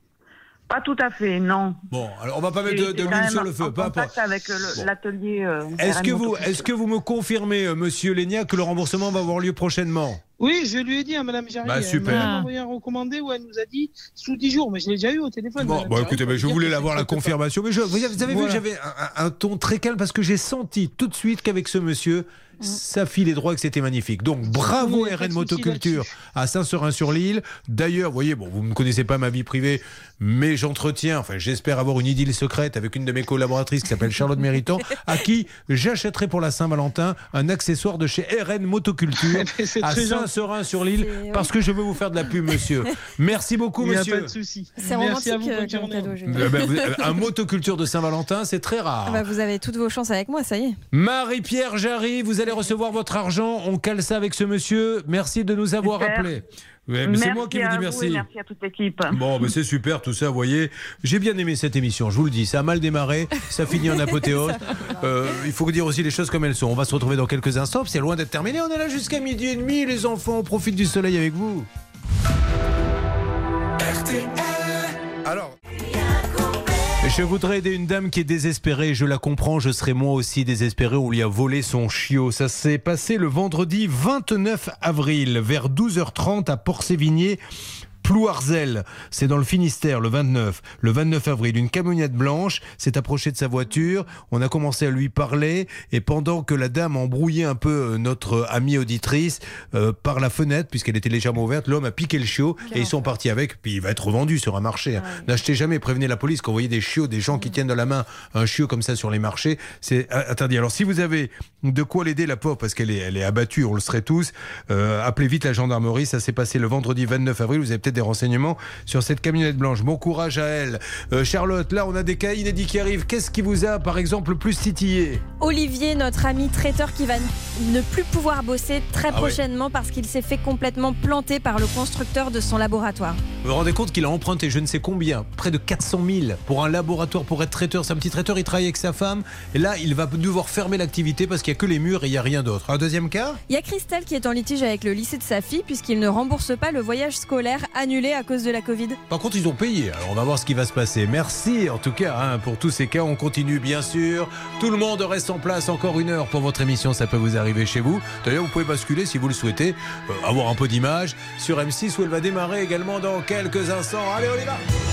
Pas tout à fait, non. Bon, alors on va pas mettre de, l'huile sur le feu, en contact importe. avec euh, l'atelier. euh, Est-ce que, vous, est-ce que vous me confirmez, euh, monsieur Lénia, que le remboursement va avoir lieu prochainement? Oui, je lui ai dit à Madame Jarry. Bah, Elle super. m'a envoyé un recommandé où elle nous a dit sous 10 jours, mais je l'ai déjà eu au téléphone. Bon, bon écoutez, mais je dire voulais que avoir c'est la confirmation. Mais je, vous avez vous avez vu, j'avais un ton très calme parce que j'ai senti tout de suite qu'avec ce monsieur, ça filait droit et que c'était magnifique. Donc bravo Oui, RN Motoculture à Saint-Seurin-sur-Lille. D'ailleurs, vous voyez, bon, vous ne connaissez pas ma vie privée, mais j'entretiens, enfin j'espère avoir une idylle secrète avec une de mes collaboratrices qui s'appelle Charlotte Méritant, à qui j'achèterai pour la Saint-Valentin un accessoire de chez RN Motoculture C'est à. Saint-Seurin-sur-Lille parce que je veux vous faire de la pub, monsieur. Merci beaucoup, Il n'y a monsieur. pas de souci. C'est à romantique vous, euh, comme cadeau. Euh, ben, vous- euh, un motoculture de Saint-Valentin, c'est très rare. Ah bah, vous avez toutes vos chances avec moi, ça y est. Marie-Pierre Jarry, vous allez recevoir votre argent. On cale ça avec ce monsieur. Merci de nous avoir Super. appelés. Ouais, mais c'est moi qui vous dis merci. merci à toute l'équipe. Bon, mais c'est super tout ça, vous voyez. J'ai bien aimé cette émission, je vous le dis. Ça a mal démarré, ça finit en apothéose. Euh, il faut dire aussi les choses comme elles sont. On va se retrouver dans quelques instants, c'est loin d'être terminé. On est là jusqu'à midi et demi, les enfants. On profite du soleil avec vous. Alors. Je voudrais aider une dame qui est désespérée, je la comprends, je serais moi aussi désespéré, on lui a volé son chiot. Ça s'est passé le vendredi 29 avril, vers 12h30 à Port-Sévigné. Plouarzel, c'est dans le Finistère, le 29. Le 29 avril, une camionnette blanche s'est approchée de sa voiture. On a commencé à lui parler et pendant que la dame embrouillait un peu euh, notre amie auditrice euh, par la fenêtre, puisqu'elle était légèrement ouverte, l'homme a piqué le chiot et ils sont partis avec. Puis il va être revendu sur un marché. hein. N'achetez jamais, prévenez la police quand vous voyez des chiots, des gens qui tiennent dans la main un chiot comme ça sur les marchés. C'est euh, interdit. Alors si vous avez de quoi l'aider, la pauvre, parce qu'elle est, elle est abattue, on le serait tous, euh, appelez vite la gendarmerie. Ça s'est passé le vendredi 29 avril. Vous avez peut-être des renseignements sur cette camionnette blanche. Bon courage à elle. Euh, Charlotte, là, on a des cas inédits qui arrivent. Qu'est-ce qui vous a, par exemple, le plus titillé? Olivier, notre ami traiteur qui va ne plus pouvoir bosser très Ah ouais. prochainement parce qu'il s'est fait complètement planter par le constructeur de son laboratoire. Vous vous rendez compte qu'il a emprunté je ne sais combien, près de 400 000 pour un laboratoire, pour être traiteur. C'est un petit traiteur, il travaille avec sa femme. Et là, il va devoir fermer l'activité parce qu'il n'y a que les murs et il n'y a rien d'autre. Un deuxième cas? Il y a Christelle qui est en litige avec le lycée de sa fille puisqu'il ne rembourse pas le voyage scolaire annulé à cause de la Covid. Par contre, ils ont payé. Alors, on va voir ce qui va se passer. Merci, en tout cas, hein, pour tous ces cas. On continue, bien sûr. Tout le monde reste en place encore une heure pour votre émission. Ça peut vous arriver chez vous. D'ailleurs, vous pouvez basculer, si vous le souhaitez, euh, avoir un peu d'image sur M6 où elle va démarrer également dans quelques instants. Allez, on y va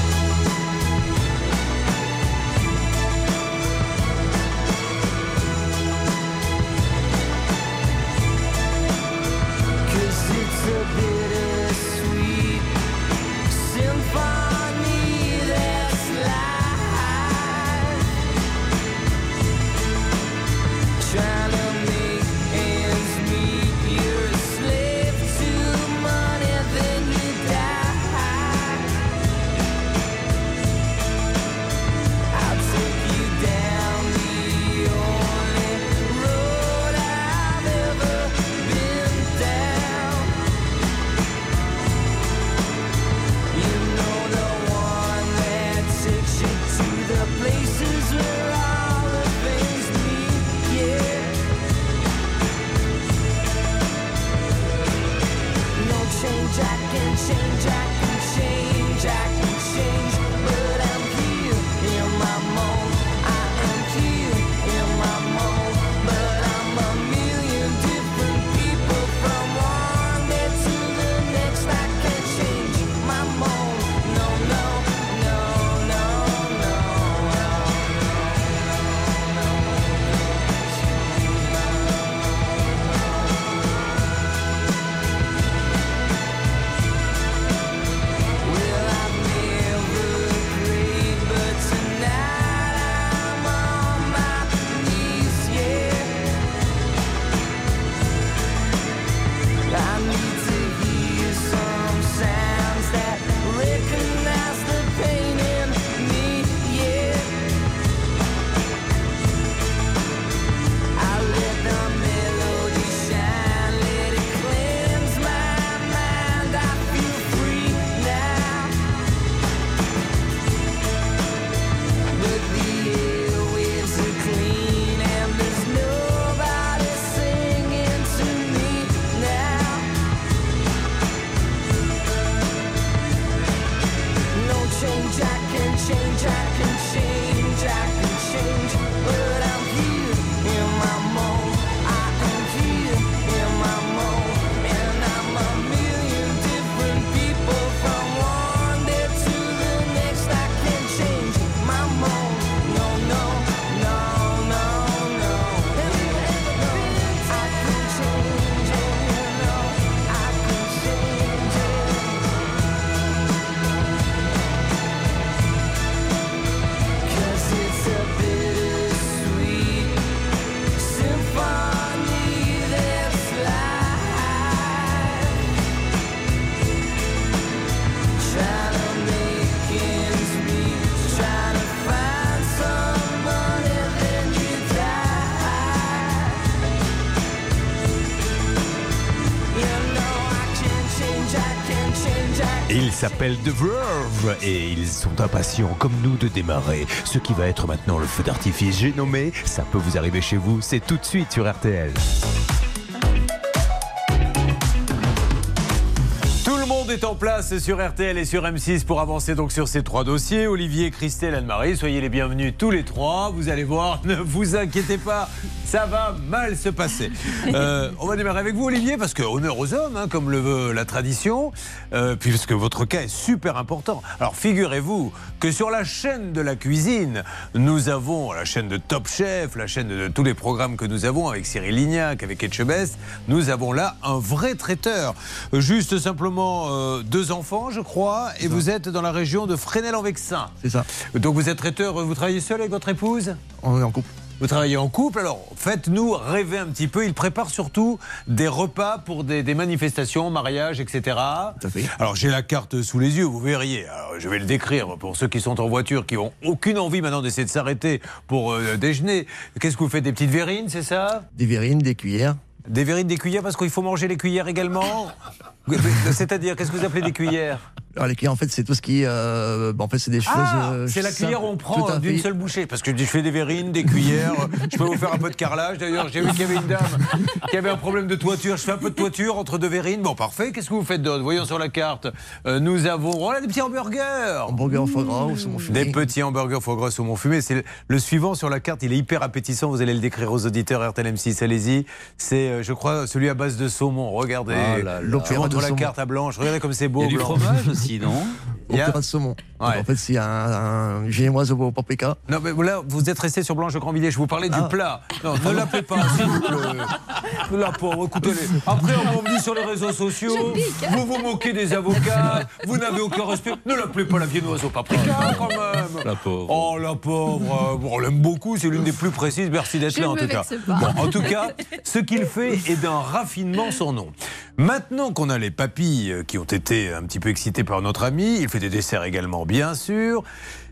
The Verve et ils sont impatients comme nous de démarrer. Ce qui va être maintenant le feu d'artifice, j'ai nommé, ça peut vous arriver chez vous, c'est tout de suite sur RTL. Tout le monde est en place sur RTL et sur M6 pour avancer donc sur ces trois dossiers. Olivier, Christelle, Anne-Marie, soyez les bienvenus tous les trois. Vous allez voir, ne vous inquiétez pas, ça va mal se passer. Euh, on va démarrer avec vous, Olivier, parce que honneur aux hommes, hein, comme le veut la tradition, euh, puisque votre cas est super important. Alors figurez-vous que sur la chaîne de la cuisine, nous avons la chaîne de Top Chef, la chaîne de tous les programmes que nous avons avec Cyril Lignac, avec Etchebest, nous avons là un vrai traiteur. Juste simplement euh, deux enfants, je crois, et vous êtes dans la région de Fresnel-en-Vexin. C'est ça. Donc vous êtes traiteur, vous travaillez seul avec votre épouse? On est en couple. Vous travaillez en couple, alors faites-nous rêver un petit peu. Il prépare surtout des repas pour des, des manifestations, mariages, etc. Alors j'ai la carte sous les yeux, vous verriez. Alors, je vais le décrire pour ceux qui sont en voiture, qui ont aucune envie maintenant d'essayer de s'arrêter pour euh, déjeuner. Qu'est-ce que vous faites Des petites verrines, c'est ça? Des verrines, des cuillères. Des verrines, des cuillères, parce qu'il faut manger les cuillères également? C'est-à-dire, qu'est-ce que vous appelez des cuillères? Alors les cuillères, en fait, c'est tout ce qui, euh, bon, en fait, c'est des choses. Ah, euh, c'est la cuillère où on prend d'une seule bouchée. Parce que je fais des verrines, des cuillères. je peux vous faire un peu de carrelage. D'ailleurs, j'ai vu qu'il y avait une dame qui avait un problème de toiture. Je fais un peu de toiture entre deux verrines. Bon, parfait. Qu'est-ce que vous faites d'autre? Voyons sur la carte. Euh, nous avons oh, là, des petits hamburgers. Hamburgers au foie gras ou saumon fumé. Des petits hamburgers foie gras saumon fumé. C'est le, le suivant sur la carte. Il est hyper appétissant. Vous allez le décrire aux auditeurs RTL M6. Allez-y. C'est, euh, je crois, celui à base de saumon. Regardez. Ah là là. L'opéra Entre de la saumon. carte à blanche. Regardez comme c'est beau. Il y a du blanc. fromage aussi, non Il y a- Opéra de saumon. En fait, c'est un, un génoise au paprika. Non, mais là, vous êtes resté sur Blanche Grandvilliers. Je vous parlais du Ah. plat. Non, ne l'appelez pas, s'il vous plaît. La pauvre, écoutez-les. Après, on me dit sur les réseaux sociaux, Je pique. vous vous moquez des avocats, vous n'avez aucun respect. Ne l'appelez pas la viennoise au paprika, quand même. La pauvre. Oh, la pauvre. Bon, on l'aime beaucoup, c'est l'une des plus précises. Merci d'être là, en tout cas. vexe pas. Bon, en tout cas, ce qu'il fait est d'un raffinement sans nom. Maintenant qu'on a les papilles qui ont été un petit peu excités par notre ami, il fait des desserts également, bien sûr.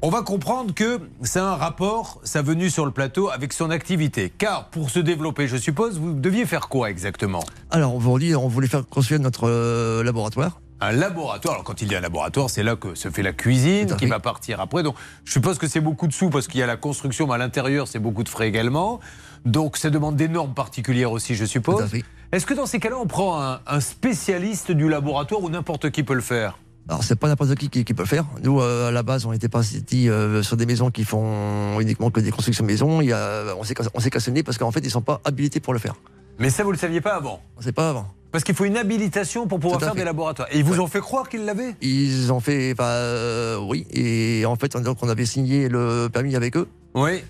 On va comprendre que c'est un rapport, sa venue sur le plateau, avec son activité. Car pour se développer, je suppose, vous deviez faire quoi exactement? Alors aujourd'hui, on voulait faire construire notre euh, laboratoire. un laboratoire. Alors, quand il y a un laboratoire, c'est là que se fait la cuisine qui va partir après. Donc, je suppose que c'est beaucoup de sous parce qu'il y a la construction, mais à l'intérieur, c'est beaucoup de frais également. Donc, ça demande des normes particulières aussi, je suppose. Est-ce que dans ces cas-là, on prend un, un spécialiste du laboratoire ou n'importe qui peut le faire? Alors c'est pas n'importe qui, qui qui peut le faire. Nous euh, à la base on n'était pas euh, sur des maisons qui font uniquement que des constructions de maisons. Il y a, on s'est cassé- on s'est nez parce qu'en fait ils sont pas habilités pour le faire. Mais ça, vous le saviez pas avant On sait pas avant. Parce qu'il faut une habilitation pour pouvoir faire fait. des laboratoires. Et ils vous ont fait croire qu'ils l'avaient? Ils ont fait, bah, euh, oui, et en fait, donc, on avait signé le permis avec eux. Oui.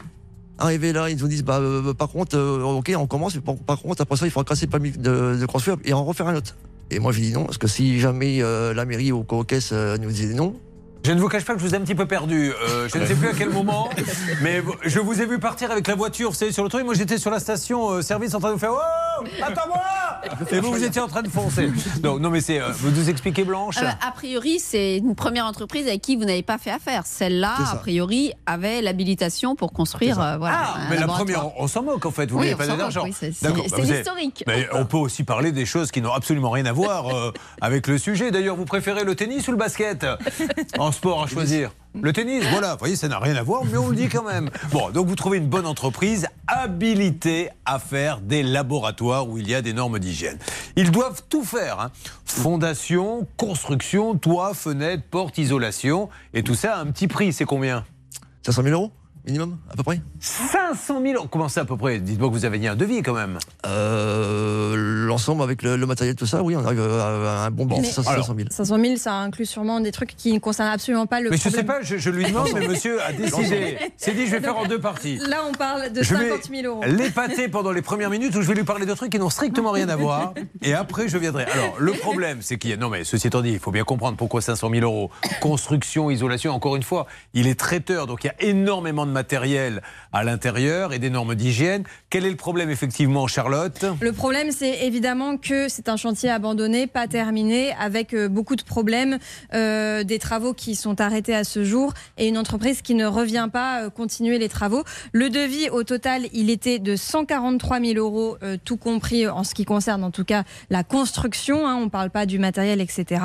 Arrivé là, ils nous disent, bah, par contre, ok, on commence, mais par, par contre, après ça, il faudra casser le permis de, de construire et en refaire un autre. Et moi, j'ai dit non, parce que si jamais euh, la mairie ou co-caisse euh, nous disait non, Je ne vous cache pas que je vous ai un petit peu perdu. Euh, je ne sais plus à quel moment, mais je vous ai vu partir avec la voiture, vous savez, sur le truc. Moi, j'étais sur la station euh, service en train de vous faire Oh Attends-moi Et vous, vous étiez en train de foncer. Donc, non, mais c'est. euh, vous nous expliquez, Blanche Ah bah, a priori, c'est une première entreprise avec qui vous n'avez pas fait affaire. Celle-là, a priori, avait l'habilitation pour construire. euh, voilà, Ah, un mais la première, on s'en moque en fait, vous n'avez pas d'argent. oui, c'est- êtes- l'historique. Mais on peut aussi parler des choses qui n'ont absolument rien à voir euh, avec le sujet. D'ailleurs, vous préférez le tennis ou le basket? En sport à choisir le tennis, voilà, vous voyez, ça n'a rien à voir, mais on le dit quand même. Bon, donc vous trouvez une bonne entreprise habilitée à faire des laboratoires où il y a des normes d'hygiène. Ils doivent tout faire hein. fondation, construction, toit, fenêtre, porte, isolation, et tout ça à un petit prix. C'est combien? 500 000 euros minimum, à peu près 500 000 euros Comment ça à peu près? Dites-moi que vous avez mis un devis quand même. euh, l'ensemble avec le, le matériel, tout ça, oui, on arrive à, à un bon Mais- 500 000. 500 000, ça inclut sûrement des trucs qui ne concernent absolument pas le Mais je problème. sais pas, je, je lui demande, mais monsieur a décidé. C'est dit, je vais faire en deux parties. Là, on parle de Je vais 50 000 euros. l'épater pendant les premières minutes où je vais lui parler de trucs qui n'ont strictement rien à voir. Et après, je viendrai. Alors, le problème, c'est qu'il y a. Non, mais ceci étant dit, il faut bien comprendre pourquoi 500 000 euros. Construction, isolation, encore une fois, il est traiteur, donc il y a énormément de matériel à l'intérieur et des normes d'hygiène. Quel est le problème, effectivement, Charlotte? Le problème, c'est évidemment que c'est un chantier abandonné, pas terminé, avec euh, beaucoup de problèmes, euh, des travaux qui sont arrêtés à ce jour et une entreprise qui ne revient pas euh, continuer les travaux. Le devis au total, il était de 143 000 euros, euh, tout compris en ce qui concerne en tout cas la construction. hein, on ne parle pas du matériel, etc.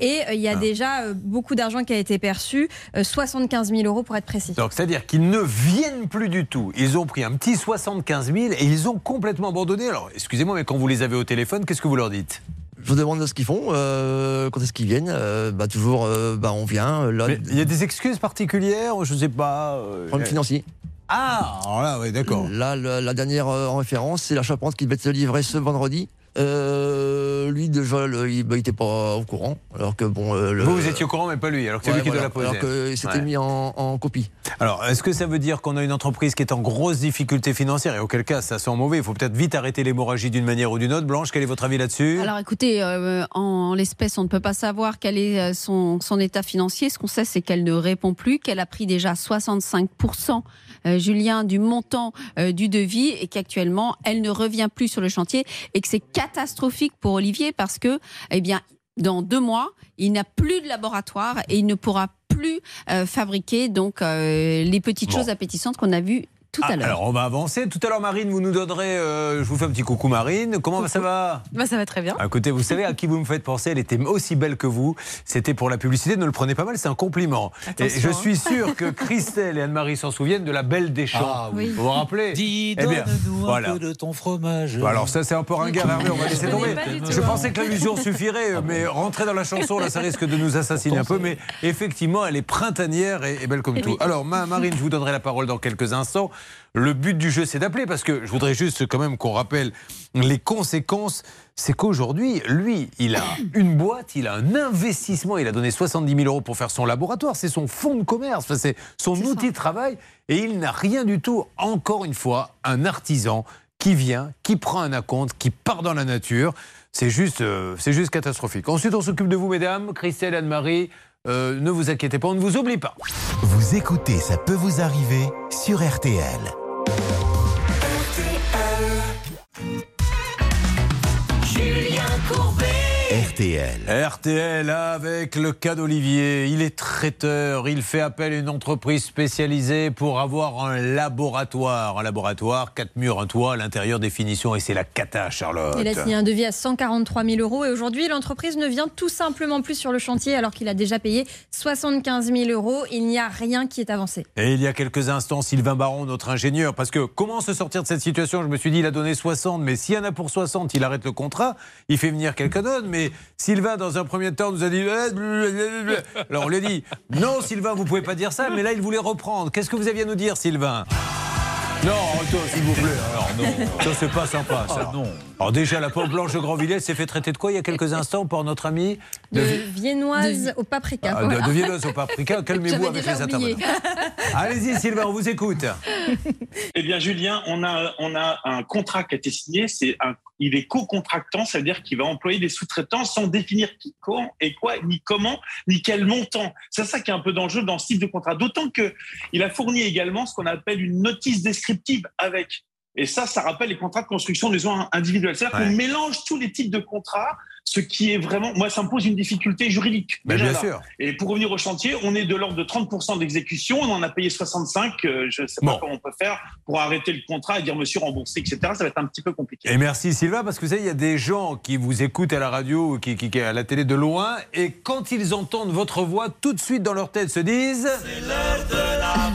Et euh, il y a Ah. déjà beaucoup d'argent qui a été perçu, euh, 75 000 euros pour être précis. Donc, c'est-à-dire qu'ils ne viennent plus du tout. Ils ont pris un petit 75 000 et ils ont complètement abandonné. Alors, excusez-moi, mais quand vous les avez au téléphone, qu'est-ce que vous leur dites? Je vous demande ce qu'ils font, euh, quand est-ce qu'ils viennent. euh, bah, toujours, euh, bah, on vient. Il y a des excuses particulières Je ne sais pas. problème financier. Ah, alors là, oui, d'accord. Là, le- la dernière en référence, c'est la charpente qui devait être livrée ce vendredi. Euh, lui, déjà, le- il n'était pas au courant. Alors que bon. euh, le- Vous, vous étiez au courant, mais pas lui. Alors que c'est Ouais, lui qui voilà. doit la poser. Alors que c'était Ouais. mis en, en copie. Alors, est-ce que ça veut dire qu'on a une entreprise qui est en grosse difficulté financière? Et auquel cas, ça sent mauvais. Il faut peut-être vite arrêter l'hémorragie d'une manière ou d'une autre. Blanche, quel est votre avis là-dessus? Alors écoutez, euh, en l'espèce, on ne peut pas savoir quel est son, son état financier. Ce qu'on sait, c'est qu'elle ne répond plus, qu'elle a pris déjà 65%, euh, Julien, du montant euh, du devis et qu'actuellement, elle ne revient plus sur le chantier et que c'est catastrophique pour Olivier parce que, eh bien, dans deux mois, il n'a plus de laboratoire et il ne pourra plus euh, fabriquer donc euh, les petites Bon. choses appétissantes qu'on a vues tout Ah, à l'heure. Alors, on va avancer. Tout à l'heure, Marine, vous nous donnerez. euh, je vous fais un petit coucou, Marine. Comment ça va? Bah, ça va très bien. Ah, Écoutez, vous savez à qui vous me faites penser Elle était aussi belle que vous. C'était pour la publicité. Ne le prenez pas mal, c'est un compliment. Et je hein. suis sûr que Christelle et Anne-Marie s'en souviennent de la Belle des Champs. Ah oui. Vous vous rappelez? Dis, Eh bien, donne-nous un voilà. peu de ton fromage. Bon, alors ça c'est un peu ringard Hervé, on va laisser Je tomber. Je hein. pensais que l'allusion suffirait, mais rentrer dans la chanson là ça risque de nous assassiner un peu. Mais effectivement elle est printanière et, et belle comme Eh tout. oui. Alors ma Marine, je vous donnerai la parole dans quelques instants. Le but du jeu c'est d'appeler parce que je voudrais juste quand même qu'on rappelle les conséquences. C'est qu'aujourd'hui, lui, il a une boîte, il a un investissement, il a donné 70 000 euros pour faire son laboratoire, c'est son fonds de commerce, c'est son outil de travail, et il n'a rien du tout, encore une fois, un artisan qui vient, qui prend un acompte, qui part dans la nature. C'est juste, euh, c'est juste catastrophique. Ensuite, on s'occupe de vous, mesdames, Christelle, Anne-Marie. Euh, ne vous inquiétez pas, on ne vous oublie pas. Vous écoutez Ça peut vous arriver sur RTL. RTL. RTL avec le cas d'Olivier. Il est traiteur. Il fait appel à une entreprise spécialisée pour avoir un laboratoire. Un laboratoire, quatre murs, un toit, à l'intérieur des finitions. Et c'est la cata, Charlotte. Il a signé un devis à 143 000 euros et aujourd'hui, l'entreprise ne vient tout simplement plus sur le chantier alors qu'il a déjà payé 75 000 euros. Il n'y a rien qui est avancé. Et il y a quelques instants, Sylvain Baron, notre ingénieur, parce que comment se sortir de cette situation? Je me suis dit, il a donné 60, mais s'il y en a pour 60, il arrête le contrat, il fait venir quelqu'un d'autre. Mais Sylvain, dans un premier temps, nous a dit. eh. Alors on lui a dit, non, Sylvain, vous pouvez pas dire ça, mais là, il voulait reprendre. Qu'est-ce que vous aviez à nous dire, Sylvain? Non, s'il vous plaît. Alors non, ça c'est pas sympa. Ça. non. Alors déjà, la pauvre Blanche de Grandvilliers s'est fait traiter de quoi il y a quelques instants par notre ami De viennoise au paprika. Ah, de, voilà. de viennoise au paprika. Calmez-vous avec les intervenants. Allez-y, Sylvain, on vous écoute. Eh bien, Julien, on a, on a un contrat qui a été signé. C'est un, il est co-contractant, ça veut dire qu'il va employer des sous-traitants sans définir qui, quand et quoi, ni comment, ni quel montant. C'est ça qui est un peu dangereux dans ce type de contrat. D'autant que il a fourni également ce qu'on appelle une notice descriptive avec. Et ça, ça rappelle les contrats de construction de maisons individuelles. C'est-à-dire Ouais. qu'on mélange tous les types de contrats, ce qui est vraiment, moi, ça me pose une difficulté juridique. Ben, déjà bien là. sûr. Et pour revenir au chantier, on est de l'ordre de 30% d'exécution. On en a payé 65. euh, Je ne sais pas comment on peut faire pour arrêter le contrat et dire monsieur remboursé, etc. Ça va être un petit peu compliqué. Et merci Sylvain, parce que vous savez, il y a des gens qui vous écoutent à la radio, qui, qui, qui- à la télé de loin, et quand ils entendent votre voix, tout de suite dans leur tête se disent. À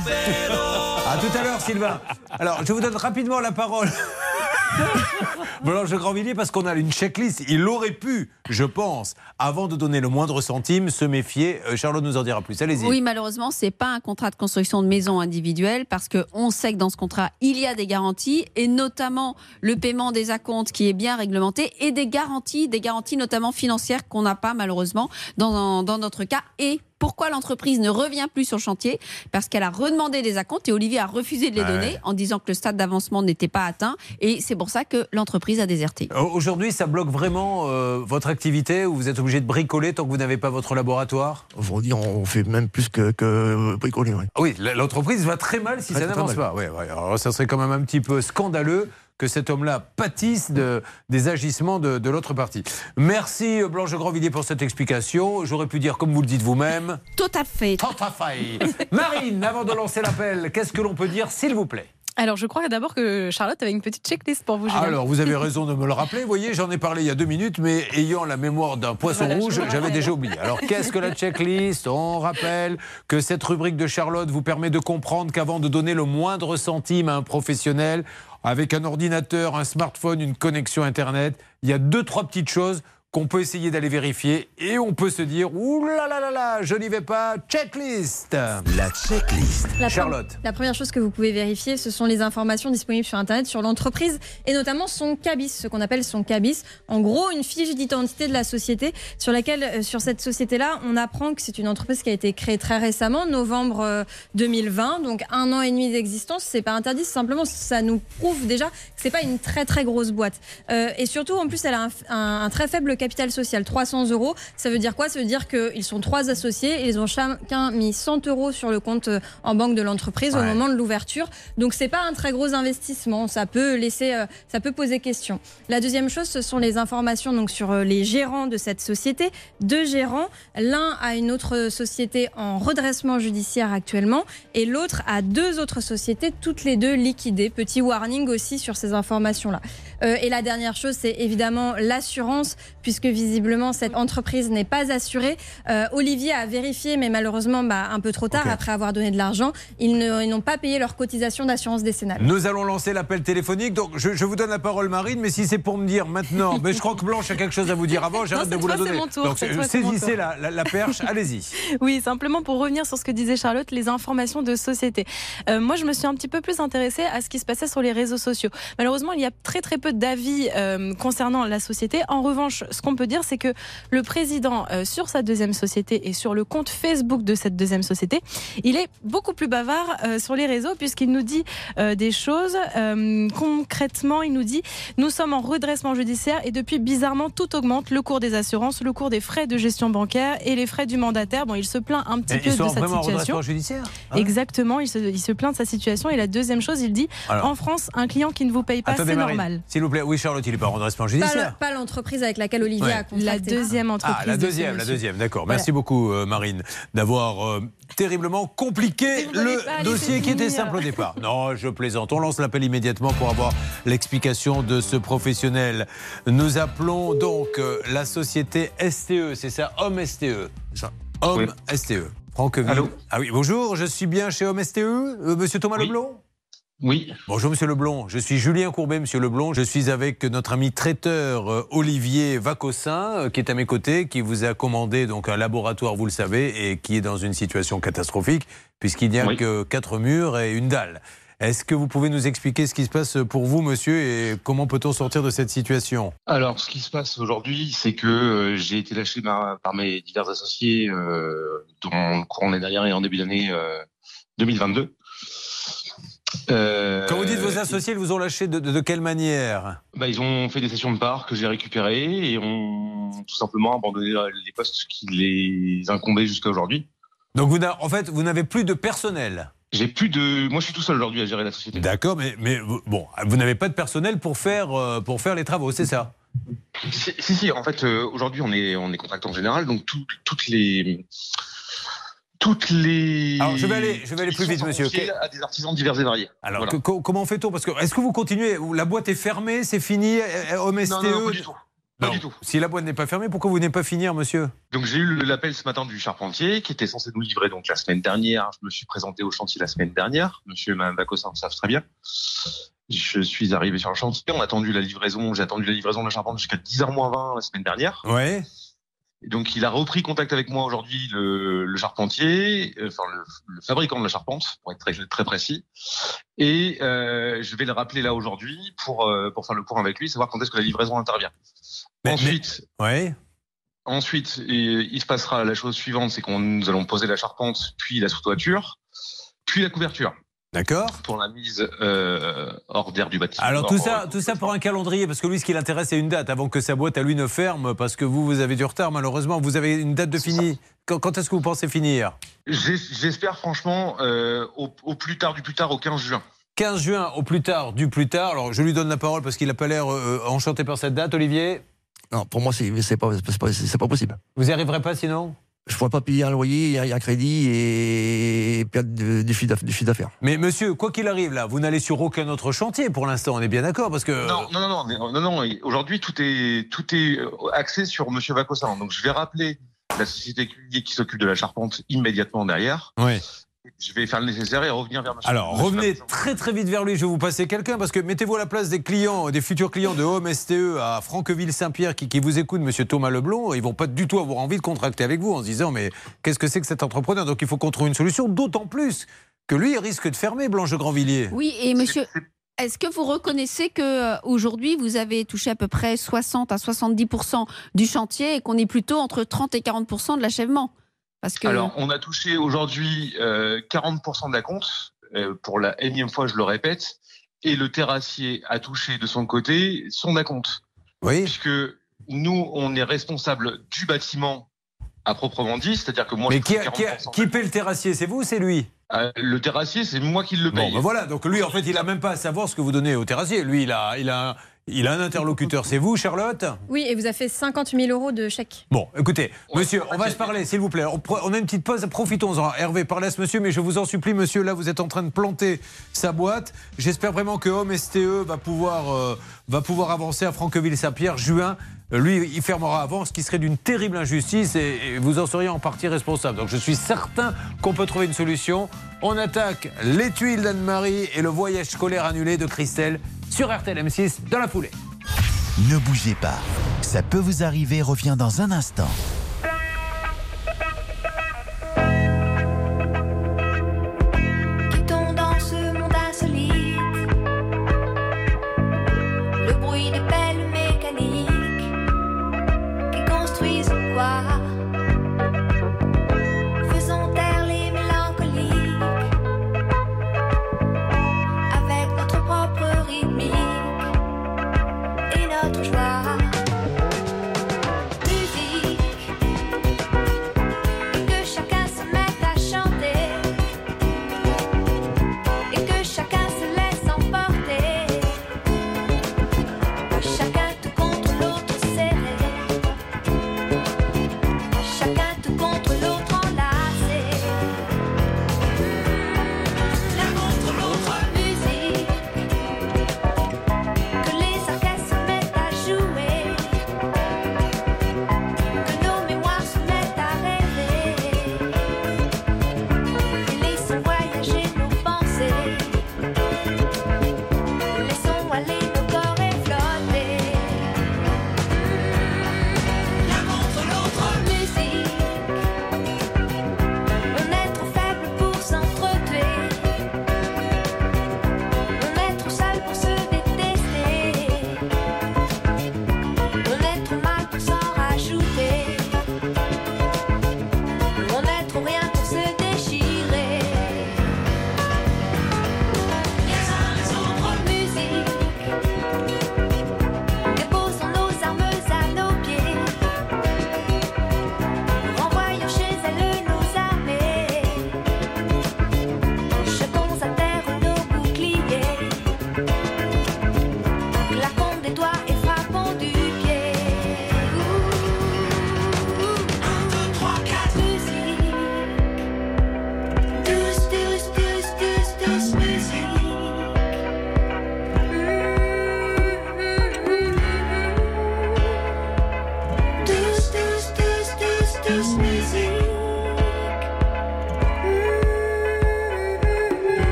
tout à l'heure, Sylvain. Alors, je vous donne rapidement la parole. Blanche Grandvilliers, parce qu'on a une checklist. Il aurait pu, je pense, avant de donner le moindre centime, se méfier. Euh, Charlotte nous en dira plus. Allez-y. Oui, malheureusement, c'est pas un contrat de construction de maison individuelle parce que on sait que dans ce contrat, il y a des garanties et notamment le paiement des acomptes qui est bien réglementé et des garanties, des garanties notamment financières qu'on n'a pas malheureusement dans, dans notre cas. Et pourquoi l'entreprise ne revient plus sur le chantier Parce qu'elle a redemandé des acomptes et Olivier a refusé de les Ah donner ouais. en disant que le stade d'avancement n'était pas atteint et c'est pour ça que l'entreprise a déserté. Au- Aujourd'hui, ça bloque vraiment euh, votre activité ou vous êtes obligé de bricoler tant que vous n'avez pas votre laboratoire? Aujourd'hui, on fait même plus que, que bricoler. ouais. Ah Oui, l'entreprise va très mal si Ouais, ça n'avance pas. Ouais, ouais, alors ça serait quand même un petit peu scandaleux que cet homme-là pâtisse de, des agissements de, de l'autre partie. Merci euh, Blanche Grandvilliers pour cette explication. J'aurais pu dire, comme vous le dites vous-même, Tout à fait. Tout à fait. Marine, avant de lancer l'appel, qu'est-ce que l'on peut dire, s'il vous plaît? Alors, je crois d'abord que Charlotte avait une petite checklist pour vous, Julien. Alors, vous avez raison de me le rappeler. Vous voyez, j'en ai parlé il y a deux minutes, mais ayant la mémoire d'un poisson Voilà, rouge, j'avais déjà oublié. Alors, qu'est-ce que la checklist? On rappelle que cette rubrique de Charlotte vous permet de comprendre qu'avant de donner le moindre centime à un professionnel, avec un ordinateur, un smartphone, une connexion Internet, il y a deux, trois petites choses qu'on peut essayer d'aller vérifier et on peut se dire ouh là là là là, je n'y vais pas. Checklist. La checklist. La Charlotte. La première chose que vous pouvez vérifier, ce sont les informations disponibles sur Internet sur l'entreprise et notamment son CABIS, ce qu'on appelle son CABIS. En gros, une fiche d'identité de la société sur laquelle, euh, sur cette société-là, on apprend que c'est une entreprise qui a été créée très récemment, novembre euh, 2020, donc un an et demi d'existence. C'est pas interdit, simplement ça nous prouve déjà que c'est pas une très très grosse boîte. Euh, et surtout, en plus, elle a un, un- un très faible capital social, 300 euros. Ça veut dire quoi? Ça veut dire qu'ils sont trois associés et ils ont chacun mis 100 euros sur le compte euh, en banque de l'entreprise au moment de l'ouverture. Donc c'est pas un très gros investissement. Ça peut laisser, euh, ça peut poser question. La deuxième chose, ce sont les informations donc sur euh, les gérants de cette société. Deux gérants, l'un a une autre société en redressement judiciaire actuellement et l'autre a deux autres sociétés, toutes les deux liquidées. Petit warning aussi sur ces informations-là. Euh, et la dernière chose, c'est évidemment l'assurance, puisque visiblement cette entreprise n'est pas assurée. Euh, Olivier a vérifié, mais malheureusement bah, un peu trop tard, après avoir donné de l'argent, ils n'ont pas payé leur cotisation d'assurance décennale. Nous allons lancer l'appel téléphonique. Donc, je, je vous donne la parole, Marine, mais si c'est pour me dire maintenant, mais je crois que Blanche a quelque chose à vous dire avant, j'arrête de vous la donner. mon tour, Donc, saisissez tour. la, la- la perche, allez-y. Oui, simplement pour revenir sur ce que disait Charlotte, les informations de société. Euh, moi, je me suis un petit peu plus intéressée à ce qui se passait sur les réseaux sociaux. Malheureusement, il y a très très peu d'avis euh, concernant la société. En revanche, ce qu'on peut dire, c'est que le président, euh, sur sa deuxième société et sur le compte Facebook de cette deuxième société, il est beaucoup plus bavard euh, sur les réseaux puisqu'il nous dit euh, des choses. Euh, concrètement, il nous dit nous sommes en redressement judiciaire et depuis bizarrement tout augmente le cours des assurances, le cours des frais de gestion bancaire et les frais du mandataire. Bon, il se plaint un petit Et peu de en situation. redressement judiciaire hein? Exactement, il se, il se plaint de sa situation. Et la deuxième chose, il dit Alors. en France, un client qui ne vous paye pas, c'est normal. S'il vous plaît, oui, Charlotte, il n'est pas en redressement judiciaire. pas l'entreprise avec laquelle Olivier Ouais. a contracté. La deuxième entreprise. Ah, la de deuxième, la deuxième, d'accord. Voilà. Merci beaucoup, euh, Marine, d'avoir euh, terriblement compliqué le dossier qui était simple au départ. Non, je plaisante. On lance l'appel immédiatement pour avoir l'explication de ce professionnel. Nous appelons donc euh, la société STE, c'est ça, Homme STE. Homme STE. Franqueville. Allô Ah oui, bonjour, je suis bien chez Homme STE, euh, monsieur Thomas Oui. Leblond Oui. Bonjour Monsieur Leblond, je suis Julien Courbet, Monsieur Leblond. Je suis avec notre ami traiteur euh, Olivier Vacossin, euh, qui est à mes côtés, qui vous a commandé donc un laboratoire, vous le savez, et qui est dans une situation catastrophique, puisqu'il n'y a Oui. que quatre murs et une dalle. Est-ce que vous pouvez nous expliquer ce qui se passe pour vous, monsieur, et comment peut-on sortir de cette situation? Alors, ce qui se passe aujourd'hui, c'est que euh, j'ai été lâché par, par mes divers associés le courant l'année dernière et en début d'année euh, 2022. Euh, Quand vous dites vos associés, ils vous ont lâché de, de- de quelle manière? Bah, Ils ont fait des sessions de parts que j'ai récupérées et ont tout simplement abandonné euh, les postes qui les incombaient jusqu'à aujourd'hui. Donc, vous en fait, vous n'avez plus de personnel J'ai plus de. Moi, je suis tout seul aujourd'hui à gérer la société. D'accord, mais, bon, vous n'avez pas de personnel pour faire, euh, pour faire les travaux, c'est ça? Si, si, si, en fait, euh, aujourd'hui, on est, on est contractant général, donc tout- toutes les. Toutes les. Alors, je vais aller- je vais aller plus vite, monsieur. confiées À des artisans divers et variés. Alors, Voilà. que- co- comment fait-on Parce que est-ce que vous continuez La boîte est fermée, c'est fini euh, Homme STE Non, non, non, pas du tout. Pas Non. du tout. Si la boîte n'est pas fermée, pourquoi vous n'êtes pas finir, monsieur Donc j'ai eu l'appel ce matin du charpentier qui était censé nous livrer donc la semaine dernière. Je me suis présenté au chantier la semaine dernière. Monsieur et Mme Vacossin le savent très bien. Je suis arrivé sur le chantier. On a attendu la livraison. J'ai attendu la livraison de la charpente jusqu'à 10h moins 20 la semaine dernière. Ouais. Donc il a repris contact avec moi aujourd'hui, le, le charpentier, euh, enfin le, le fabricant de la charpente, pour être très, très précis. Et euh, je vais le rappeler là aujourd'hui pour, euh, pour faire le point avec lui, savoir quand est-ce que la livraison intervient. Ensuite, Ouais. Ensuite, il se passera la chose suivante, c'est qu'on nous allons poser la charpente, puis la sous-toiture, puis la couverture. D'accord. Pour la mise euh, hors d'air du bâtiment. Alors tout ça, tout ça pour un calendrier, parce que lui, ce qui l'intéresse, c'est une date, avant que sa boîte à lui ne ferme, parce que vous, vous avez du retard, malheureusement. Vous avez une date de fini. Quand, quand est-ce que vous pensez finir? J'espère franchement euh, au, au plus tard du plus tard au 15 juin. 15 juin au plus tard, du plus tard. Alors, je lui donne la parole parce qu'il n'a pas l'air euh, enchanté par cette date, Olivier? Non, pour moi, c'est pas, pas possible. Vous n'y arriverez pas sinon? Je pourrais pas payer un loyer, un, un crédit et perdre du chiffre d'aff- du chiffre d'affaires. Mais monsieur, quoi qu'il arrive là, vous n'allez sur aucun autre chantier pour l'instant, on est bien d'accord Parce que. Non, non, non, non, non, non, Aujourd'hui, tout est, tout est euh, axé sur Monsieur Vacossin. Donc, je vais rappeler la société qui s'occupe de la charpente immédiatement derrière. Ouais. Je vais faire le nécessaire et revenir vers Monsieur. Alors, revenez très très vite vers lui. Je vais vous passer quelqu'un parce que mettez-vous à la place des clients, des futurs clients de Home STE à Franqueville-Saint-Pierre qui, qui vous écoutent, monsieur Thomas Leblond. Ils vont pas du tout avoir envie de contracter avec vous en se disant mais qu'est-ce que c'est que cet entrepreneur? Donc, il faut qu'on trouve une solution, d'autant plus que lui il risque de fermer Blanche Grandvilliers. Oui, et monsieur, est-ce que vous reconnaissez que euh, aujourd'hui vous avez touché à peu près 60 à 70 du chantier et qu'on est plutôt entre 30 et 40 de l'achèvement? Parce que Alors, on a touché aujourd'hui euh, 40% de la compte. euh, pour la énième fois, je le répète. Et le terrassier a touché de son côté son acompte. Oui. Puisque nous, on est responsable du bâtiment à proprement dit, c'est-à-dire que moi, Mais je qui, a- qui, a- 40%. qui paie le terrassier C'est vous ou c'est lui Euh, le terrassier, c'est moi qui le paye. Bon, ben voilà. Donc lui, en fait, il a même pas à savoir ce que vous donnez au terrassier. Lui, il a, il a, il a un interlocuteur. C'est vous, Charlotte Oui, et vous avez fait 50 000 euros de chèque. Bon, écoutez, monsieur, on va se parler, s'il vous plaît. On, a une petite pause, profitons-en. Hervé, parlez à ce monsieur, mais je vous en supplie, monsieur, là, vous êtes en train de planter sa boîte. J'espère vraiment que Home STE va pouvoir, euh, va pouvoir avancer à Franqueville-Saint-Pierre, juin. Euh, Lui, il fermera avant, ce qui serait d'une terrible injustice et, et vous en seriez en partie responsable. Donc je suis certain qu'on peut trouver une solution. On attaque les tuiles d'Anne-Marie et le voyage scolaire annulé de Christelle sur RTL M6 dans la foulée. Ne bougez pas. Ça peut vous arriver revient dans un instant.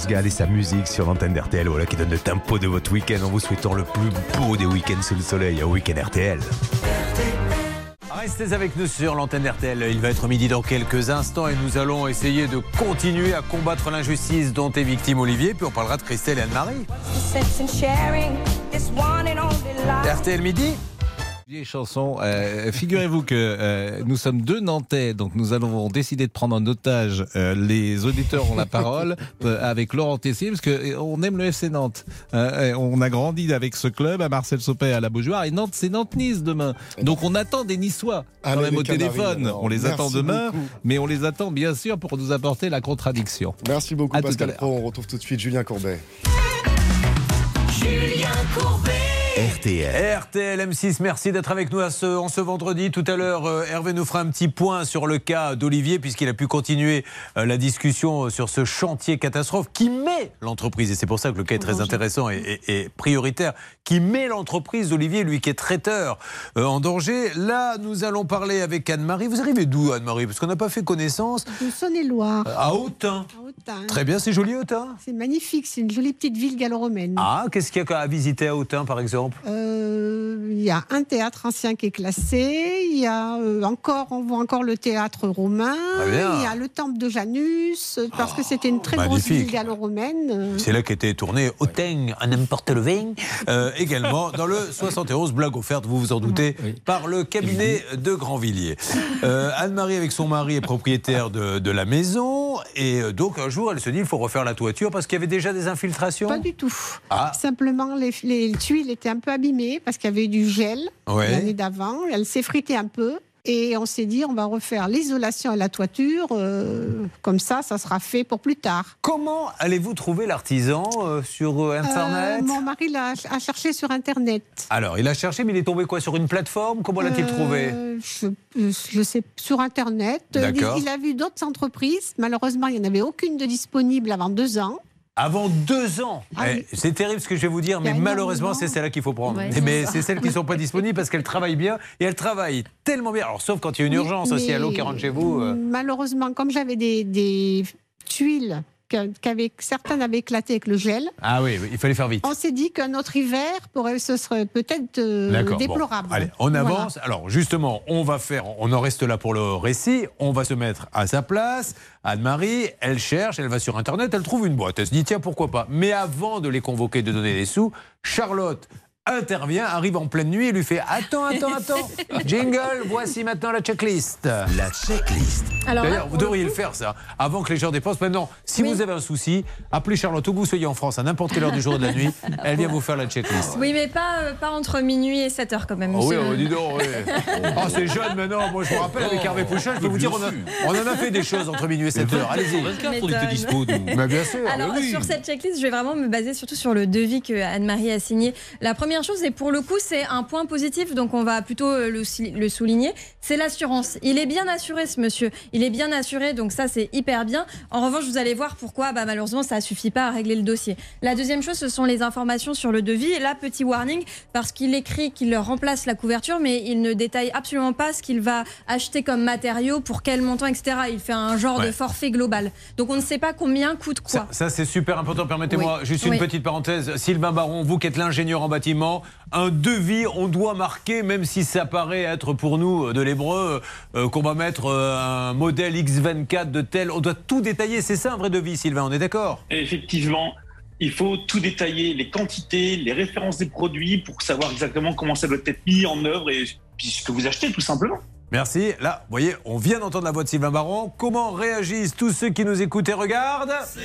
France Gall et sa musique sur l'antenne d'RTL, voilà qui donne le tempo de votre week-end en vous souhaitant le plus beau des week-ends sous le soleil, un week-end RTL. Restez avec nous sur l'antenne RTL. Il va être midi dans quelques instants et nous allons essayer de continuer à combattre l'injustice dont est victime Olivier. Puis on parlera de Christelle et Anne-Marie. RTL midi Vieille chanson. Euh, Figurez-vous que euh, nous sommes deux Nantais, donc nous allons décider de prendre en otage euh, les auditeurs ont la parole euh, avec Laurent Tessier, parce que euh, on aime le FC Nantes. Euh, on a grandi avec ce club à Marcel Sopé à la Beaujoire et Nantes, c'est Nantes-Nice demain. Donc on attend des Niçois quand Allez, même les au Canaries, téléphone. alors. On les Merci attend demain, beaucoup. mais on les attend bien sûr pour nous apporter la contradiction. Merci beaucoup À Pascal. Pro. On retrouve tout de suite Julien Courbet. Julien Courbet. RTL. RTL M6, merci d'être avec nous à ce, en ce vendredi. Tout à l'heure, euh, Hervé nous fera un petit point sur le cas d'Olivier, puisqu'il a pu continuer euh, la discussion sur ce chantier catastrophe qui met l'entreprise, et c'est pour ça que le cas est très intéressant et, et- et prioritaire, qui met l'entreprise d'Olivier, lui qui est traiteur, euh, en danger. Là, nous allons parler avec Anne-Marie. Vous arrivez d'où, Anne-Marie? Parce qu'on n'a pas fait connaissance. De Saône-et-Loire. À Autun. Autun. Très bien, c'est joli Autun. C'est magnifique, c'est une jolie petite ville gallo-romaine. Ah, qu'est-ce qu'il y a à visiter à Autun, par exemple? Euh, Il y a un théâtre ancien qui est classé, il y a euh, encore, on voit encore le théâtre romain, bien. il y a le temple de Janus, parce que c'était une très grosse ville gallo-romaine. C'est là qu'était tourné Autun à n'importe le vin. Euh, également dans le 71, blague offerte, vous vous en doutez, par le cabinet de Grandvilliers. Euh, Anne-Marie, avec son mari, est propriétaire de, de la maison. Et donc, un jour, elle se dit il faut refaire la toiture parce qu'il y avait déjà des infiltrations. Pas du tout. Ah. Simplement, les, les tuiles étaient un peu abîmées parce qu'il y avait du gel Ouais. l'année d'avant. Elle s'effritait un peu. Et on s'est dit, on va refaire l'isolation et la toiture. euh, comme ça, ça sera fait pour plus tard. Comment allez-vous trouver l'artisan euh, sur euh, Internet? Euh, Mon mari l'a a cherché sur Internet. Alors, il a cherché, mais il est tombé quoi Sur une plateforme? Comment l'a-t-il trouvé? je, je sais, sur Internet. Il, il a vu d'autres entreprises. Malheureusement, il n'y en avait aucune de disponible avant deux ans. Avant deux ans. Ah Eh, oui. C'est terrible ce que je vais vous dire, mais malheureusement, c'est celle-là qu'il faut prendre. Ouais, Mais- c'est mais celles qui ne sont pas disponibles parce qu'elles travaillent bien et elles travaillent tellement bien. Alors, sauf quand il y a une urgence aussi à l'eau qui rentre chez vous. euh. Malheureusement, comme j'avais des, des tuiles qu'avec certaines avaient éclaté avec le gel, Ah oui, il fallait faire vite. on s'est dit qu'un autre hiver pourrait, ce serait peut-être euh, bon. déplorable. Allez, on Voilà. avance. Alors, justement, on va faire, on en reste là pour le récit. On va se mettre à sa place. Anne-Marie, elle cherche, elle va sur Internet, elle trouve une boîte. Elle se dit, tiens, pourquoi pas. Mais avant de les convoquer, de donner des sous, Charlotte intervient, arrive en pleine nuit et lui fait Attends, attends, attends. Jingle, voici maintenant la checklist. La checklist. D'ailleurs, vous devriez le faire, ça, avant que les gens dépensent. Maintenant, si vous avez un souci, appelez Charlotte, où que vous soyez en France, à n'importe quelle heure du jour et de la nuit. Elle vient vous faire la checklist. Oui, mais pas, euh, pas entre minuit et 7 heures quand même. Oh oui, monsieur. oh, dis donc, oui. Oh, c'est jeune maintenant. Moi, je vous rappelle, avec Hervé Pouchon, je peux vous dire, on, a- on en a fait des choses entre minuit et 7 heures. Allez-y. 24, on était dispo, nous. Mais bien sûr. Alors, oui. sur cette checklist, je vais vraiment me baser surtout sur le devis que Anne-Marie a signé. La première chose, et pour le coup, c'est un point positif, donc on va plutôt le, souligner, c'est l'assurance. Il est bien assuré, ce monsieur. Il est bien assuré, donc ça, c'est hyper bien. En revanche, vous allez voir pourquoi, bah, malheureusement, ça suffit pas à régler le dossier. La deuxième chose, ce sont les informations sur le devis. Et là, petit warning, parce qu'il écrit qu'il remplace la couverture, mais il ne détaille absolument pas ce qu'il va acheter comme matériaux, pour quel montant, etc. Il fait un genre de forfait global. Donc on ne sait pas combien coûte quoi. Ça, ça, c'est super important. Permettez-moi Oui. juste une Oui. petite parenthèse. Sylvain Baron, vous qui êtes l'ingénieur en bâtiment, un devis, on doit marquer, même si ça paraît être pour nous euh, de l'hébreu, euh, qu'on va mettre euh, un modèle X24 de tel, on doit tout détailler. C'est ça un vrai devis, Sylvain, on est d'accord? Effectivement, il faut tout détailler, les quantités, les références des produits pour savoir exactement comment ça doit être mis en œuvre et puis ce que vous achetez tout simplement. Merci. Là, vous voyez, on vient d'entendre la voix de Sylvain Baron. Comment réagissent tous ceux qui nous écoutent et regardent? Ça y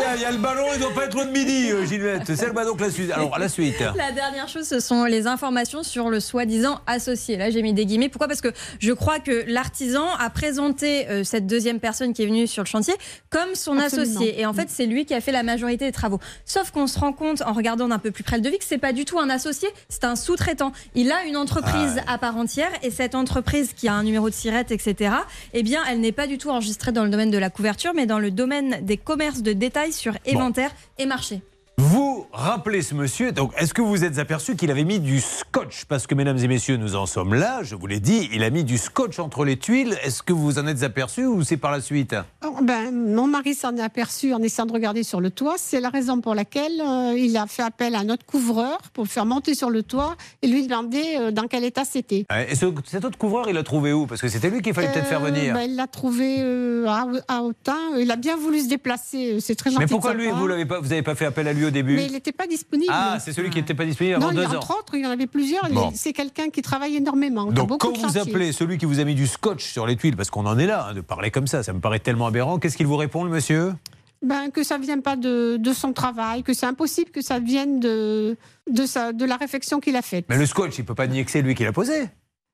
est, Il y a le ballon, il ne doit pas être loin de midi, euh, Ginette. C'est le ballon que la suite. Alors, la suite. La dernière chose, ce sont les informations sur le soi-disant associé. Là, j'ai mis des guillemets. Pourquoi? Parce que je crois que l'artisan a présenté euh, cette deuxième personne qui est venue sur le chantier comme son Absolument. associé. Et en fait, c'est lui qui a fait la majorité des travaux. Sauf qu'on se rend compte, en regardant d'un peu plus près le devis, que c'est pas du tout un associé, c'est un sous-traitant. Il a une entreprise à part entière et cette entreprise qui a un numéro de sirette, etc., eh bien, elle n'est pas du tout enregistrée dans le domaine de la couverture, mais dans le domaine des commerces de détail sur inventaire et marché. Vous rappelez ce monsieur. Donc, est-ce que vous êtes aperçu qu'il avait mis du scotch? Parce que, mesdames et messieurs, nous en sommes là. Je vous l'ai dit, il a mis du scotch entre les tuiles. Est-ce que vous en êtes aperçu ou c'est par la suite? Oh, ben, mon mari s'en est aperçu en essayant de regarder sur le toit. C'est la raison pour laquelle euh, il a fait appel à notre couvreur pour le faire monter sur le toit et lui demander euh, dans quel état c'était. Ouais, Et ce- cet autre couvreur, il l'a trouvé où? Parce que c'était lui qu'il fallait peut-être faire Euh, venir. ben, il l'a trouvé à, à Autun. Il a bien voulu se déplacer. C'est très gentil. Mais pourquoi lui, vous l'avez pas, vous n'avez pas fait appel à lui au début Mais il n'était pas disponible. Ah, c'est celui qui n'était pas disponible non, avant il y deux a- ans. entre autres, il y en avait plusieurs. Il- Bon. C'est quelqu'un qui travaille énormément. Donc beaucoup quand vous chantiers. appelez celui qui vous a mis du scotch sur les tuiles, parce qu'on en est là, hein, de parler comme ça, ça me paraît tellement aberrant, qu'est-ce qu'il vous répond le monsieur? Ben, que ça ne vient pas de, de son travail, que c'est impossible que ça vienne de, de, sa, de la réflexion qu'il a faite. Mais le scotch, il peut pas nier que c'est lui qui l'a posé.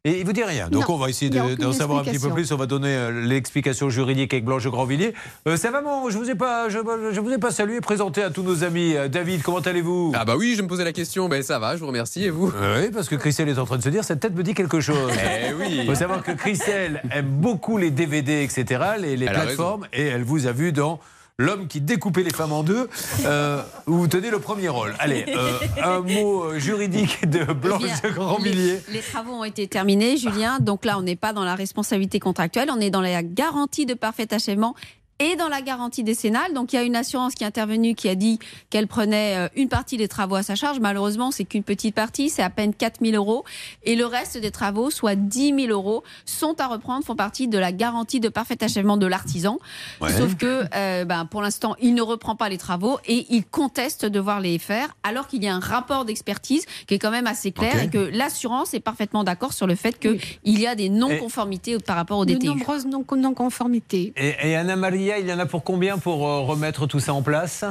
Et il vous dit rien. Donc Non, on va essayer a de- d'en savoir un petit peu plus. On va donner euh, l'explication juridique avec Blanche Grandvilliers. Euh, ça va, mon Je vous ai pas, je, je vous ai pas salué, présenté à tous nos amis. Euh, David, comment allez-vous? Ah bah oui, je me posais la question. Ben ça va, je vous remercie. Et vous? Oui, parce que Christelle est en train de se dire, cette tête me dit quelque chose. Eh oui. Il faut savoir que Christelle aime beaucoup les DVD, etc., les, les plateformes, et elle vous a vu dans L'homme qui découpait les femmes en deux, euh, où vous tenez le premier rôle. Allez, euh, un mot juridique de Blanche de Grandvilliers. Les, les travaux ont été terminés, Julien. Donc là, on n'est pas dans la responsabilité contractuelle, on est dans la garantie de parfait achèvement et dans la garantie décennale. Donc il y a une assurance qui est intervenue qui a dit qu'elle prenait euh, une partie des travaux à sa charge. Malheureusement, c'est qu'une petite partie, c'est à peine 4 000 euros. Et le reste des travaux, soit 10 000 euros, sont à reprendre, font partie de la garantie de parfait achèvement de l'artisan. Ouais. Sauf que euh, ben, pour l'instant, il ne reprend pas les travaux et il conteste de devoir les faire, alors qu'il y a un rapport d'expertise qui est quand même assez clair et que l'assurance est parfaitement d'accord sur le fait qu'il y a des non-conformités par rapport au De DTU. nombreuses non- non-conformités. Et, et Anna Il y en a pour combien pour euh, remettre tout ça en place?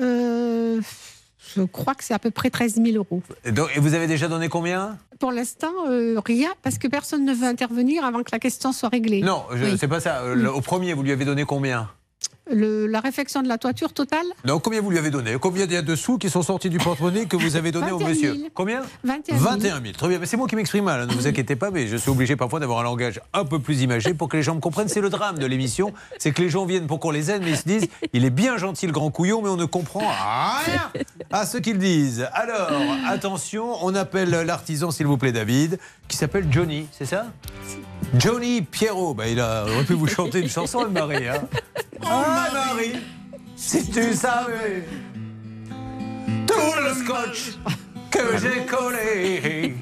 Euh, je crois que c'est à peu près 13 000 euros. et, donc, et vous avez déjà donné combien? Pour l'instant, euh, rien, parce que personne ne veut intervenir avant que la question soit réglée. Non, je- Oui. c'est pas ça. Au premier, vous lui avez donné combien? Le- la réfection de la toiture totale Non, combien vous lui avez donné Combien il y a de sous qui sont sortis du porte-monnaie que vous avez donné au 21 monsieur 000. Combien 21 000. 21 000. Très bien. Mais c'est moi qui m'exprime mal. hein, Ne vous inquiétez pas, mais je suis obligé parfois d'avoir un langage un peu plus imagé pour que les gens me comprennent. C'est le drame de l'émission. C'est que les gens viennent pour qu'on les aide, mais ils se disent il est bien gentil le grand couillon, mais on ne comprend rien à ce qu'ils disent. Alors, attention, on appelle l'artisan, s'il vous plaît, David, qui s'appelle Johnny, c'est ça? Johnny Pierrot. Bah, il a- aurait pu vous chanter une chanson, Anne-Marie. Hein ah, Marie, si tu savais tout le scotch que j'ai collé.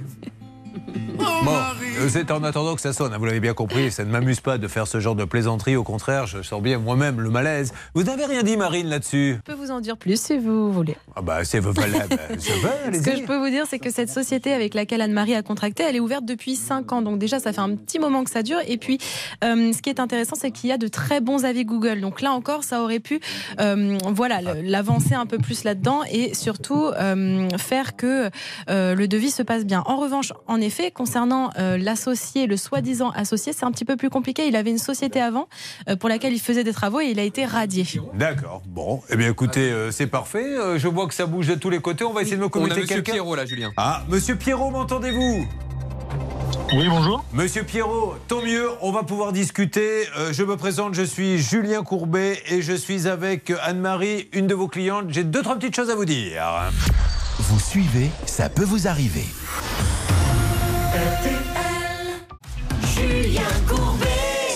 Bon, euh, c'est en attendant que ça sonne, hein, vous l'avez bien compris, ça ne m'amuse pas de faire ce genre de plaisanterie, au contraire, je sens bien moi-même le malaise. Vous n'avez rien dit, Marine, là-dessus? Je peux vous en dire plus si vous voulez. Ah bah, c'est voilà, bah, ça va, Ce que je peux vous dire, c'est que cette société avec laquelle Anne-Marie a contracté, elle est ouverte depuis 5 ans. Donc déjà, ça fait un petit moment que ça dure. Et puis, euh, ce qui est intéressant, c'est qu'il y a de très bons avis Google. Donc là encore, ça aurait pu, euh, voilà, l'avancer un peu plus là-dedans et surtout euh, faire que euh, le devis se passe bien. En revanche, en effet, concernant euh, l'associé, le soi-disant associé, c'est un petit peu plus compliqué. Il avait une société avant euh, pour laquelle il faisait des travaux et il a été radié. D'accord, bon, eh bien écoutez, euh, c'est parfait, Euh, je vois que ça bouge de tous les côtés, on va essayer de me On a communiquer Monsieur quelqu'un. Pierrot là, Julien. Ah, monsieur Pierrot, m'entendez-vous? Oui, bonjour. Monsieur Pierrot, tant mieux, on va pouvoir discuter. Euh, je me présente, je suis Julien Courbet et je suis avec Anne-Marie, une de vos clientes. J'ai deux, trois petites choses à vous dire. Vous suivez, ça peut vous arriver. Julien Courbet.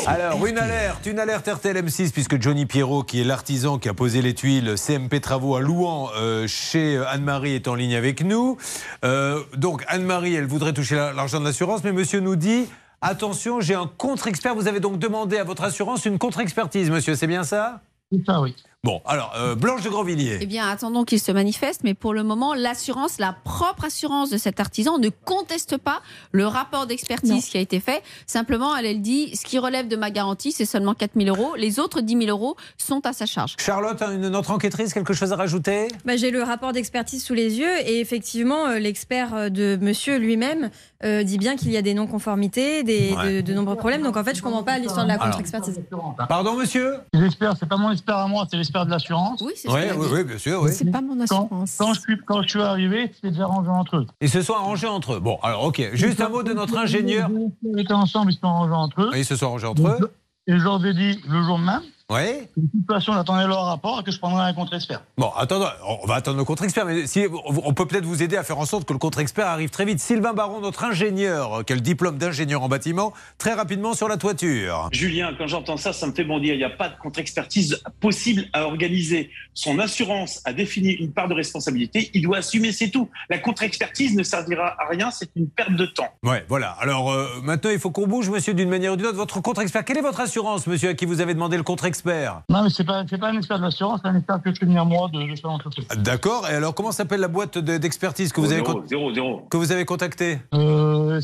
Alors, une alerte, une alerte RTL M6, puisque Johnny Pierrot, qui est l'artisan qui a posé les tuiles CMP Travaux à Louan, euh, chez Anne-Marie, est en ligne avec nous. Euh, donc, Anne-Marie, elle voudrait toucher la- l'argent de l'assurance, mais monsieur nous dit attention, j'ai un contre-expert. Vous avez donc demandé à votre assurance une contre-expertise, monsieur, c'est bien ça? C'est ça, oui. Bon, alors, euh, Blanche de Grandvilliers. Eh bien, attendons qu'il se manifeste, mais pour le moment, l'assurance, la propre assurance de cet artisan ne conteste pas le rapport d'expertise qui a été fait. Simplement, elle, elle dit, ce qui relève de ma garantie, c'est seulement 4 000 euros. Les autres 10 000 euros sont à sa charge. Charlotte, une, notre enquêtrice, quelque chose à rajouter? Bah, J'ai le rapport d'expertise sous les yeux et effectivement, euh, l'expert euh, de monsieur lui-même euh, dit bien qu'il y a des non-conformités, des, Ouais. de, de nombreux problèmes. Donc en fait, je comprends pas l'histoire de la contre-expertise. Pardon, monsieur L'expert, c'est pas mon expert à moi, c'est l'expert de l'assurance. Oui, c'est ce Ouais, oui, oui, bien sûr, oui. C'est pas mon assurance. Quand, quand je suis, quand je suis arrivé, c'était déjà rangé entre eux. Ils se sont arrangés entre eux. Bon, alors, ok. Juste un mot de notre ingénieur. Ils étaient ensemble, ils se sont arrangés entre eux. Ils se sont arrangés entre eux. Et je leur ai dit le jour même, Ouais. De toute façon, j'attendais leur rapport et que je prendrai un contre-expert. Bon, attendez, on va attendre le contre-expert, mais si, on peut peut-être vous aider à faire en sorte que le contre-expert arrive très vite. Sylvain Baron, notre ingénieur, qui a le diplôme d'ingénieur en bâtiment, très rapidement sur la toiture. Julien, quand j'entends ça, ça me fait bondir. Il n'y a pas de contre-expertise possible à organiser. Son assurance a défini une part de responsabilité. Il doit assumer, c'est tout. La contre-expertise ne servira à rien. C'est une perte de temps. Ouais, voilà. Alors euh, maintenant, il faut qu'on bouge, monsieur, d'une manière ou d'une autre. Votre contre-expert, quelle est votre assurance, monsieur, à qui vous avez demandé le contre-expert? Non, mais c'est pas, pas un expert de l'assurance, c'est un expert que je fais venir moi de, de. D'accord. Et alors, comment s'appelle la boîte de- d'expertise que vous avez Zéro, zéro, zéro. que vous avez contactée? Euh,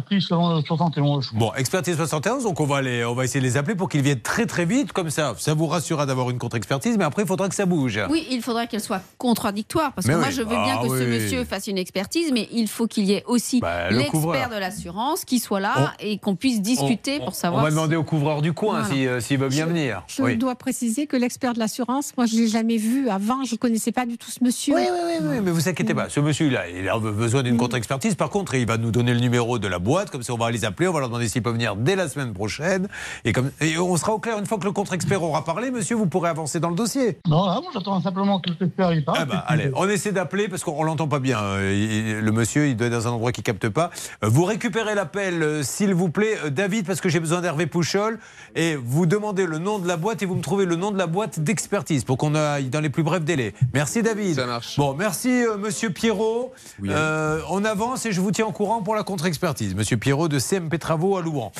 expertise 71. Bon, expertise 71, donc on va, les, on va essayer de les appeler pour qu'ils viennent très très vite, comme ça, ça vous rassurera d'avoir une contre-expertise, mais après il faudra que ça bouge. Oui, il faudra qu'elle soit contradictoire, parce que moi je veux bien Ah que ce monsieur fasse une expertise, mais il faut qu'il y ait aussi Bah, le l'expert de l'assurance qui soit là et qu'on puisse discuter pour savoir. On va si- demander au couvreur du coin Voilà. si, euh, s'il veut bien venir. Je Oui. dois préciser que l'expert de l'assurance, moi, je ne l'ai jamais vu avant. Je ne connaissais pas du tout ce monsieur. Oui, oui, oui, oui, mais vous inquiétez pas. Ce monsieur-là, il a besoin d'une contre-expertise. Par contre, il va nous donner le numéro de la boîte. Comme ça, on va les appeler. On va leur demander s'ils peuvent venir dès la semaine prochaine. Et, comme, et on sera au clair. Une fois que le contre-expert aura parlé, monsieur, vous pourrez avancer dans le dossier. Non, là, moi, j'attends simplement que l'expert y parle. Ah bah, allez, on essaie d'appeler parce qu'on l'entend pas bien. Euh, Le monsieur, il doit être dans un endroit qui capte pas. Euh, Vous récupérez l'appel, euh, s'il vous plaît, David, parce que j'ai besoin d'Hervé Pouchol. Et vous demandez le nom de la boîte et vous me trouvez le nom de la boîte d'expertise pour qu'on aille dans les plus brefs délais. Merci, David. Ça marche. Bon, merci, euh, monsieur Pierrot. Euh, on avance et je vous tiens au courant pour la contre-expertise. Monsieur Pierrot de CMP Travaux à Louan.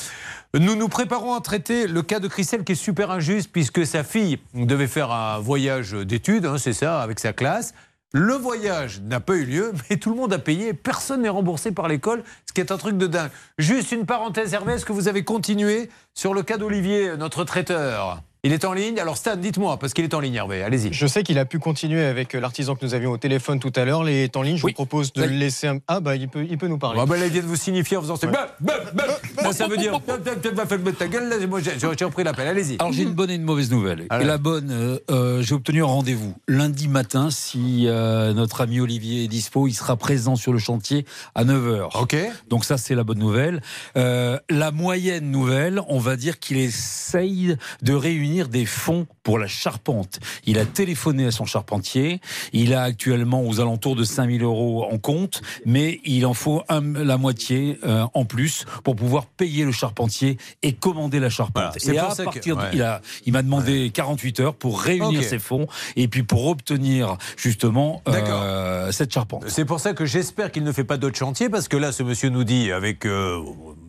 Nous nous préparons à traiter le cas de Christelle qui est super injuste puisque sa fille devait faire un voyage d'études, hein, c'est ça, avec sa classe. Le voyage n'a pas eu lieu, mais tout le monde a payé. Personne n'est remboursé par l'école, ce qui est un truc de dingue. Juste une parenthèse, Hervé, est-ce que vous avez continué sur le cas d'Olivier, notre traiteur? Il est en ligne Alors Stan, dites-moi, parce qu'il est en ligne, Hervé. Allez-y. Je sais qu'il a pu continuer avec euh, l'artisan que nous avions au téléphone tout à l'heure. Il est en ligne. Je vous propose de le laisser. un- Ah, bah, il peut, il peut nous parler. Ah bah là, il vient de vous signifier en faisant ces... Bah, bah, bah. Moi, ça veut dire... bah, bah, bah, bah, fais ta gueule, là, moi, j'ai repris l'appel. Allez-y. Alors j'ai une bonne et une mauvaise nouvelle. Alors. Et la bonne, euh, euh, j'ai obtenu un rendez-vous lundi matin. Si euh, notre ami Olivier est dispo, il sera présent sur le chantier à 9h. Ok. Donc ça c'est la bonne nouvelle. Euh, la moyenne nouvelle, on va dire qu'il essaye de réunir des fonds pour la charpente. Il a téléphoné à son charpentier. Il a actuellement aux alentours de 5000 euros en compte, mais il en faut un- la moitié euh, en plus pour pouvoir payer le charpentier et commander la charpente. Voilà, et à ça que- partir de- ouais. il m'a demandé 48 heures pour réunir ces fonds et puis pour obtenir justement euh, cette charpente. C'est pour ça que j'espère qu'il ne fait pas d'autres chantiers, parce que là, ce monsieur nous dit, avec, euh,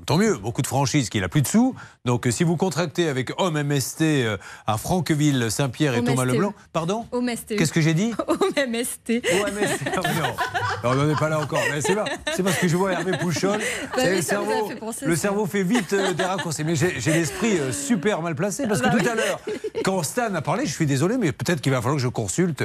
tant mieux, beaucoup de franchises, qu'il a plus de sous. Donc, si vous contractez avec Homme MST euh, à Franqueville, Saint-Pierre et Thomas. Leblanc, pardon Au MST. Qu'est-ce que j'ai dit Au MST. Ah, non. on n'en est pas là encore. Mais c'est pas- c'est parce que je vois Hervé Pouchol. Bah le, cerveau, fait penser, le ça. cerveau fait vite euh, des raccourcis. Mais j'ai j'ai l'esprit euh, super mal placé parce que Bah tout oui. à l'heure, quand Stan a parlé, je suis désolé, mais peut-être qu'il va falloir que je consulte,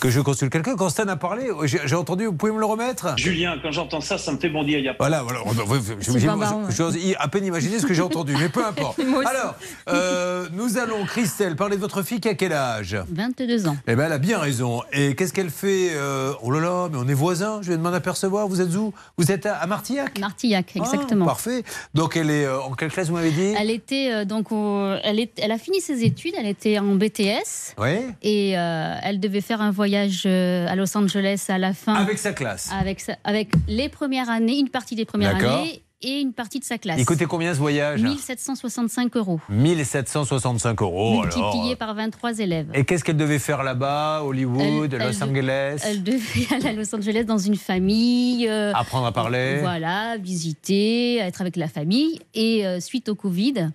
que je consulte quelqu'un. Quand Stan a parlé, j'ai j'ai entendu, vous pouvez me le remettre? Julien, quand j'entends ça, ça me fait bondir. Il y a Voilà, voilà. on- on- je- je- Sylvain je- Baron, ouais. J'ose à peine imaginer ce que j'ai entendu, mais peu importe. Alors, euh, nous allons, Christelle, parler de votre fille qui a quel âge? 22 ans. eh ben, elle a bien raison. Et qu'est-ce qu'elle fait euh, Oh là là, mais on est voisins, je viens de m'en apercevoir. Vous êtes où? Vous êtes à, à Martillac? Martillac, Ah, exactement. parfait. Donc, elle est euh, en quelle classe, vous m'avez dit? Elle était euh, donc au- elle, est, elle a fini ses études, elle était en BTS Oui. et elle devait faire un voyage à Los Angeles à la fin Avec sa classe. avec sa- avec les premières années, une partie des premières années et une partie de sa classe. Il coûtait combien ce voyage 1765 euros 1765 euros. multiplié alors. par 23 élèves. Et qu'est-ce qu'elle devait faire là-bas Hollywood, Elle- Los elle de- Angeles Elle devait aller à Los Angeles dans une famille. euh, Apprendre à parler. Voilà, visiter, être avec la famille. Et euh, suite au Covid,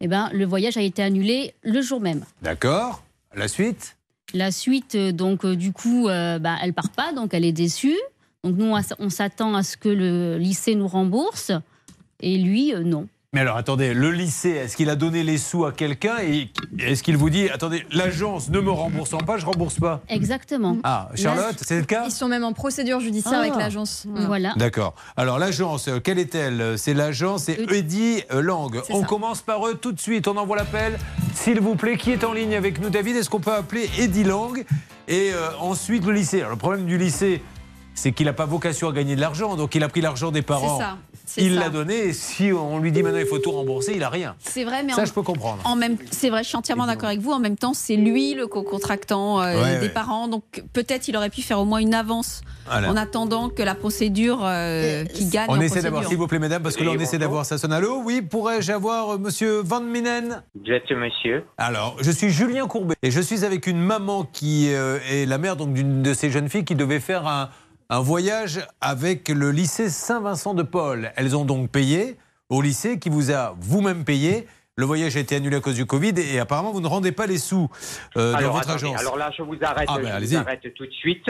eh ben, le voyage a été annulé le jour même. D'accord. La suite? La suite, euh, donc, euh, du coup, bah, elle part pas, donc elle est déçue. Donc, nous, on s'attend à ce que le lycée nous rembourse. Et lui, euh, non. Mais alors attendez, le lycée, est-ce qu'il a donné les sous à quelqu'un et est-ce qu'il vous dit, attendez, l'agence ne me remboursant pas, je rembourse pas Exactement. Ah, Charlotte, c'est le cas Ils sont même en procédure judiciaire Ah. avec l'agence. Voilà. D'accord. Alors l'agence, euh, quelle est-elle C'est l'agence, c'est Eddy euh, Lang. C'est On ça. commence par eux tout de suite. On envoie l'appel. S'il vous plaît, qui est en ligne avec nous, David Est-ce qu'on peut appeler Eddy Lang Et euh, ensuite le lycée. Alors, le problème du lycée, c'est qu'il n'a pas vocation à gagner de l'argent. Donc il a pris l'argent des parents. Il l'a donné. Et si on lui dit maintenant il faut tout rembourser, il a rien. C'est vrai, mais Ça, en, je peux comprendre. En même, c'est vrai, je suis entièrement d'accord avec vous. En même temps, c'est lui le co-contractant euh, Ouais, des ouais. parents, donc peut-être il aurait pu faire au moins une avance Voilà. en attendant que la procédure euh, qui gagne. On essaie d'avoir, s'il vous plaît, mesdames, parce que là, on essaie d'avoir ça sonne. Allô Oui, pourrais-je avoir euh, monsieur Van Minen? Monsieur Alors, je suis Julien Courbet et je suis avec une maman qui euh, est la mère donc d'une de ces jeunes filles qui devait faire un, un voyage avec le lycée Saint-Vincent de Paul. Elles ont donc payé au lycée qui vous a vous-même payé. Le voyage a été annulé à cause du Covid et apparemment vous ne rendez pas les sous euh, dans alors, votre attendez, agence. alors là, je vous arrête, Ah, ben, je vous arrête tout de suite.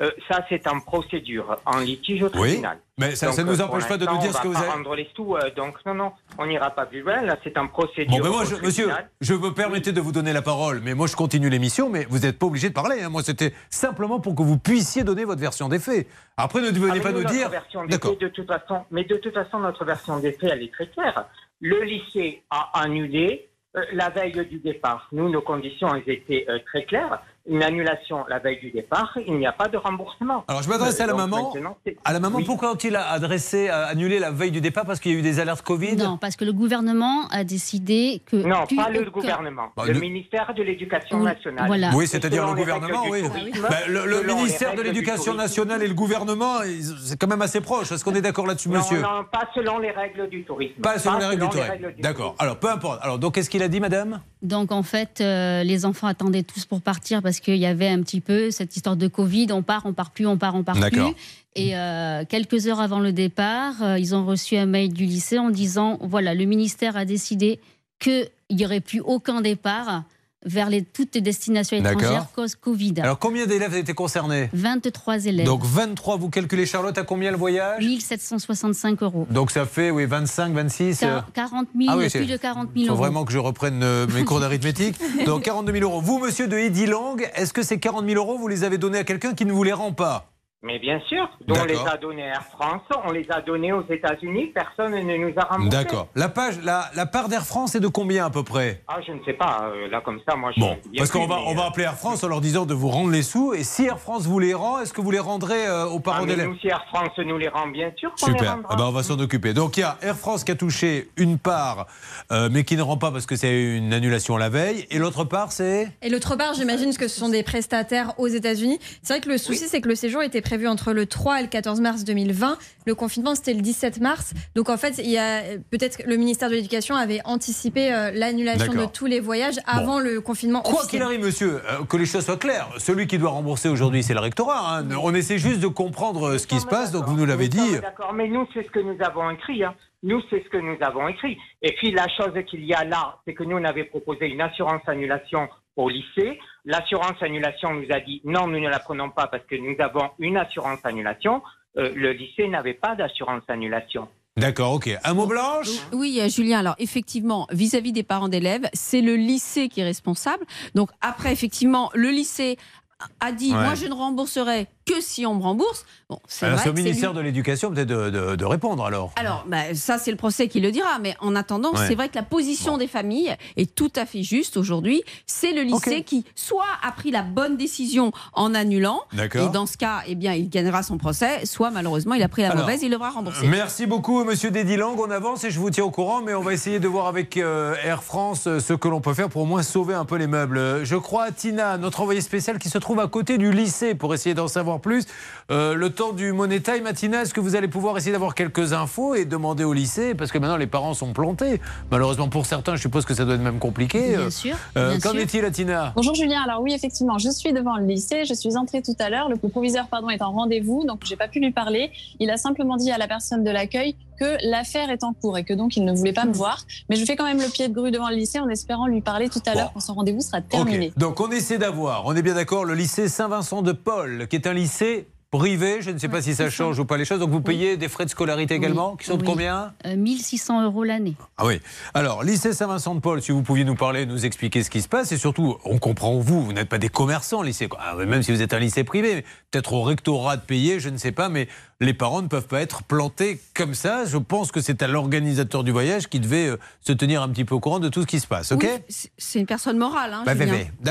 Euh, ça, c'est en procédure, en litige au Oui, tribunal. mais ça- Donc, ça ne nous empêche pas de nous dire ce que on vous avez- pas rendre les sous, euh, donc non, non, on n'ira pas plus loin. Là, c'est en procédure. Bon, ben moi, au je- monsieur, je me permettais de vous donner la parole, mais moi, je continue l'émission, mais vous n'êtes pas obligé de parler. hein. Moi, c'était simplement pour que vous puissiez donner votre version des faits. Après, ne Ah, venez mais pas nous, dire. version des D'accord. faits, de toute façon, mais de toute façon, notre version des faits, elle est très claire. Le lycée a annulé euh, la veille du départ. Nous, nos conditions, elles étaient euh, très claires. Une annulation la veille du départ, il n'y a pas de remboursement. Alors, je m'adresse à la Euh, maman. À la maman, Oui. pourquoi ont-ils adressé, euh, annulé la veille du départ? Parce qu'il y a eu des alertes Covid? Non, parce que le gouvernement a décidé que. Non, pas le aucun- gouvernement. Bah, le le- ministère de l'Éducation Oui, nationale. voilà. Oui, c'est-à-dire le gouvernement, oui. tourisme, Bah, le ministère de l'Éducation nationale et le gouvernement, c'est quand même assez proche. Est-ce qu'on est d'accord là-dessus, monsieur? non, pas selon les règles du tourisme. Pas selon les règles du tourisme. D'accord. Alors, peu importe. Alors, donc, qu'est-ce qu'il a dit, madame? Donc en fait, euh, les enfants attendaient tous pour partir parce qu'il y avait un petit peu cette histoire de Covid. On part, on part plus, on part, on part plus. Et euh, quelques heures avant le départ, euh, ils ont reçu un mail du lycée en disant voilà, le ministère a décidé qu'il n'y aurait plus aucun départ vers les, toutes les destinations étrangères cause Covid. Alors, combien d'élèves étaient concernés 23 élèves. Donc, 23, vous calculez, Charlotte, à combien le voyage 1765 euros. Donc, ça fait, oui, 25, 26 euh, Quar- 40 000, Ah oui, plus de 40 Il 000 faut euros. vraiment que je reprenne euh, mes cours d'arithmétique. Donc 42 000 euros. Vous, monsieur de Edilang, est-ce que ces 40 000 euros, vous les avez donnés à quelqu'un qui ne vous les rend pas? Mais bien sûr, dont on les a donnés à Air France, on les a donnés aux États-Unis, personne ne nous a remboursé. D'accord. La, page, la, la part d'Air France est de combien à peu près? Ah, je ne sais pas, euh, là comme ça, moi je. Bon, parce qu'on plus, va, on va euh, appeler Air France en leur disant de vous rendre les sous. Et si Air France vous les rend, est-ce que vous les rendrez euh, aux ah, parents mais d'élèves nous, si Air France nous les rend, bien sûr les Super. Ah ben, on va s'en occuper. Donc il y a Air France qui a touché une part, euh, mais qui ne rend pas parce que c'est une annulation la veille. Et l'autre part, c'est? Et l'autre part, j'imagine que ce sont des prestataires aux États-Unis. C'est vrai que le souci, c'est que le séjour était prévu entre le 3 et le 14 mars 2020. Le confinement, c'était le 17 mars. Donc, en fait, il y a peut-être que le ministère de l'Éducation avait anticipé euh, l'annulation de tous les voyages avant le confinement. Quoi qu'il arrive, monsieur, euh, que les choses soient claires, celui qui doit rembourser aujourd'hui, c'est le rectorat. hein. On essaie juste de comprendre euh, ce qui se passe, donc vous nous l'avez dit. D'accord, mais nous, c'est ce que nous avons écrit. hein. Nous, c'est ce que nous avons écrit. Et puis, la chose qu'il y a là, c'est que nous, on avait proposé une assurance annulation au lycée. L'assurance annulation nous a dit non, nous ne la prenons pas parce que nous avons une assurance annulation. Euh, le lycée n'avait pas d'assurance annulation. D'accord, ok. Un mot blanche? Oui, euh, Julien, alors effectivement, vis-à-vis des parents d'élèves, c'est le lycée qui est responsable. Donc après, effectivement, le lycée a dit, Ouais. moi je ne rembourserai que si on me rembourse. Bon, c'est Alors vrai c'est au c'est ministère lui- de l'Éducation peut-être de, de- de répondre alors. Alors, bah, ça, c'est le procès qui le dira. Mais en attendant, Ouais. c'est vrai que la position des familles est tout à fait juste aujourd'hui. C'est le lycée qui, soit a pris la bonne décision en annulant, D'accord. et dans ce cas, eh bien, il gagnera son procès, soit malheureusement, il a pris la Alors, mauvaise, il devra rembourser. Merci beaucoup, monsieur Dedilang. On avance et je vous tiens au courant, mais on va essayer de voir avec euh, Air France euh, ce que l'on peut faire pour au moins sauver un peu les meubles. Je crois à Tina, notre envoyée spéciale qui se trouve à côté du lycée pour essayer d'en savoir plus. Euh, le temps du Money Time, est-ce que vous allez pouvoir essayer d'avoir quelques infos et demander au lycée? Parce que maintenant, les parents sont plantés. Malheureusement, pour certains, je suppose que ça doit être même compliqué. Bien Euh, sûr, euh, Qu'en est-il, Tina Bonjour Julien, alors oui effectivement, je suis devant le lycée, je suis entrée tout à l'heure, le proviseur pardon est en rendez-vous, donc j'ai pas pu lui parler. Il a simplement dit à la personne de l'accueil que l'affaire est en cours et que donc il ne voulait pas me voir. Mais je fais quand même le pied de grue devant le lycée en espérant lui parler tout à l'heure quand son rendez-vous sera terminé. Donc on essaie d'avoir, on est bien d'accord, le lycée Saint-Vincent de Paul, qui est un lycée privé. Je ne sais pas si ça change ou pas les choses. Donc vous payez des frais de scolarité également, qui sont de combien? Euh, 1600 euros l'année. Ah oui. Alors, lycée Saint-Vincent de Paul, si vous pouviez nous parler, nous expliquer ce qui se passe, et surtout, on comprend vous, vous n'êtes pas des commerçants, lycée. Ah, même si vous êtes un lycée privé, peut-être au rectorat de payer, je ne sais pas, mais les parents ne peuvent pas être plantés comme ça. Je pense que c'est à l'organisateur du voyage qui devait euh, se tenir un petit peu au courant de tout ce qui se passe, ok Oui, c'est- une personne morale, hein, Bah,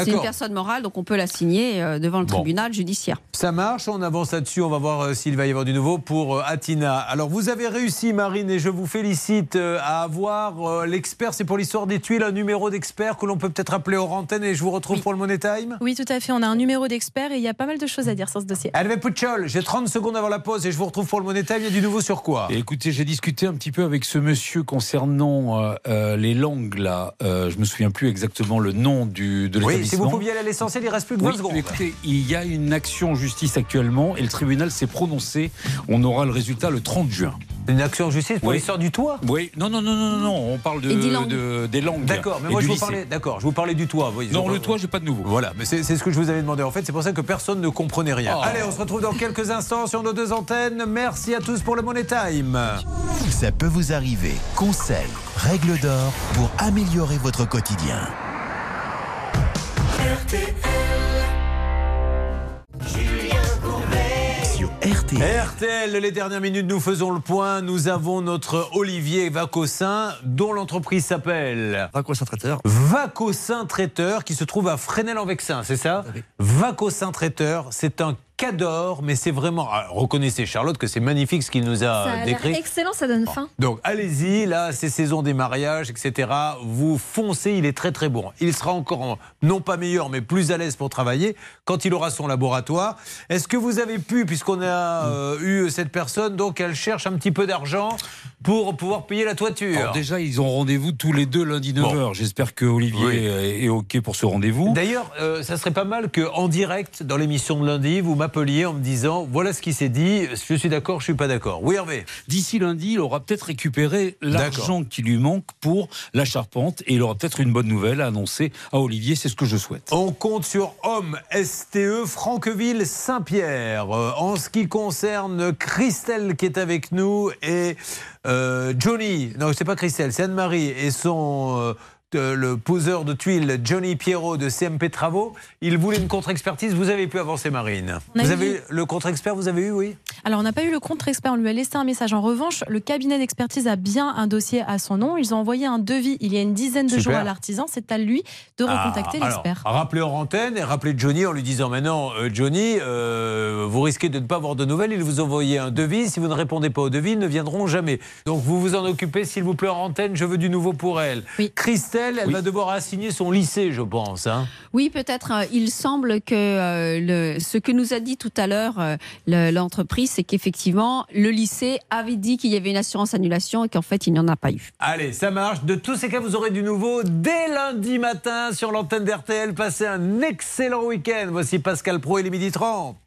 C'est une personne morale, donc on peut la signer euh, devant le Bon. tribunal judiciaire. Ça marche, on avance là-dessus. On va voir euh, s'il va y avoir du nouveau pour Atina. Alors, vous avez réussi, Marine, et je vous félicite à avoir l'expert. C'est pour l'histoire des tuiles, un numéro d'expert que l'on peut peut-être appeler hors antenne. Et je vous retrouve pour le Money Time. Oui, tout à fait. On a un numéro d'expert et il y a pas mal de choses à dire sur ce dossier. Hervé Pouchol, j'ai 30 secondes avant la pause et je vous retrouve pour le Money Time. Il y a du nouveau sur quoi? Et écoutez, j'ai discuté un petit peu avec ce monsieur concernant euh, euh, les langues là. Euh, je me souviens plus exactement le nom du de Oui, si l'établissement. vous pouviez aller à l'essentiel, il reste plus que 20 Oui, secondes. écoutez, il y a une action en justice actuellement et le tribunal s'est prononcé. On aura le résultat le 30 juin. Une action en justice pour Oui. l'histoire du toit? Oui, non, non, non, non, non, non, on parle de, des langues. de- des langues. D'accord, mais moi je vous parlais, d'accord, je vous parlais du toit. oui. Non, le toit, j'ai pas de nouveau. Voilà, mais c'est c'est ce que je vous avais demandé en fait. C'est pour ça que personne ne comprenait rien. Oh. Allez, on se retrouve dans quelques instants sur nos deux antennes. Merci à tous pour le Money Time. Ça peut vous arriver. Conseils, règles d'or pour améliorer votre quotidien. Sur RTL. RTL, les dernières minutes, nous faisons le point. Nous avons notre Olivier Vacossin, dont l'entreprise s'appelle Vacossin Traiteur. Vacossin Traiteur, qui se trouve à Fresnel-en-Vexin, c'est ça Vacossin Traiteur, c'est un cador, mais c'est vraiment. Ah, reconnaissez, Charlotte, que c'est magnifique ce qu'il nous a, Ça a l'air décrit. excellent, ça donne faim. Donc allez-y, là c'est saison des mariages, etc. Vous foncez, il est très très bon. Il sera encore en- non pas meilleur, mais plus à l'aise pour travailler quand il aura son laboratoire. Est-ce que vous avez pu, puisqu'on a euh, eu cette personne, donc elle cherche un petit peu d'argent pour pouvoir payer la toiture? Alors déjà, ils ont rendez-vous tous les deux lundi 9h. J'espère que Olivier Oui. est OK pour ce rendez-vous. D'ailleurs, euh, ça serait pas mal qu'en direct, dans l'émission de lundi, vous m'appeliez en me disant voilà ce qui s'est dit, je suis d'accord, je suis pas d'accord. Oui, Hervé D'ici lundi, il aura peut-être récupéré l'argent qui lui manque pour la charpente et il aura peut-être une bonne nouvelle à annoncer à Olivier. C'est ce que je souhaite. On compte sur Homme STE Franqueville Saint-Pierre. Euh, en ce qui concerne Christelle qui est avec nous et euh, Johnny, non c'est pas Christelle, c'est Anne-Marie et son euh, le poseur de tuiles Johnny Pierrot de CMP Travaux, il voulait une contre-expertise. Vous avez pu avancer, Marine. Vous avez eu le contre-expert, vous avez eu, oui? Alors, on n'a pas eu le contre-expert, on lui a laissé un message. En revanche, le cabinet d'expertise a bien un dossier à son nom. Ils ont envoyé un devis il y a une dizaine de Super. jours à l'artisan. C'est à lui de recontacter Ah, l'expert. Alors, rappelez en antenne et rappelez Johnny en lui disant maintenant, euh, Johnny, euh, vous risquez de ne pas avoir de nouvelles. Il vous envoyé un devis. Si vous ne répondez pas au devis, ils ne viendront jamais. Donc vous vous en occupez, s'il vous plaît, en antenne. Je veux du nouveau pour elle. Christelle, elle va devoir assigner son lycée, je pense. hein. Oui, peut-être. euh, il semble que euh, le, ce que nous a dit tout à l'heure euh, le- l'entreprise, c'est qu'effectivement, le lycée avait dit qu'il y avait une assurance annulation et qu'en fait, il n'y en a pas eu. Allez, ça marche. De tous ces cas, vous aurez du nouveau dès lundi matin sur l'antenne d'RTL. Passez un excellent week-end. Voici Pascal Pro et les midi 30.